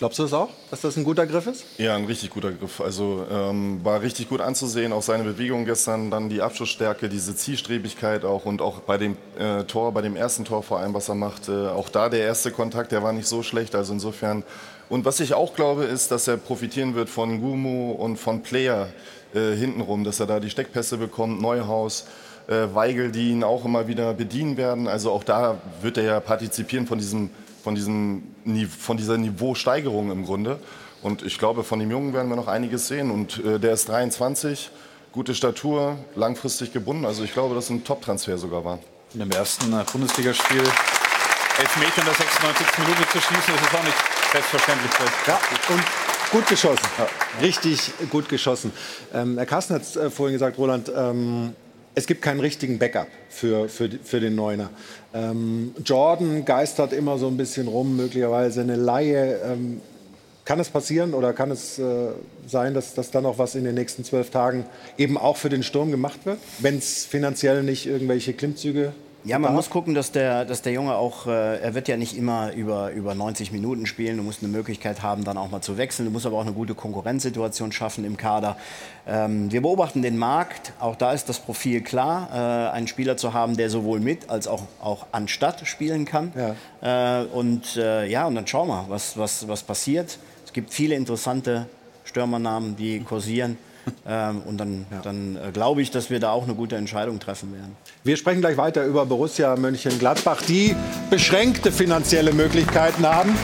Glaubst du das auch, dass das ein guter Griff ist? Ja, ein richtig guter Griff. Also ähm, war richtig gut anzusehen, auch seine Bewegung gestern, dann die Abschlussstärke, diese Zielstrebigkeit auch und auch bei dem äh, Tor, bei dem ersten Tor vor allem, was er macht, äh, auch da der erste Kontakt, der war nicht so schlecht. Also insofern. Und was ich auch glaube, ist, dass er profitieren wird von Gumu und von Player äh, hintenrum, dass er da die Steckpässe bekommt, Neuhaus. Äh, Weigel, die ihn auch immer wieder bedienen werden. Also auch da wird er ja partizipieren von diesem von, diesem, von dieser Niveausteigerung im Grunde. Und ich glaube, von dem Jungen werden wir noch einiges sehen. Und äh, der ist 23, gute Statur, langfristig gebunden. Also ich glaube, dass es ein Top-Transfer sogar war. In dem ersten äh, Bundesligaspiel elf Meter in der 96. Minute zu schießen, das ist auch nicht selbstverständlich. Ja, und gut geschossen. Ja, richtig gut geschossen. Ähm, Herr Carsten hat es äh, vorhin gesagt, Roland, ähm, es gibt keinen richtigen Backup für, für, für den Neuner. Ähm, Jordan geistert immer so ein bisschen rum, möglicherweise eine Laie. Ähm, kann es passieren oder kann es äh, sein, dass, dass dann noch was in den nächsten zwölf Tagen eben auch für den Sturm gemacht wird, wenn es finanziell nicht irgendwelche Klimmzüge ja, man muss gucken, dass der, dass der Junge auch, äh, er wird ja nicht immer über, über 90 Minuten spielen. Du musst eine Möglichkeit haben, dann auch mal zu wechseln. Du musst aber auch eine gute Konkurrenzsituation schaffen im Kader. Ähm, wir beobachten den Markt. Auch da ist das Profil klar, äh, einen Spieler zu haben, der sowohl mit als auch, auch anstatt spielen kann. Ja. Äh, und äh, ja, und dann schauen wir, was, was, was passiert. Es gibt viele interessante Stürmernamen, die kursieren. Ähm, und dann, ja. dann äh, glaube ich, dass wir da auch eine gute Entscheidung treffen werden. Wir sprechen gleich weiter über Borussia Mönchengladbach, die beschränkte finanzielle Möglichkeiten haben.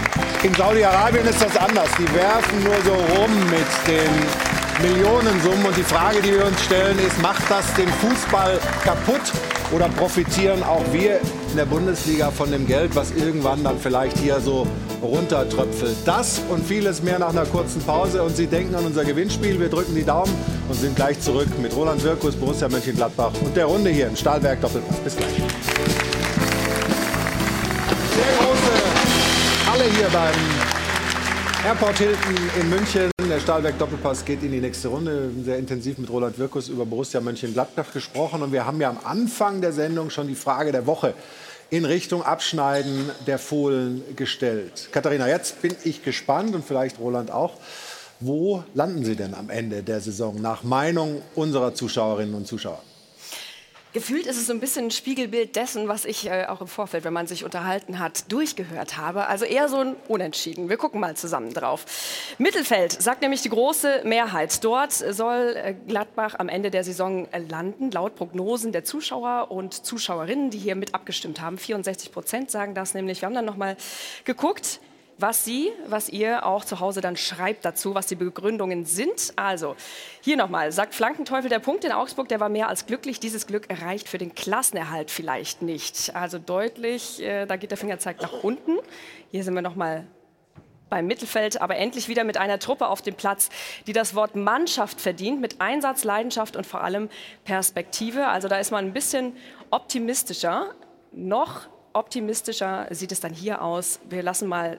In Saudi-Arabien ist das anders. Die werfen nur so rum mit den Millionensummen. Und die Frage, die wir uns stellen, ist, macht das den Fußball kaputt oder profitieren auch wir in der Bundesliga von dem Geld, was irgendwann dann vielleicht hier so runtertröpfelt. Das und vieles mehr nach einer kurzen Pause. Und Sie denken an unser Gewinnspiel. Wir drücken die Daumen und sind gleich zurück mit Roland Wirkus, Borussia Mönchengladbach und der Runde hier im Stahlwerk Doppelpass. Bis gleich. Sehr große Halle hier beim Airport Hilton in München. Der Stahlberg Doppelpass geht in die nächste Runde. Sehr intensiv mit Roland Wirkus über Borussia Mönchengladbach gesprochen. Und wir haben ja am Anfang der Sendung schon die Frage der Woche in Richtung Abschneiden der Fohlen gestellt. Katharina, jetzt bin ich gespannt und vielleicht Roland auch. Wo landen Sie denn am Ende der Saison nach Meinung unserer Zuschauerinnen und Zuschauer? Gefühlt ist es so ein bisschen ein Spiegelbild dessen, was ich äh, auch im Vorfeld, wenn man sich unterhalten hat, durchgehört habe. Also eher so ein Unentschieden. Wir gucken mal zusammen drauf. Mittelfeld sagt nämlich die große Mehrheit. Dort soll äh, Gladbach am Ende der Saison äh, landen, laut Prognosen der Zuschauer und Zuschauerinnen, die hier mit abgestimmt haben. 64 Prozent sagen das nämlich. Wir haben dann noch mal geguckt was Sie, was ihr auch zu Hause dann schreibt dazu, was die Begründungen sind. Also, hier nochmal, sagt Flankenteufel, der Punkt in Augsburg, der war mehr als glücklich. Dieses Glück erreicht für den Klassenerhalt vielleicht nicht. Also deutlich, äh, da geht der Fingerzeig nach unten. Hier sind wir nochmal beim Mittelfeld, aber endlich wieder mit einer Truppe auf dem Platz, die das Wort Mannschaft verdient, mit Einsatz, Leidenschaft und vor allem Perspektive. Also da ist man ein bisschen optimistischer. Noch optimistischer sieht es dann hier aus. Wir lassen mal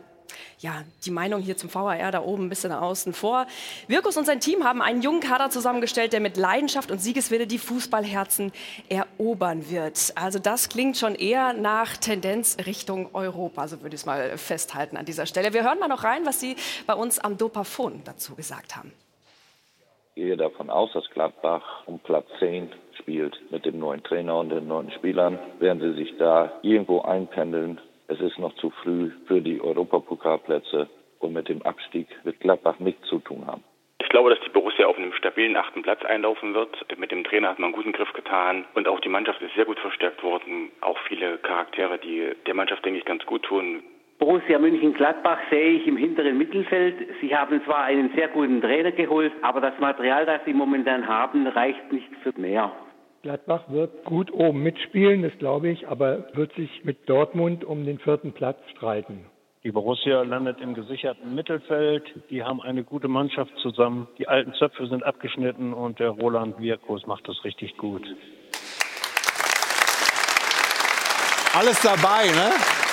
ja, die Meinung hier zum VAR da oben ein bisschen außen vor. Wirkus und sein Team haben einen jungen Kader zusammengestellt, der mit Leidenschaft und Siegeswille die Fußballherzen erobern wird. Also das klingt schon eher nach Tendenz Richtung Europa, so würde ich es mal festhalten an dieser Stelle. Wir hören mal noch rein, was Sie bei uns am Dopafon dazu gesagt haben. Ich gehe davon aus, dass Gladbach um Platz 10 spielt mit dem neuen Trainer und den neuen Spielern. Werden sie sich da irgendwo einpendeln, es ist noch zu früh für die Europapokalplätze und mit dem Abstieg wird Gladbach nichts zu tun haben. Ich glaube, dass die Borussia auf einem stabilen achten Platz einlaufen wird. Mit dem Trainer hat man einen guten Griff getan und auch die Mannschaft ist sehr gut verstärkt worden. Auch viele Charaktere, die der Mannschaft, denke ich, ganz gut tun. Borussia München-Gladbach sehe ich im hinteren Mittelfeld. Sie haben zwar einen sehr guten Trainer geholt, aber das Material, das sie momentan haben, reicht nicht für mehr. Gladbach wird gut oben mitspielen, das glaube ich, aber wird sich mit Dortmund um den vierten Platz streiten. Die Borussia landet im gesicherten Mittelfeld. Die haben eine gute Mannschaft zusammen. Die alten Zöpfe sind abgeschnitten und der Roland Wirkus macht das richtig gut. Alles dabei, ne?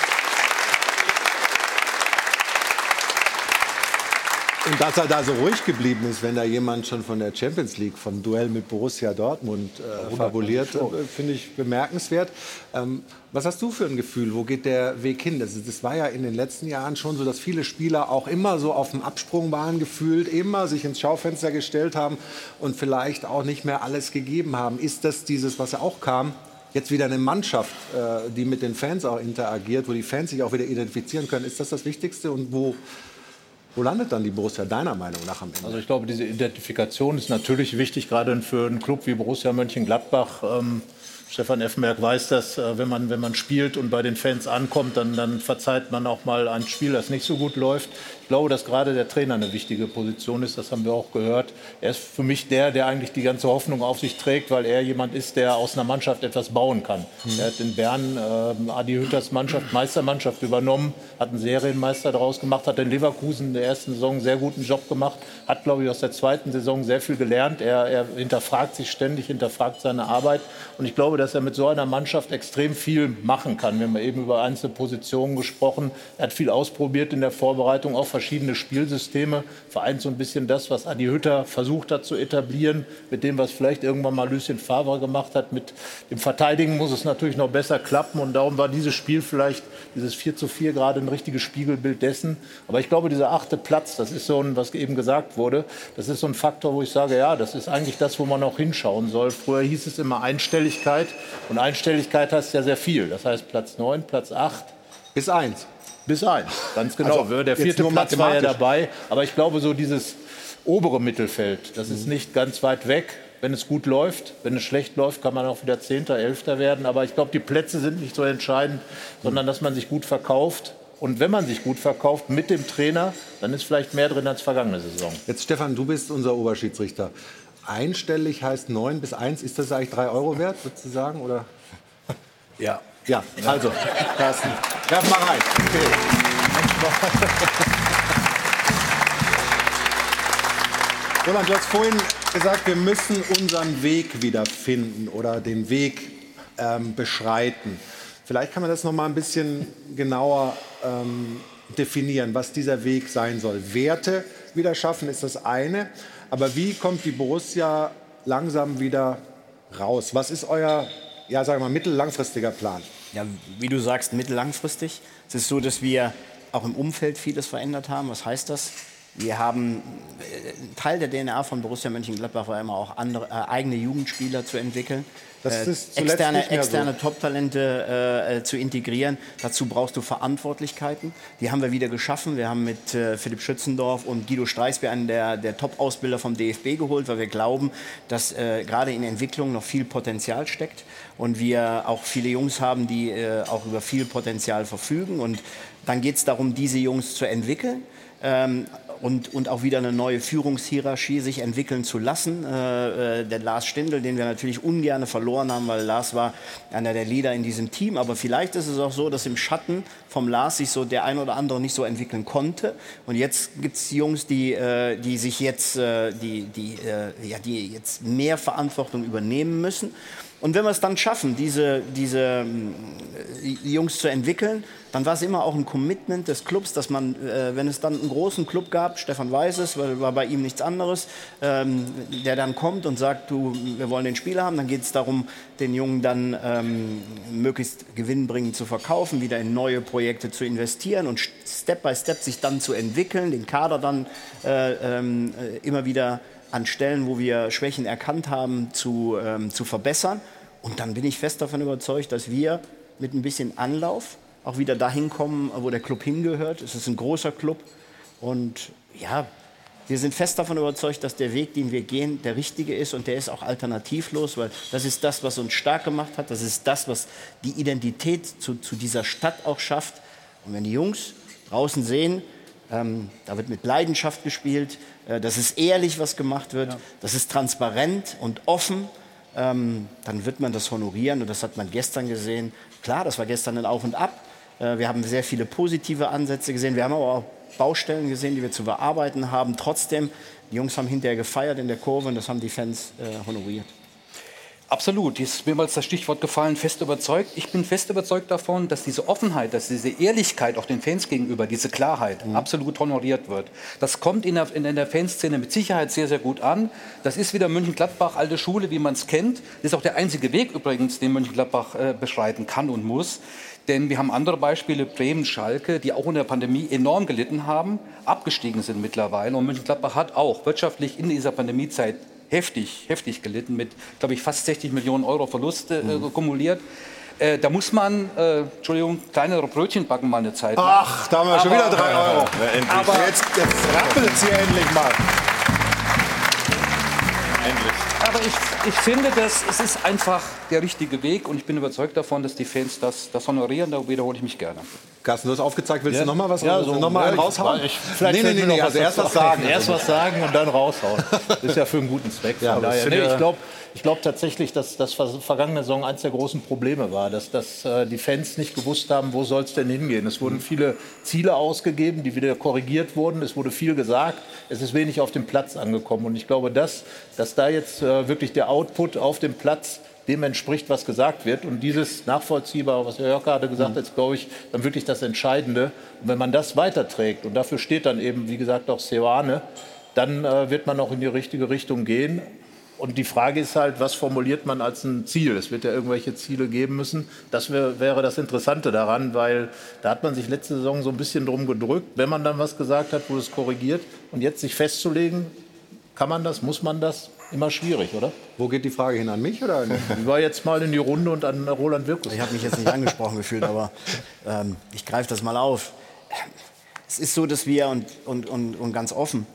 Und dass er da so ruhig geblieben ist, wenn da jemand schon von der Champions League, vom Duell mit Borussia Dortmund äh, fabuliert, äh, finde ich bemerkenswert. Ähm, was hast du für ein Gefühl? Wo geht der Weg hin? Das, das, war ja in den letzten Jahren schon so, dass viele Spieler auch immer so auf dem Absprung waren gefühlt, immer sich ins Schaufenster gestellt haben und vielleicht auch nicht mehr alles gegeben haben. Ist das dieses, was ja auch kam, jetzt wieder eine Mannschaft, äh, die mit den Fans auch interagiert, wo die Fans sich auch wieder identifizieren können? Ist das das Wichtigste und wo wo landet dann die Borussia deiner Meinung nach am Ende? Also ich glaube, diese Identifikation ist natürlich wichtig, gerade für einen Club wie Borussia Mönchengladbach. Ähm, Stefan Effenberg weiß das, äh, wenn man, wenn man spielt und bei den Fans ankommt, dann, dann verzeiht man auch mal ein Spiel, das nicht so gut läuft. Ich glaube, dass gerade der Trainer eine wichtige Position ist, das haben wir auch gehört. Er ist für mich der, der eigentlich die ganze Hoffnung auf sich trägt, weil er jemand ist, der aus einer Mannschaft etwas bauen kann. Mhm. Er hat in Bern äh, Adi Hütters Mannschaft, Meistermannschaft übernommen, hat einen Serienmeister daraus gemacht, hat in Leverkusen in der ersten Saison einen sehr guten Job gemacht, hat, glaube ich, aus der zweiten Saison sehr viel gelernt. Er, er hinterfragt sich ständig, hinterfragt seine Arbeit. Und ich glaube, dass er mit so einer Mannschaft extrem viel machen kann. Wir haben eben über einzelne Positionen gesprochen. Er hat viel ausprobiert in der Vorbereitung, auch verschiedene Spielsysteme, vereint so ein bisschen das, was Adi Hütter versucht hat zu etablieren, mit dem, was vielleicht irgendwann mal Lucien Favre gemacht hat. Mit dem Verteidigen muss es natürlich noch besser klappen und darum war dieses Spiel vielleicht, dieses 4 zu 4 gerade ein richtiges Spiegelbild dessen. Aber ich glaube, dieser achte Platz, das ist so ein, was eben gesagt wurde, das ist so ein Faktor, wo ich sage, ja, das ist eigentlich das, wo man auch hinschauen soll. Früher hieß es immer Einstelligkeit und Einstelligkeit heißt ja sehr viel. Das heißt Platz 9, Platz 8. Bis 1. Bis eins, ganz genau. Also, der vierte Platz war ja dabei. Aber ich glaube, so dieses obere Mittelfeld, das ist mhm. nicht ganz weit weg. Wenn es gut läuft, wenn es schlecht läuft, kann man auch wieder Zehnter, Elfter werden. Aber ich glaube, die Plätze sind nicht so entscheidend, sondern dass man sich gut verkauft. Und wenn man sich gut verkauft mit dem Trainer, dann ist vielleicht mehr drin als vergangene Saison. Jetzt, Stefan, du bist unser Oberschiedsrichter. Einstellig heißt 9 bis 1. Ist das eigentlich 3 Euro wert, würdest du sagen? Oder? Ja. Ja, also, Carsten, werf mal rein. Okay. Roland, du hast vorhin gesagt, wir müssen unseren Weg wieder finden oder den Weg ähm, beschreiten. Vielleicht kann man das noch mal ein bisschen genauer ähm, definieren, was dieser Weg sein soll. Werte wieder schaffen ist das eine, aber wie kommt die Borussia langsam wieder raus? Was ist euer, ja, sagen wir mal, mittel-langfristiger Plan? Ja, wie du sagst, mittellangfristig. Es ist so, dass wir auch im Umfeld vieles verändert haben. Was heißt das? Wir haben äh, Teil der DNA von Borussia Mönchengladbach war immer auch andere, äh, eigene Jugendspieler zu entwickeln. Das äh, ist externe, mehr so. externe Top-Talente äh, zu integrieren. Dazu brauchst du Verantwortlichkeiten. Die haben wir wieder geschaffen. Wir haben mit äh, Philipp Schützendorf und Guido Streisby einen der, der Top-Ausbilder vom DFB geholt, weil wir glauben, dass äh, gerade in Entwicklung noch viel Potenzial steckt und wir auch viele Jungs haben, die äh, auch über viel Potenzial verfügen. Und dann geht es darum, diese Jungs zu entwickeln. Ähm, und, und auch wieder eine neue Führungshierarchie sich entwickeln zu lassen. Äh, äh, der Lars Stindl, den wir natürlich ungern verloren haben, weil Lars war einer der Leader in diesem Team. Aber vielleicht ist es auch so, dass im Schatten vom Lars sich so der ein oder andere nicht so entwickeln konnte. Und jetzt gibt es Jungs, die, äh, die sich jetzt, äh, die, die, ja, die jetzt mehr Verantwortung übernehmen müssen. Und wenn wir es dann schaffen, diese, diese äh, Jungs zu entwickeln, dann war es immer auch ein Commitment des Clubs, dass man, äh, wenn es dann einen großen Club gab, Stefan weiß es, weil war bei ihm nichts anderes, ähm, der dann kommt und sagt, du, wir wollen den Spieler haben, dann geht es darum, den Jungen dann ähm, möglichst gewinnbringend zu verkaufen, wieder in neue Projekte zu investieren und Step by Step sich dann zu entwickeln, den Kader dann äh, ähm, äh, immer wieder an Stellen, wo wir Schwächen erkannt haben, zu, ähm, zu verbessern. Und dann bin ich fest davon überzeugt, dass wir mit ein bisschen Anlauf auch wieder dahin kommen, wo der Club hingehört. Es ist ein großer Club. Und ja, wir sind fest davon überzeugt, dass der Weg, den wir gehen, der richtige ist und der ist auch alternativlos, weil das ist das, was uns stark gemacht hat. Das ist das, was die Identität zu, zu dieser Stadt auch schafft. Und wenn die Jungs draußen sehen, ähm, da wird mit Leidenschaft gespielt, äh, das ist ehrlich, was gemacht wird, das ist transparent und offen, ähm, dann wird man das honorieren und das hat man gestern gesehen. Klar, das war gestern ein Auf und Ab. Äh, wir haben sehr viele positive Ansätze gesehen. Wir haben aber auch Baustellen gesehen, die wir zu bearbeiten haben. Trotzdem, die Jungs haben hinterher gefeiert in der Kurve und das haben die Fans äh, honoriert. Absolut, Hier ist mehrmals das Stichwort gefallen, fest überzeugt. Ich bin fest überzeugt davon, dass diese Offenheit, dass diese Ehrlichkeit auch den Fans gegenüber, diese Klarheit Mhm. absolut honoriert wird. Das kommt in der, in der Fanszene mit Sicherheit sehr, sehr gut an. Das ist wieder Mönchengladbach, alte Schule, wie man es kennt. Das ist auch der einzige Weg übrigens, den Mönchengladbach äh, beschreiten kann und muss. Denn wir haben andere Beispiele, Bremen, Schalke, die auch in der Pandemie enorm gelitten haben, abgestiegen sind mittlerweile. Und Mönchengladbach hat auch wirtschaftlich in dieser Pandemiezeit heftig, heftig gelitten mit, glaube ich, fast 60 Millionen Euro Verluste äh, kumuliert. Äh, da muss man, äh, Entschuldigung, kleinere Brötchen backen mal eine Zeit lang. Ach, da haben wir schon wieder drei Euro. Endlich. Aber jetzt, jetzt rappelt es hier endlich mal. Aber ich, ich finde, dass es ist einfach der richtige Weg und ich bin überzeugt davon, dass die Fans das, das honorieren. Da wiederhole ich mich gerne. Carsten, du hast aufgezeigt, willst Ja. du noch mal was, Ja, so noch mal ehrlich, raushauen? Ich, vielleicht nee, nee, nee, noch also was erst was sagen. ein. Erst was sagen und dann raushauen. Ist ja für einen guten Zweck. Ja, das daher, nee, ich- glaube ich glaub tatsächlich, dass das ver- vergangene Saison eines der großen Probleme war, dass, dass äh, die Fans nicht gewusst haben, wo soll es denn hingehen. Es wurden viele Ziele ausgegeben, die wieder korrigiert wurden. Es wurde viel gesagt. Es ist wenig auf dem Platz angekommen. Und ich glaube, dass, dass da jetzt äh, wirklich der Output auf dem Platz dem entspricht, was gesagt wird. Und dieses Nachvollziehbare, was Herr Jörg gerade gesagt hat, ist, glaube ich, dann wirklich das Entscheidende. Und wenn man das weiterträgt, und dafür steht dann eben, wie gesagt, auch Seoane, dann äh, wird man auch in die richtige Richtung gehen. Und die Frage ist halt, was formuliert man als ein Ziel? Es wird ja irgendwelche Ziele geben müssen. Das wär, wäre das Interessante daran, weil da hat man sich letzte Saison so ein bisschen drum gedrückt. Wenn man dann was gesagt hat, wurde es korrigiert. Und jetzt sich festzulegen, kann man das, muss man das? Immer schwierig, oder? Wo geht die Frage hin? An mich oder an Ich war jetzt mal in die Runde und an Roland Wirkus. Ich habe mich jetzt nicht angesprochen gefühlt, aber ähm, ich greife das mal auf. Es ist so, dass wir, und, und, und, und ganz offen,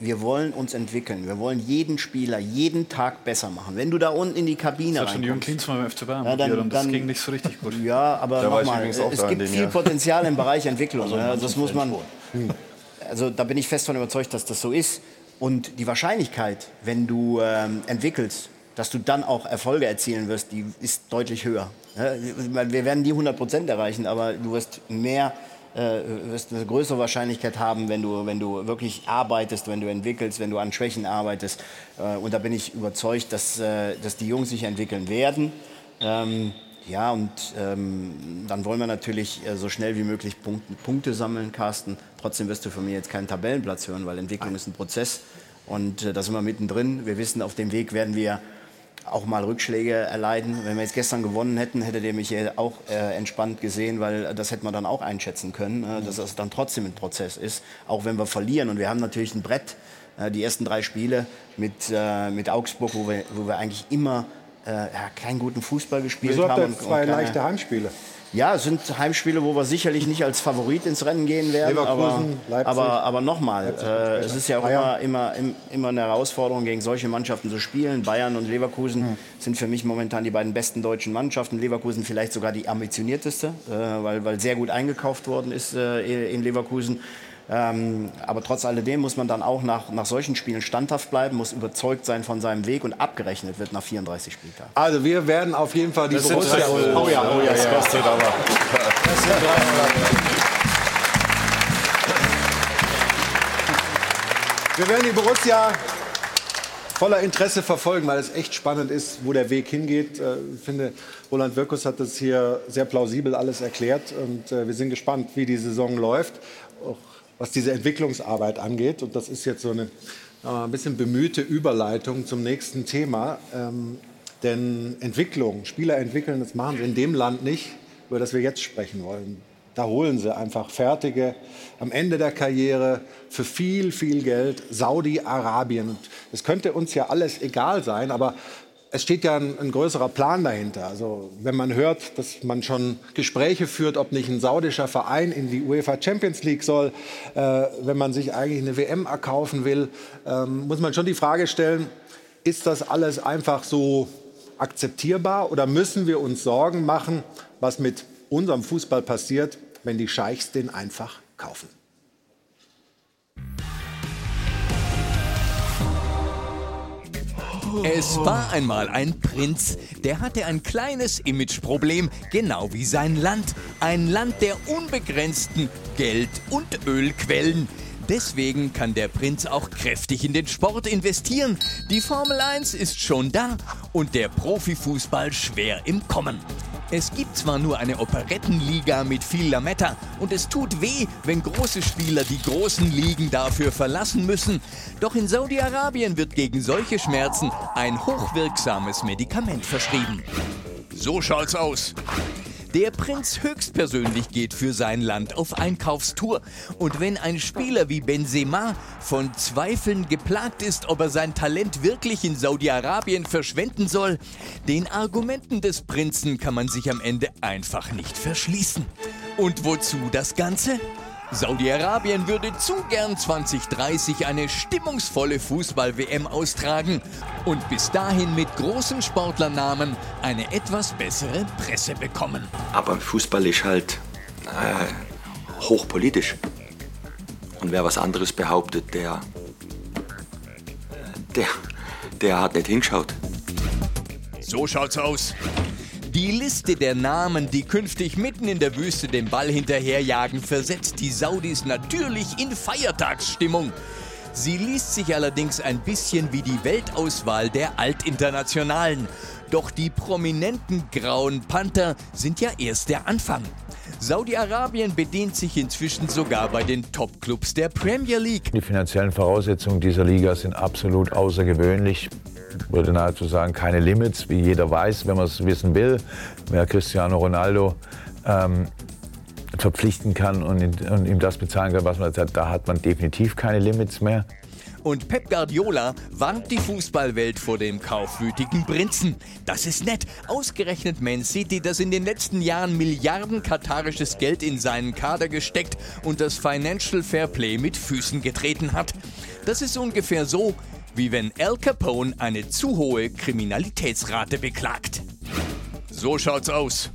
wir wollen uns entwickeln. Wir wollen jeden Spieler jeden Tag besser machen. Wenn du da unten in die Kabine Das hat schon Jürgen Klinsmann beim FC Bayern Ja, dann- und das dann- ging nicht so richtig gut. Ja, aber nochmal, es gibt viel Jahr. Potenzial im Bereich Entwicklung. Also ja, manchen das muss man. Also da bin ich fest von überzeugt, dass das so ist. Und die Wahrscheinlichkeit, wenn du ähm, entwickelst, dass du dann auch Erfolge erzielen wirst, die ist deutlich höher. Wir werden die 100 Prozent erreichen, aber du wirst mehr, äh, wirst eine größere Wahrscheinlichkeit haben, wenn du, wenn du wirklich arbeitest, wenn du entwickelst, wenn du an Schwächen arbeitest. Äh, und da bin ich überzeugt, dass, äh, dass die Jungs sich entwickeln werden. Ähm, Ja, und ähm, dann wollen wir natürlich äh, so schnell wie möglich Punkte, Punkte sammeln, Carsten. Trotzdem wirst du von mir jetzt keinen Tabellenplatz hören, weil Entwicklung ist ein Prozess. Und äh, da sind wir mittendrin. Wir wissen, auf dem Weg werden wir auch mal Rückschläge erleiden. Wenn wir jetzt gestern gewonnen hätten, hätte der Michael auch äh, entspannt gesehen, weil das hätte man dann auch einschätzen können, äh, dass das dann trotzdem ein Prozess ist, auch wenn wir verlieren. Und wir haben natürlich ein Brett, äh, die ersten drei Spiele mit, äh, mit Augsburg, wo wir, wo wir eigentlich immer keinen guten Fußball gespielt Wieso haben. jetzt zwei leichte Heimspiele? Ja, es sind Heimspiele, wo wir sicherlich nicht als Favorit ins Rennen gehen werden. Aber, Leverkusen, Leipzig. aber, aber nochmal, äh, es ist ja auch Bayern. immer, immer, immer eine Herausforderung, gegen solche Mannschaften zu spielen. Bayern und Leverkusen Hm. sind für mich momentan die beiden besten deutschen Mannschaften. Leverkusen vielleicht sogar die ambitionierteste, äh, weil, weil sehr gut eingekauft worden ist äh, in Leverkusen. Ähm, aber trotz alledem muss man dann auch nach, nach solchen Spielen standhaft bleiben, muss überzeugt sein von seinem Weg und abgerechnet wird nach 34 Spieltagen. Also wir werden auf jeden Fall die Das Borussia... drei- Oh ja, oh ja, Das ja. kostet aber. Das sind drei- Wir werden die Borussia voller Interesse verfolgen, weil es echt spannend ist, wo der Weg hingeht. Äh, Ich finde, Roland Wirkus hat das hier sehr plausibel alles erklärt und äh, wir sind gespannt, wie die Saison läuft, auch was diese Entwicklungsarbeit angeht. Und das ist jetzt so eine ein bisschen bemühte Überleitung zum nächsten Thema. Ähm, Denn Entwicklung, Spieler entwickeln, das machen sie in dem Land nicht, über das wir jetzt sprechen wollen. Da holen sie einfach fertige, am Ende der Karriere für viel, viel Geld Saudi-Arabien. Es könnte uns ja alles egal sein, aber es steht ja ein, ein größerer Plan dahinter. Also wenn man hört, dass man schon Gespräche führt, ob nicht ein saudischer Verein in die UEFA Champions League soll, äh, wenn man sich eigentlich eine WM erkaufen will, ähm, muss man schon die Frage stellen, ist das alles einfach so akzeptierbar oder müssen wir uns Sorgen machen, was mit unserem Fußball passiert, wenn die Scheichs den einfach kaufen? Es war einmal ein Prinz, der hatte ein kleines Imageproblem, genau wie sein Land. Ein Land der unbegrenzten Geld- und Ölquellen. Deswegen kann der Prinz auch kräftig in den Sport investieren. Die Formel 1 ist schon da und der Profifußball schwer im Kommen. Es gibt zwar nur eine Operettenliga mit viel Lametta und es tut weh, wenn große Spieler die großen Ligen dafür verlassen müssen. Doch in Saudi-Arabien wird gegen solche Schmerzen ein hochwirksames Medikament verschrieben. So schaut's aus. Der Prinz höchstpersönlich geht für sein Land auf Einkaufstour. Und wenn ein Spieler wie Benzema von Zweifeln geplagt ist, ob er sein Talent wirklich in Saudi-Arabien verschwenden soll, den Argumenten des Prinzen kann man sich am Ende einfach nicht verschließen. Und wozu das Ganze? Saudi-Arabien würde zu gern 2030 eine stimmungsvolle Fußball-WM austragen und bis dahin mit großen Sportlernamen eine etwas bessere Presse bekommen. Aber Fußball ist halt äh, hochpolitisch. Und wer was anderes behauptet, der, der, der hat nicht hingeschaut. So schaut's aus. Die Liste der Namen, die künftig mitten in der Wüste den Ball hinterherjagen, versetzt die Saudis natürlich in Feiertagsstimmung. Sie liest sich allerdings ein bisschen wie die Weltauswahl der Altinternationalen. Doch die prominenten grauen Panther sind ja erst der Anfang. Saudi-Arabien bedient sich inzwischen sogar bei den Topclubs der Premier League. Die finanziellen Voraussetzungen dieser Liga sind absolut außergewöhnlich. Würde nahezu sagen, keine Limits, wie jeder weiß, wenn man es wissen will. Wer Cristiano Ronaldo ähm, verpflichten kann und, und ihm das bezahlen kann, was man hat, da hat man definitiv keine Limits mehr. Und Pep Guardiola warnt die Fußballwelt vor dem kaufwütigen Prinzen. Das ist nett. Ausgerechnet Man City, das in den letzten Jahren Milliarden katarisches Geld in seinen Kader gesteckt und das Financial Fairplay mit Füßen getreten hat. Das ist ungefähr so, wie wenn Al Capone eine zu hohe Kriminalitätsrate beklagt. So schaut's aus.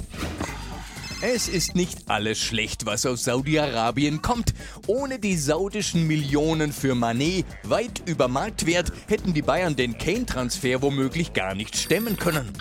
Es ist nicht alles schlecht, was aus Saudi-Arabien kommt. Ohne die saudischen Millionen für Manet, weit über Marktwert, hätten die Bayern den Kane-Transfer womöglich gar nicht stemmen können.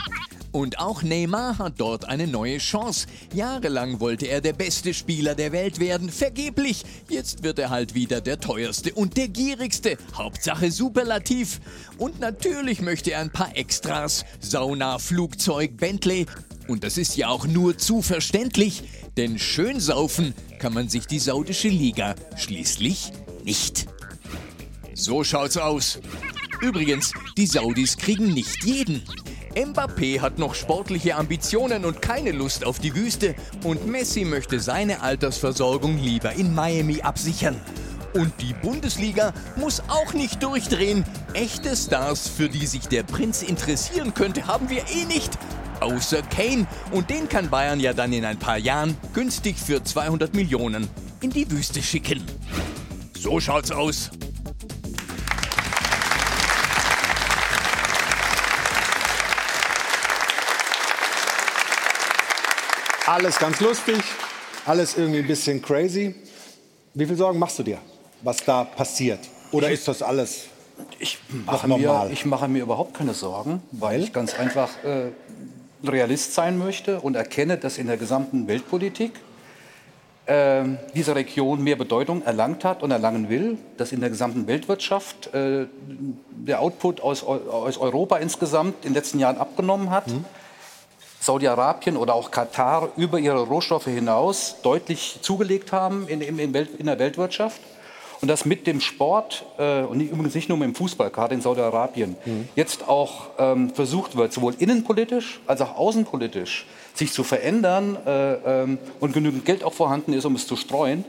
Und auch Neymar hat dort eine neue Chance. Jahrelang wollte er der beste Spieler der Welt werden, vergeblich. Jetzt wird er halt wieder der teuerste und der gierigste. Hauptsache superlativ. Und natürlich möchte er ein paar Extras. Sauna, Flugzeug, Bentley. Und das ist ja auch nur zu verständlich, denn schön saufen kann man sich die saudische Liga schließlich nicht. So schaut's aus. Übrigens, die Saudis kriegen nicht jeden. Mbappé hat noch sportliche Ambitionen und keine Lust auf die Wüste und Messi möchte seine Altersversorgung lieber in Miami absichern. Und die Bundesliga muss auch nicht durchdrehen. Echte Stars, für die sich der Prinz interessieren könnte, haben wir eh nicht. Außer Kane. Und den kann Bayern ja dann in ein paar Jahren günstig für 200 Millionen in die Wüste schicken. So schaut's aus. Alles ganz lustig, alles irgendwie ein bisschen crazy. Wie viel Sorgen machst du dir, was da passiert? Oder ist das alles ich mache, mir, ich mache mir überhaupt keine Sorgen, weil ich ganz einfach äh, Realist sein möchte und erkenne, dass in der gesamten Weltpolitik äh, diese Region mehr Bedeutung erlangt hat und erlangen will, dass in der gesamten Weltwirtschaft äh, der Output aus, aus Europa insgesamt in den letzten Jahren abgenommen hat. Saudi-Arabien oder auch Katar über ihre Rohstoffe hinaus deutlich zugelegt haben in, in, in, Welt, in der Weltwirtschaft. Und dass mit dem Sport, äh, und nicht, übrigens nicht nur mit dem Fußball, gerade in Saudi-Arabien, jetzt auch ähm, versucht wird, sowohl innenpolitisch als auch außenpolitisch sich zu verändern äh, ähm, und genügend Geld auch vorhanden ist, um es zu streuen.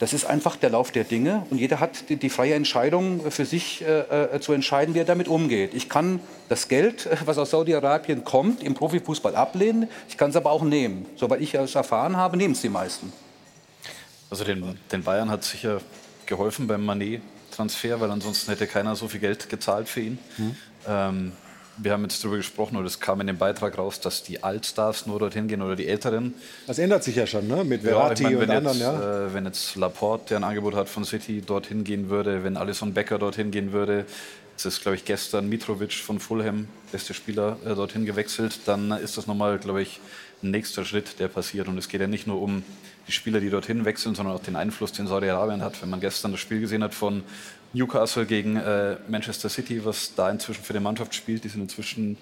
Das ist einfach der Lauf der Dinge und jeder hat die, die freie Entscheidung für sich äh, äh, zu entscheiden, wie er damit umgeht. Ich kann das Geld, äh, was aus Saudi-Arabien kommt, im Profifußball ablehnen. Ich kann es aber auch nehmen. Soweit ich es erfahren habe, nehmen es die meisten. Also den, den Bayern hat sicher geholfen beim Manet-Transfer, weil ansonsten hätte keiner so viel Geld gezahlt für ihn. Ähm, wir haben jetzt darüber gesprochen, oder es kam in dem Beitrag raus, dass die Altstars nur dorthin gehen oder die Älteren. Das ändert sich ja schon, ne? mit Ja, Verratti ich mein, und anderen. jetzt, Ja. äh, wenn jetzt Laporte, der ein Angebot hat von City, dorthin gehen würde, wenn Alisson Becker dorthin gehen würde, jetzt ist, glaube ich, gestern Mitrovic von Fulham, beste Spieler, äh, dorthin gewechselt, dann ist das nochmal, glaube ich, ein nächster Schritt, der passiert. Und es geht ja nicht nur um die Spieler, die dorthin wechseln, sondern auch den Einfluss, den Saudi-Arabien hat. Wenn man gestern das Spiel gesehen hat von Newcastle gegen äh, Manchester City, was da inzwischen für die Mannschaft spielt, die sind inzwischen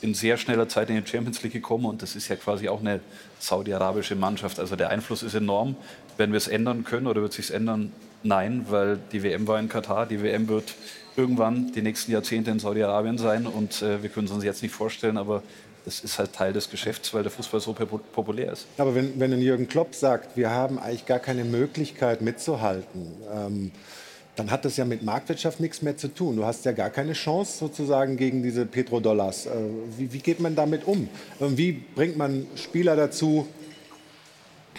in sehr schneller Zeit in die Champions League gekommen und das ist ja quasi auch eine saudi-arabische Mannschaft. Also der Einfluss ist enorm. Werden wir es ändern können oder wird es sich ändern? Nein, weil die WM war in Katar. Die WM wird irgendwann die nächsten Jahrzehnte in Saudi-Arabien sein und äh, wir können es uns jetzt nicht vorstellen, aber das ist halt Teil des Geschäfts, weil der Fußball so popu- populär ist. Aber wenn, wenn ein Jürgen Klopp sagt, wir haben eigentlich gar keine Möglichkeit mitzuhalten, ähm, dann hat das ja mit Marktwirtschaft nichts mehr zu tun. Du hast ja gar keine Chance sozusagen gegen diese Petrodollars. Äh, wie, wie geht man damit um? Wie bringt man Spieler dazu,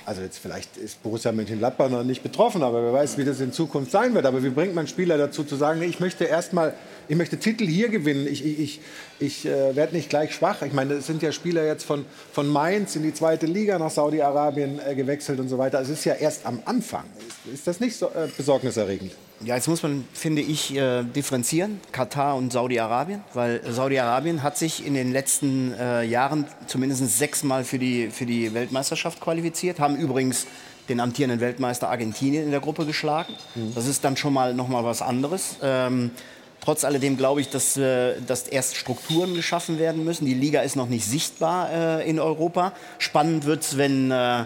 also jetzt vielleicht ist Borussia Mönchengladbach noch nicht betroffen, aber wer weiß, wie das in Zukunft sein wird. Aber wie bringt man Spieler dazu zu sagen, ich möchte erstmal, ich möchte Titel hier gewinnen, ich, ich, ich, ich äh, werde nicht gleich schwach. Ich meine, es sind ja Spieler jetzt von, von Mainz in die zweite Liga nach Saudi-Arabien äh, gewechselt und so weiter. Es ist ja erst am Anfang. Ist, ist das nicht so äh, besorgniserregend? Ja, jetzt muss man, finde ich, äh, differenzieren, Katar und Saudi-Arabien, weil Saudi-Arabien hat sich in den letzten äh, Jahren zumindest sechsmal für die, für die Weltmeisterschaft qualifiziert, haben übrigens den amtierenden Weltmeister Argentinien in der Gruppe geschlagen. Das ist dann schon mal noch mal was anderes. Ähm, trotz alledem glaube ich, dass, äh, dass erst Strukturen geschaffen werden müssen. Die Liga ist noch nicht sichtbar äh, in Europa. Spannend wird es, wenn äh,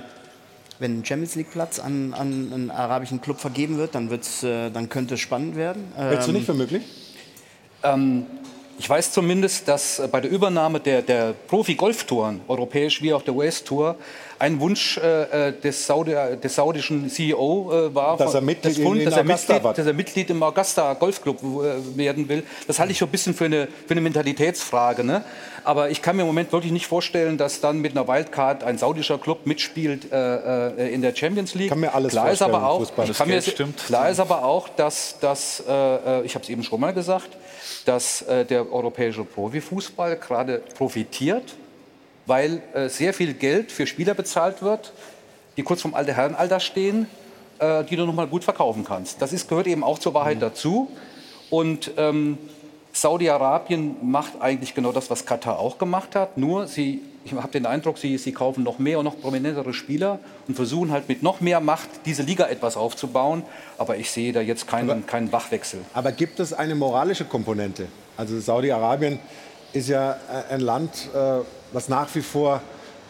wenn ein Champions League Platz an, an einen arabischen Club vergeben wird, dann, wird's, äh, dann könnte es spannend werden. Hältst du Ähm, nicht für möglich? Ähm, ich weiß zumindest, dass äh, bei der Übernahme der, der Profi-Golftouren, europäisch wie auch der US-Tour, ein Wunsch äh, äh, des, Saudi, des saudischen CEO äh, war, Dass er Mitglied des in dass, er Mitglied, dass er Mitglied im Augusta Golfclub äh, werden will. Das halte ich so ein bisschen für eine, für eine Mentalitätsfrage. Ne? Aber ich kann mir im Moment wirklich nicht vorstellen, dass dann mit einer Wildcard ein saudischer Club mitspielt äh, äh, in der Champions League. Kann mir alles klar ist vorstellen aber im auch, Fußball. ich Das kann mir, stimmt. klar ist aber auch, dass, dass ich habe es eben schon mal gesagt, dass der europäische Profifußball gerade profitiert, weil äh, sehr viel Geld für Spieler bezahlt wird, die kurz vom alte Herrenalter stehen, äh, die du noch mal gut verkaufen kannst. Das ist, gehört eben auch zur Wahrheit dazu. Und ähm, Saudi-Arabien macht eigentlich genau das, was Katar auch gemacht hat. Nur sie, ich habe den Eindruck, sie, sie kaufen noch mehr und noch prominentere Spieler und versuchen halt mit noch mehr Macht diese Liga etwas aufzubauen. Aber ich sehe da jetzt keinen, keinen Wachwechsel. Aber gibt es eine moralische Komponente? Also Saudi-Arabien ist ja äh, ein Land, äh, was nach wie vor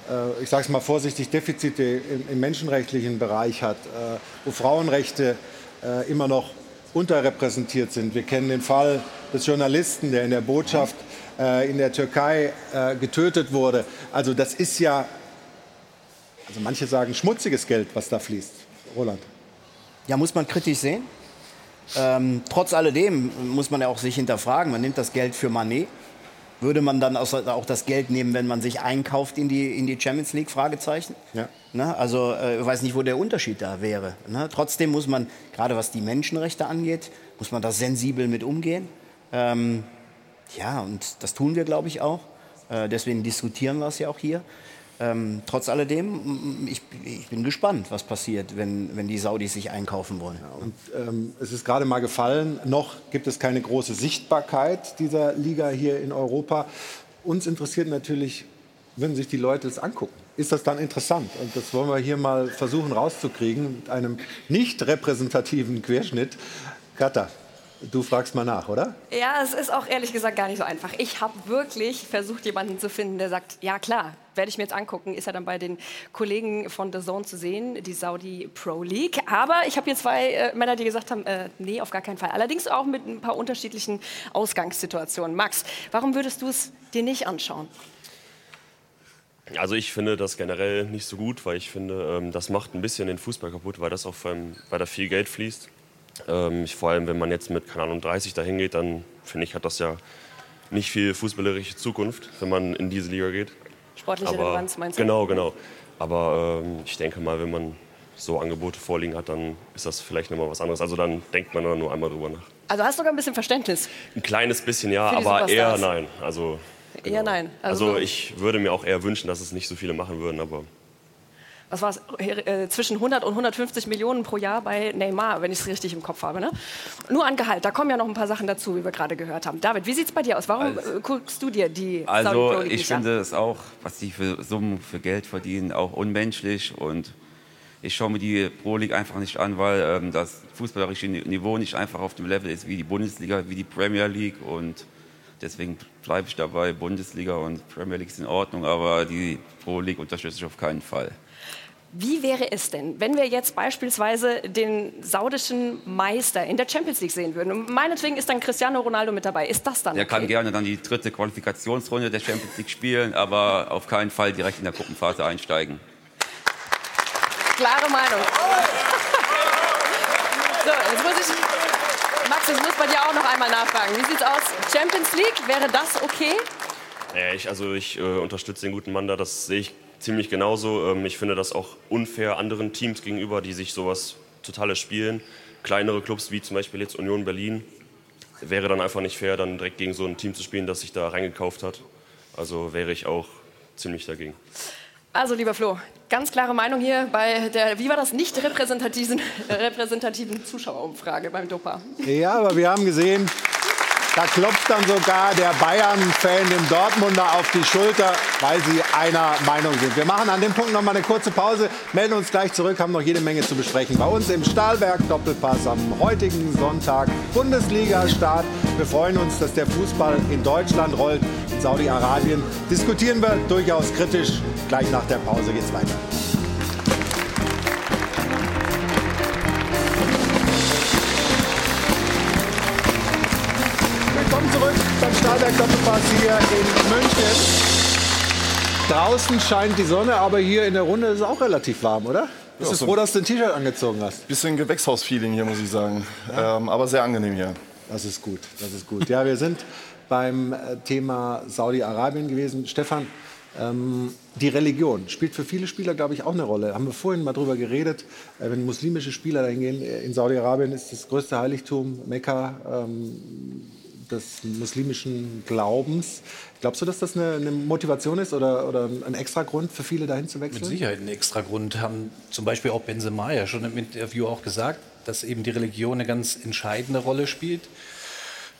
äh, ich sage es mal vorsichtig, Defizite im, im menschenrechtlichen Bereich hat, äh, wo Frauenrechte äh, immer noch unterrepräsentiert sind. Wir kennen den Fall des Journalisten, der in der Botschaft in der Türkei getötet wurde. Also das ist ja, also manche sagen schmutziges Geld, was da fließt. Roland. Ja, muss man kritisch sehen. Ähm, trotz alledem muss man ja auch sich hinterfragen. Man nimmt das Geld für Manet. Würde man dann auch das Geld nehmen, wenn man sich einkauft in die, in die Champions League? Fragezeichen. Ja. Ne? Also äh, ich weiß nicht, wo der Unterschied da wäre. Ne? Trotzdem muss man, gerade was die Menschenrechte angeht, muss man da sensibel mit umgehen. Ähm, ja, und das tun wir, glaube ich, auch. Äh, deswegen diskutieren wir es ja auch hier. Ähm, trotz alledem, ich, ich, bin gespannt, was passiert, wenn, wenn die Saudis sich einkaufen wollen. Ja, und, ähm, es ist gerade mal gefallen, noch gibt es keine große Sichtbarkeit dieser Liga hier in Europa. Uns interessiert natürlich, wenn sich die Leute das angucken. Ist das dann interessant? Und das wollen wir hier mal versuchen rauszukriegen mit einem nicht repräsentativen Querschnitt. Katha, Du fragst mal nach, oder? Ja, es ist auch ehrlich gesagt gar nicht so einfach. Ich habe wirklich versucht, jemanden zu finden, der sagt, ja klar, werde ich mir jetzt angucken, ist er dann bei den Kollegen von The Zone zu sehen, die Saudi Pro League. Aber ich habe hier zwei äh, Männer, die gesagt haben, äh, nee, auf gar keinen Fall. Allerdings auch mit ein paar unterschiedlichen Ausgangssituationen. Max, warum würdest du es dir nicht anschauen? Also ich finde das generell nicht so gut, weil ich finde, ähm, das macht ein bisschen den Fußball kaputt, weil das auch vor allem, weil da viel Geld fließt. Ähm, ich, vor allem, wenn man jetzt mit, keine Ahnung, 30 dahin geht, dann finde ich, hat das ja nicht viel fußballerische Zukunft, wenn man in diese Liga geht. Sportliche Aber, Relevanz meinst du? Genau, genau. Aber ähm, ich denke mal, wenn man so Angebote vorliegen hat, dann ist das vielleicht nochmal was anderes. Also dann denkt man nur einmal drüber nach. Also hast du sogar ein bisschen Verständnis? Ein kleines bisschen ja, aber eher nein. Also, Eher nein. also so- ich würde mir auch eher wünschen, dass es nicht so viele machen würden, aber was war es, äh, zwischen 100 und 150 Millionen pro Jahr bei Neymar, wenn ich es richtig im Kopf habe. Ne? Nur an Gehalt, da kommen ja noch ein paar Sachen dazu, wie wir gerade gehört haben. David, wie sieht es bei dir aus? Warum äh, guckst du dir die Saudi Also Pro League ich finde es auch, was die für Summen für Geld verdienen, auch unmenschlich und ich schaue mir die Pro League einfach nicht an, weil ähm, das fußballerische Ni- Niveau nicht einfach auf dem Level ist wie die Bundesliga, wie die Premier League und deswegen bleibe ich dabei. Bundesliga und Premier League sind in Ordnung, aber die Pro League unterstütze ich auf keinen Fall. Wie wäre es denn, wenn wir jetzt beispielsweise den saudischen Meister in der Champions League sehen würden? Und meinetwegen ist dann Cristiano Ronaldo mit dabei. Ist das dann Er kann okay? gerne dann die dritte Qualifikationsrunde der Champions League spielen, aber auf keinen Fall direkt in der Gruppenphase einsteigen. Klare Meinung. So, jetzt muss ich. Max, ich muss bei dir auch noch einmal nachfragen. Wie sieht's aus? Champions League, wäre das okay? Ich, also ich äh, unterstütze den guten Mann da, das sehe ich ziemlich genauso. Ähm, ich finde das auch unfair anderen Teams gegenüber, die sich sowas Totales spielen. Kleinere Clubs wie zum Beispiel jetzt Union Berlin wäre dann einfach nicht fair, dann direkt gegen so ein Team zu spielen, das sich da reingekauft hat. Also wäre ich auch ziemlich dagegen. Also, lieber Flo, ganz klare Meinung hier bei der, wie war das, nicht repräsentativen, repräsentativen Zuschauerumfrage beim Dopa. Ja, aber wir haben gesehen, da klopft dann sogar der Bayern-Fan dem Dortmunder auf die Schulter, weil sie einer Meinung sind. Wir machen an dem Punkt noch mal eine kurze Pause, melden uns gleich zurück, haben noch jede Menge zu besprechen. Bei uns im Stahlberg Doppelpass am heutigen Sonntag Bundesliga-Start. Wir freuen uns, dass der Fußball in Deutschland rollt. In Saudi-Arabien diskutieren wir durchaus kritisch. Gleich nach der Pause geht's weiter. Stahlberg Doppelpass hier in München. Draußen scheint die Sonne, aber hier in der Runde ist es auch relativ warm, oder? Bist Ja, du so- froh, dass du ein T-Shirt angezogen hast? Bisschen Gewächshaus-Feeling hier, muss ich sagen. Ähm, aber sehr angenehm hier. Das ist gut, das ist gut. Ja, wir sind beim äh, Thema Saudi-Arabien gewesen. Stefan, ähm, die Religion spielt für viele Spieler, glaube ich, auch eine Rolle. Haben wir vorhin mal drüber geredet. Äh, wenn muslimische Spieler dahin gehen, äh, in Saudi-Arabien ist das größte Heiligtum Mekka ähm, des muslimischen Glaubens. Glaubst du, dass das eine, eine Motivation ist oder, oder ein extra Grund für viele dahin zu wechseln? Mit Sicherheit ein extra Grund. Haben zum Beispiel auch Benzema ja schon im Interview auch gesagt, dass eben die Religion eine ganz entscheidende Rolle spielt.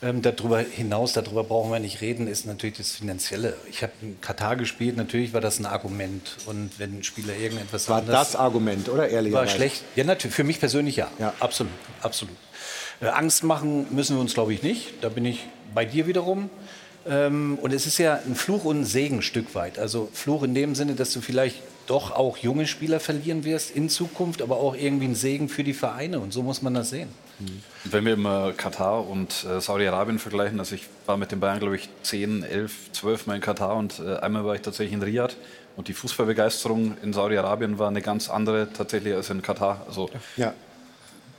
Ähm, darüber hinaus, darüber brauchen wir nicht reden, ist natürlich das Finanzielle. Ich habe in Katar gespielt, natürlich war das ein Argument. Und wenn ein Spieler irgendetwas War das Argument, oder? war Ehrlicherweise. schlecht. Ja, natürlich. Für mich persönlich ja. Absolut, absolut. Äh, Angst machen müssen wir uns, glaube ich, nicht. Da bin ich bei dir wiederum. Ähm, und es ist ja ein Fluch und ein Segen ein Stück weit. Also Fluch in dem Sinne, dass du vielleicht doch auch junge Spieler verlieren wirst in Zukunft, aber auch irgendwie ein Segen für die Vereine. Und so muss man das sehen. Wenn wir immer Katar und äh, Saudi-Arabien vergleichen, also ich war mit den Bayern, glaube ich, 10, 11, 12 Mal in Katar und äh, einmal war ich tatsächlich in Riyadh. Und die Fußballbegeisterung in Saudi-Arabien war eine ganz andere tatsächlich als in Katar. Also Ja.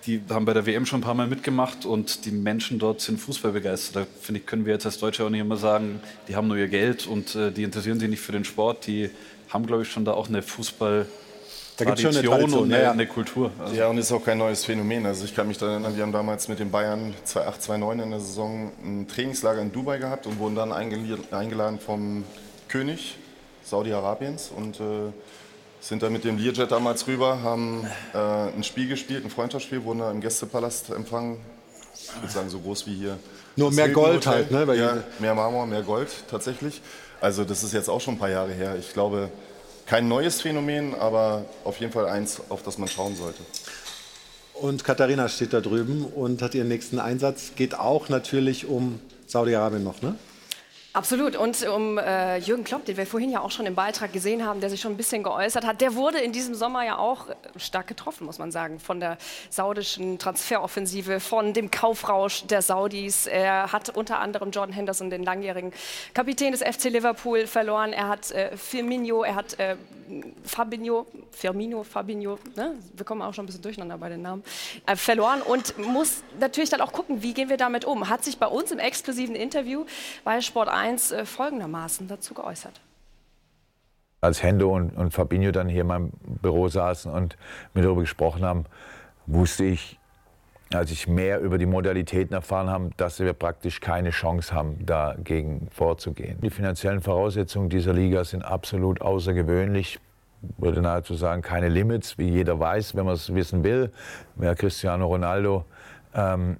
Die haben bei der WM schon ein paar Mal mitgemacht und die Menschen dort sind fußballbegeistert. Da finde ich, können wir jetzt als Deutsche auch nicht immer sagen, die haben nur ihr Geld und äh, die interessieren sich nicht für den Sport. Die haben, glaube ich, schon da auch eine Fußball- Da gibt's schon eine Tradition und eine, ja. eine Kultur. Also Ja, und ist auch kein neues Phänomen. Also ich kann mich daran erinnern, wir haben damals mit den Bayern 2008, 2009 in der Saison ein Trainingslager in Dubai gehabt und wurden dann eingel- eingeladen vom König Saudi-Arabiens und äh, sind dann mit dem Learjet damals rüber, haben äh, ein Spiel gespielt, ein Freundschaftsspiel, wurden da im Gästepalast empfangen. Ich würde sagen, so groß wie hier. Nur das mehr Hilton Gold Hotel. halt, ne, bei Ja, mehr Marmor, mehr Gold tatsächlich. Also das ist jetzt auch schon ein paar Jahre her. Ich glaube, kein neues Phänomen, aber auf jeden Fall eins, auf das man schauen sollte. Und Katharina steht da drüben und hat ihren nächsten Einsatz. Geht auch natürlich um Saudi-Arabien noch, ne? Absolut. Und um äh, Jürgen Klopp, den wir vorhin ja auch schon im Beitrag gesehen haben, der sich schon ein bisschen geäußert hat, der wurde in diesem Sommer ja auch äh, stark getroffen, muss man sagen, von der saudischen Transferoffensive, von dem Kaufrausch der Saudis. Er hat unter anderem Jordan Henderson, den langjährigen Kapitän des FC Liverpool, verloren. Er hat äh, Firmino, er hat äh, Fabinho, Firmino, Fabinho, ne? wir kommen auch schon ein bisschen durcheinander bei den Namen, äh, verloren und muss natürlich dann auch gucken, wie gehen wir damit um. Hat sich bei uns im exklusiven Interview bei Sport 1 äh, folgendermaßen dazu geäußert. Als Hendo und, und Fabinho dann hier in meinem Büro saßen und mir darüber gesprochen haben, wusste ich, als ich mehr über die Modalitäten erfahren habe, dass wir praktisch keine Chance haben, dagegen vorzugehen. Die finanziellen Voraussetzungen dieser Liga sind absolut außergewöhnlich. Ich würde nahezu sagen, keine Limits, wie jeder weiß, wenn man es wissen will. Wer Cristiano Ronaldo ähm,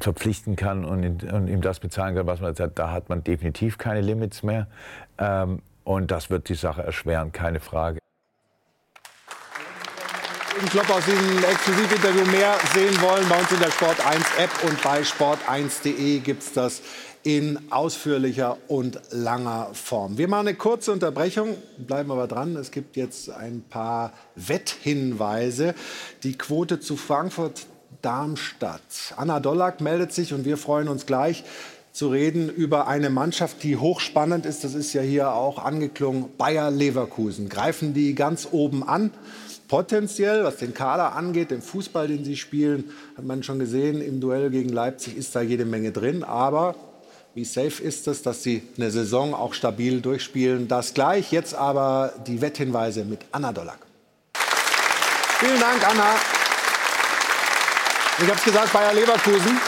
verpflichten kann und, und ihm das bezahlen kann, was man jetzt hat, da hat man definitiv keine Limits mehr. Ähm, und das wird die Sache erschweren, keine Frage. Jürgen Klopp aus diesem Exklusivinterview mehr sehen wollen, bei uns in der Sport 1 App und bei sport1.de gibt es das in ausführlicher und langer Form. Wir machen eine kurze Unterbrechung, bleiben aber dran. Es gibt jetzt ein paar Wetthinweise. Die Quote zu Frankfurt Darmstadt. Anna Dollack meldet sich und wir freuen uns gleich zu reden über eine Mannschaft, die hochspannend ist. Das ist ja hier auch angeklungen. Bayer Leverkusen. Greifen die ganz oben an? Potenziell, was den Kader angeht, den Fußball, den sie spielen, hat man schon gesehen, im Duell gegen Leipzig ist da jede Menge drin. Aber wie safe ist es, dass sie eine Saison auch stabil durchspielen? Das gleich. Jetzt aber die Wetthinweise mit Anna Dollack. Vielen Dank, Anna. Ich habe es gesagt, Bayer Leverkusen.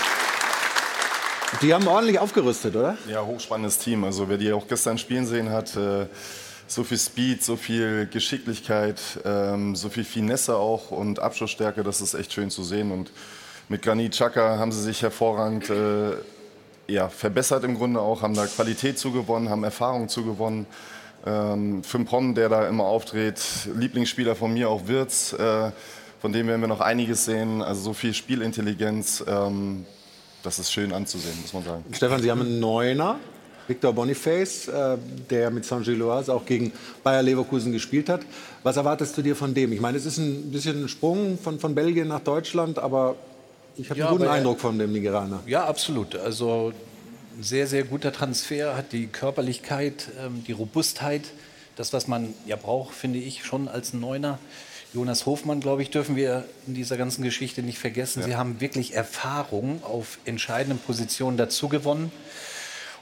Die haben ordentlich aufgerüstet, oder? Ja, hochspannendes Team. Also wer die auch gestern spielen sehen hat, äh, so viel Speed, so viel Geschicklichkeit, ähm, so viel Finesse auch und Abschlussstärke, das ist echt schön zu sehen. Und mit Granit Xhaka haben sie sich hervorragend äh, ja, verbessert im Grunde auch, haben da Qualität zugewonnen, haben Erfahrung zugewonnen. Ähm, Frimpong, der da immer auftritt, Lieblingsspieler von mir auch Wirtz, äh, von dem werden wir noch einiges sehen. Also so viel Spielintelligenz, ähm, das ist schön anzusehen, muss man sagen. Stefan, Sie haben einen Neuner, Victor Boniface, äh, der mit Saint-Gilloise auch gegen Bayer Leverkusen gespielt hat. Was erwartest du dir von dem? Ich meine, es ist ein bisschen ein Sprung von, von Belgien nach Deutschland, aber ich habe Ja, einen guten er- Eindruck von dem Nigeraner. Ja, absolut. Also ein sehr, sehr guter Transfer, hat die Körperlichkeit, ähm, die Robustheit, das, was man ja braucht, finde ich, schon als Neuner. Jonas Hofmann, glaube ich, dürfen wir in dieser ganzen Geschichte nicht vergessen. Sie haben wirklich Erfahrung auf entscheidenden Positionen dazu gewonnen.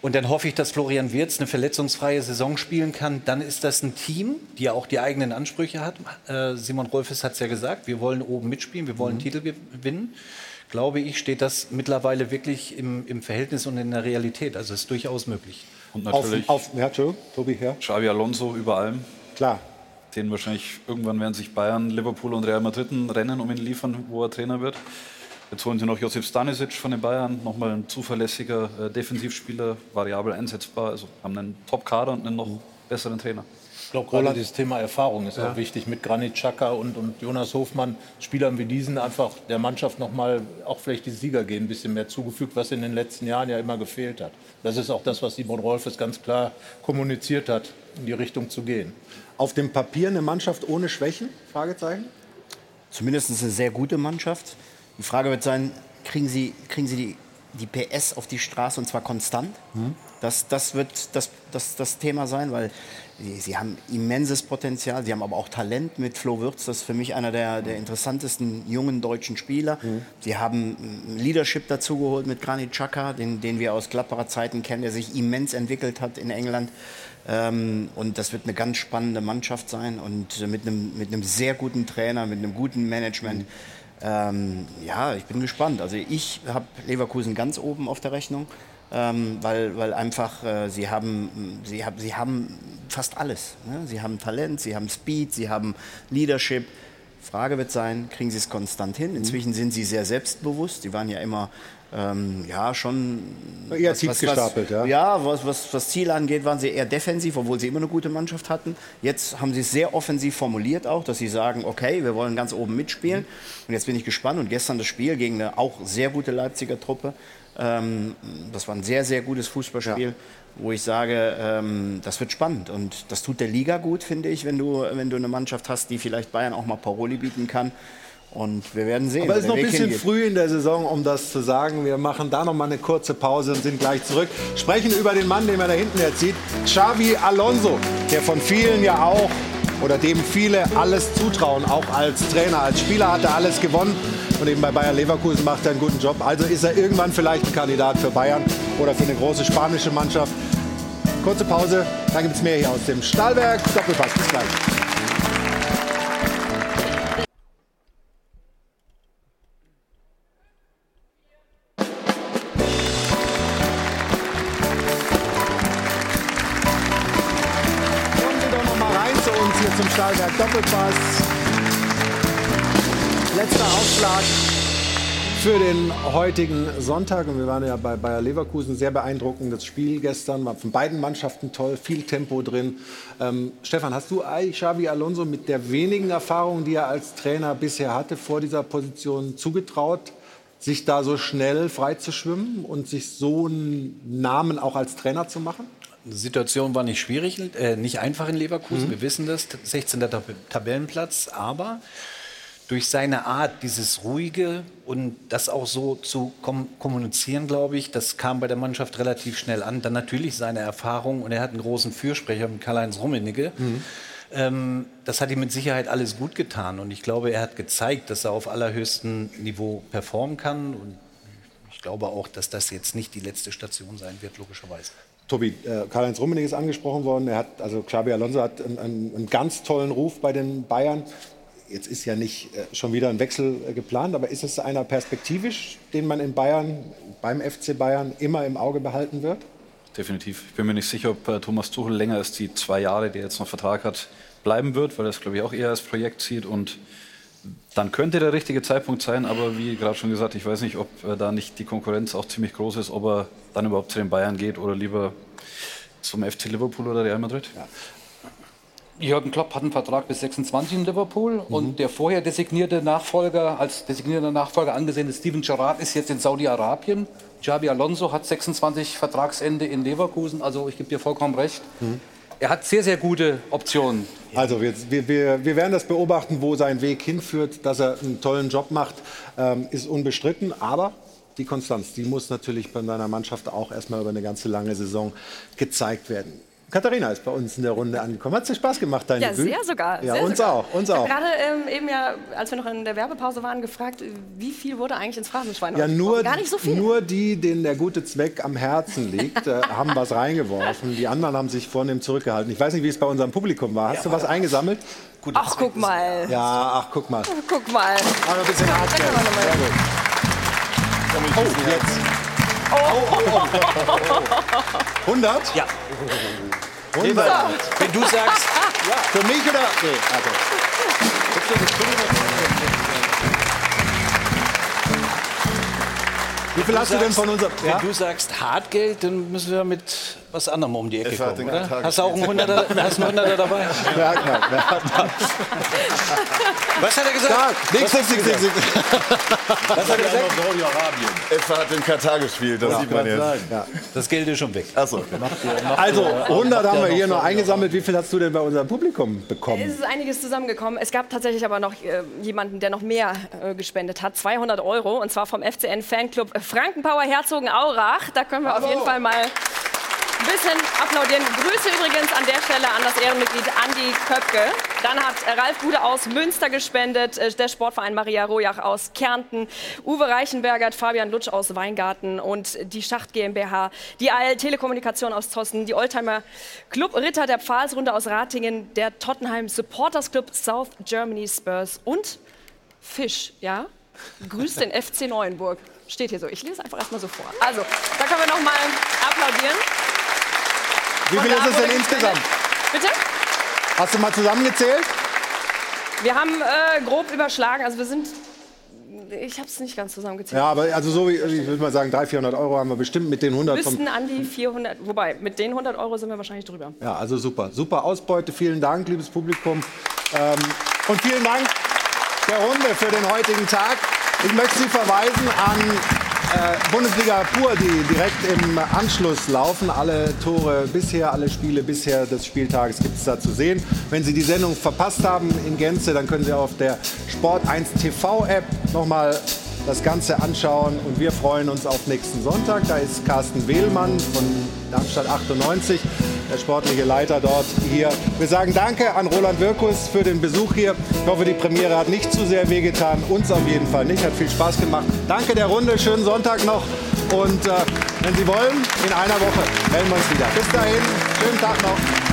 Und dann hoffe ich, dass Florian Wirtz eine verletzungsfreie Saison spielen kann. Dann ist das ein Team, die ja auch die eigenen Ansprüche hat. Äh, Simon Rolfes hat es ja gesagt, wir wollen oben mitspielen, wir wollen Mhm. Titel gewinnen. Glaube ich, steht das mittlerweile wirklich im, im Verhältnis und in der Realität. Also ist durchaus möglich. Und natürlich Auf, ja, Entschuldigung, Tobi, ja. Xavi Alonso über allem. Klar. Den wahrscheinlich irgendwann werden sich Bayern, Liverpool und Real Madrid Rennen um ihn liefern, wo er Trainer wird. Jetzt holen sie noch Josip Stanisic von den Bayern, nochmal ein zuverlässiger äh, Defensivspieler, variabel einsetzbar. Also haben einen Top-Kader und einen noch besseren Trainer. Ich glaube, gerade dieses Thema Erfahrung ist Ja. auch wichtig mit Granit Xhaka und, und Jonas Hofmann, Spielern wie diesen einfach der Mannschaft nochmal, auch vielleicht die Sieger gehen, ein bisschen mehr zugefügt, was in den letzten Jahren ja immer gefehlt hat. Das ist auch das, was Simon Rolfes ganz klar kommuniziert hat, in die Richtung zu gehen. Auf dem Papier eine Mannschaft ohne Schwächen? Fragezeichen? Zumindest eine sehr gute Mannschaft. Die Frage wird sein, kriegen Sie, kriegen Sie die, die PS auf die Straße und zwar konstant? Das, das wird das, das, das Thema sein, weil sie, sie haben immenses Potenzial. Sie haben aber auch Talent mit Flo Würz. Das ist für mich einer der, der interessantesten jungen deutschen Spieler. Sie haben Leadership dazugeholt mit Granit Xhaka, den, den wir aus Gladbacher Zeiten kennen, der sich immens entwickelt hat in England. Ähm, und das wird eine ganz spannende Mannschaft sein und äh, mit einem, mit einem sehr guten Trainer, mit einem guten Management. Ähm, ja, ich bin gespannt. Also ich habe Leverkusen ganz oben auf der Rechnung, ähm, weil, weil einfach äh, sie, haben, sie, haben, sie haben fast alles. Ne? Sie haben Talent, sie haben Speed, sie haben Leadership. Frage wird sein, kriegen sie es konstant hin? Inzwischen sind sie sehr selbstbewusst. Sie waren ja immer ähm, ja, schon Eher tief gestapelt, ja. ja, was, was, was Ziel angeht, waren sie eher defensiv, obwohl sie immer eine gute Mannschaft hatten. Jetzt haben sie es sehr offensiv formuliert auch, dass sie sagen, okay, wir wollen ganz oben mitspielen. Und jetzt bin ich gespannt. Und gestern das Spiel gegen eine auch sehr gute Leipziger Truppe. Ähm, das war ein sehr, sehr gutes Fußballspiel, wo ich sage, ähm, das wird spannend. Und das tut der Liga gut, finde ich, wenn du, wenn du eine Mannschaft hast, die vielleicht Bayern auch mal Paroli bieten kann. Und wir werden sehen. Aber es ist noch ein bisschen hingeht. früh in der Saison, um das zu sagen. Wir machen da noch mal eine kurze Pause und sind gleich zurück. Sprechen über den Mann, den man da hinten jetzt sieht. Xavi Alonso, der von vielen ja auch oder dem viele alles zutrauen, auch als Trainer, als Spieler hat er alles gewonnen und eben bei Bayer Leverkusen macht er einen guten Job. Also ist er irgendwann vielleicht ein Kandidat für Bayern oder für eine große spanische Mannschaft. Kurze Pause, dann gibt es mehr hier aus dem Stahlwerk. Doppelpass, bis gleich. Den heutigen Sonntag. Und wir waren ja bei Bayer Leverkusen. Sehr beeindruckendes Spiel gestern. War von beiden Mannschaften toll, viel Tempo drin. Ähm, Stefan, hast du Xavi Alonso mit der wenigen Erfahrung, die er als Trainer bisher hatte, vor dieser Position zugetraut, sich da so schnell frei zu schwimmen und sich so einen Namen auch als Trainer zu machen? Die Situation war nicht schwierig, äh, nicht einfach in Leverkusen. Mhm. Wir wissen das, 16. Tab Tabellenplatz. Aber durch seine Art, dieses ruhige und das auch so zu kom kommunizieren, glaube ich, das kam bei der Mannschaft relativ schnell an. Dann natürlich seine Erfahrung und er hat einen großen Fürsprecher mit Karl-Heinz Rummenigge. Ähm, das hat ihm mit Sicherheit alles gut getan und ich glaube, er hat gezeigt, dass er auf allerhöchstem Niveau performen kann und ich glaube auch, dass das jetzt nicht die letzte Station sein wird, logischerweise. Tobi, äh, Karl-Heinz Rummenigge ist angesprochen worden. Er hat, also Xabi Alonso hat einen, einen, einen ganz tollen Ruf bei den Bayern. Jetzt ist ja nicht äh, schon wieder ein Wechsel äh, geplant, aber ist es einer perspektivisch, den man in Bayern, beim FC Bayern immer im Auge behalten wird? Definitiv. Ich bin mir nicht sicher, ob äh, Thomas Tuchel länger als die zwei Jahre, die er jetzt noch Vertrag hat, bleiben wird, weil er das, glaube ich, auch eher als Projekt sieht. Und dann könnte der richtige Zeitpunkt sein, aber wie gerade schon gesagt, ich weiß nicht, ob da nicht die Konkurrenz auch ziemlich groß ist, ob er dann überhaupt zu den Bayern geht oder lieber zum FC Liverpool oder Real Madrid. Jürgen Klopp hat einen Vertrag bis 26 in Liverpool und der vorher designierte Nachfolger, als designierter Nachfolger angesehene Steven Gerrard ist jetzt in Saudi-Arabien. Xabi Alonso hat 26 Vertragsende in Leverkusen, also ich gebe dir vollkommen recht. Er hat sehr, sehr gute Optionen. Also wir, wir, wir, werden das beobachten, wo sein Weg hinführt. Dass er einen tollen Job macht, ähm, ist unbestritten. Aber die Konstanz, die muss natürlich bei seiner Mannschaft auch erstmal über eine ganze lange Saison gezeigt werden. Katharina ist bei uns in der Runde angekommen. Hat dir Spaß gemacht, dein Ja, Debüt? sehr sogar. Ja, sehr uns sogar. auch. Uns ich auch. habe gerade ähm, eben ja, als wir noch in der Werbepause waren, gefragt, wie viel wurde eigentlich ins Phrasenschwein Ja, nur, Gar nicht so viel. nur die, denen der gute Zweck am Herzen liegt, äh, haben was reingeworfen. Die anderen haben sich vornehm zurückgehalten. Ich weiß nicht, wie es bei unserem Publikum war. Hast du was eingesammelt? Ach, guck mal. Ja, ach, guck mal. Guck mal. Aber ein bisschen hart. Sehr gut. Oh, jetzt. Oh, oh, oh. 100? Ja. 100. Wenn du sagst, Für mich oder? Nee, also. Wie viel hast du denn von unserem? Wenn du sagst Hartgeld, dann müssen wir mit was anderem um die Ecke Es hat kommen, oder? Tag Hast du auch einen. Hunderter, hast einen Hunderter dabei? Bergner, Bergner. Was hat er gesagt? Da, nix, nix, nix. Was hat er gesagt? Saudi-Arabien. EFA hat in Katar gespielt, das Ja, sieht man jetzt. ja. Das Geld ist schon weg. Achso. Also, 100 haben wir hier noch eingesammelt. Wie viel hast du denn bei unserem Publikum Es bekommen? ist einiges zusammengekommen. Es gab tatsächlich aber noch äh, jemanden, der noch mehr äh, gespendet hat. 200 Euro. Und zwar vom FCN Fanclub Frankenpower Herzogenaurach. Da können wir auf jeden Fall mal ein bisschen applaudieren. Grüße übrigens an der Stelle an das Ehrenmitglied Andi Köpke. Dann hat Ralf Gude aus Münster gespendet, äh, der Sportverein Maria Rojach aus Kärnten, Uwe Reichenberger, Fabian Lutsch aus Weingarten und die Schacht GmbH, die AL Telekommunikation aus Zossen, die Oldtimer Club Ritter der Pfalzrunde aus Ratingen, der Tottenham Supporters Club South Germany Spurs und Fisch, ja? Grüßt den FC Neuenburg. Steht hier so. Ich lese einfach erstmal so vor. Also, da können wir noch mal applaudieren. Wie viel ist es denn insgesamt? Bitte? Hast du mal zusammengezählt? Wir haben äh, grob überschlagen. Also wir sind. Ich habe es nicht ganz zusammengezählt. Ja, aber also so wie, ich würde mal sagen, 300, 400 Euro haben wir bestimmt mit den 100 vom... Müssten an die 400. Wobei, mit den 100 Euro sind wir wahrscheinlich drüber. Ja, also super. Super Ausbeute. Vielen Dank, liebes Publikum. Ähm, und vielen Dank der Runde für den heutigen Tag. Ich möchte Sie verweisen an äh, Bundesliga Pur, die direkt im Anschluss laufen. Alle Tore bisher, alle Spiele bisher des Spieltages gibt es da zu sehen. Wenn Sie die Sendung verpasst haben in Gänze, dann können Sie auf der Sport 1 TV App nochmal das Ganze anschauen. Und wir freuen uns auf nächsten Sonntag. Da ist Carsten Wehlmann von Darmstadt 98, der sportliche Leiter dort hier. Wir sagen Danke an Roland Wirkus für den Besuch hier. Ich hoffe, die Premiere hat nicht zu sehr wehgetan. Uns auf jeden Fall nicht. Hat viel Spaß gemacht. Danke der Runde. Schönen Sonntag noch. Und äh, wenn Sie wollen, in einer Woche melden wir uns wieder. Bis dahin, schönen Tag noch.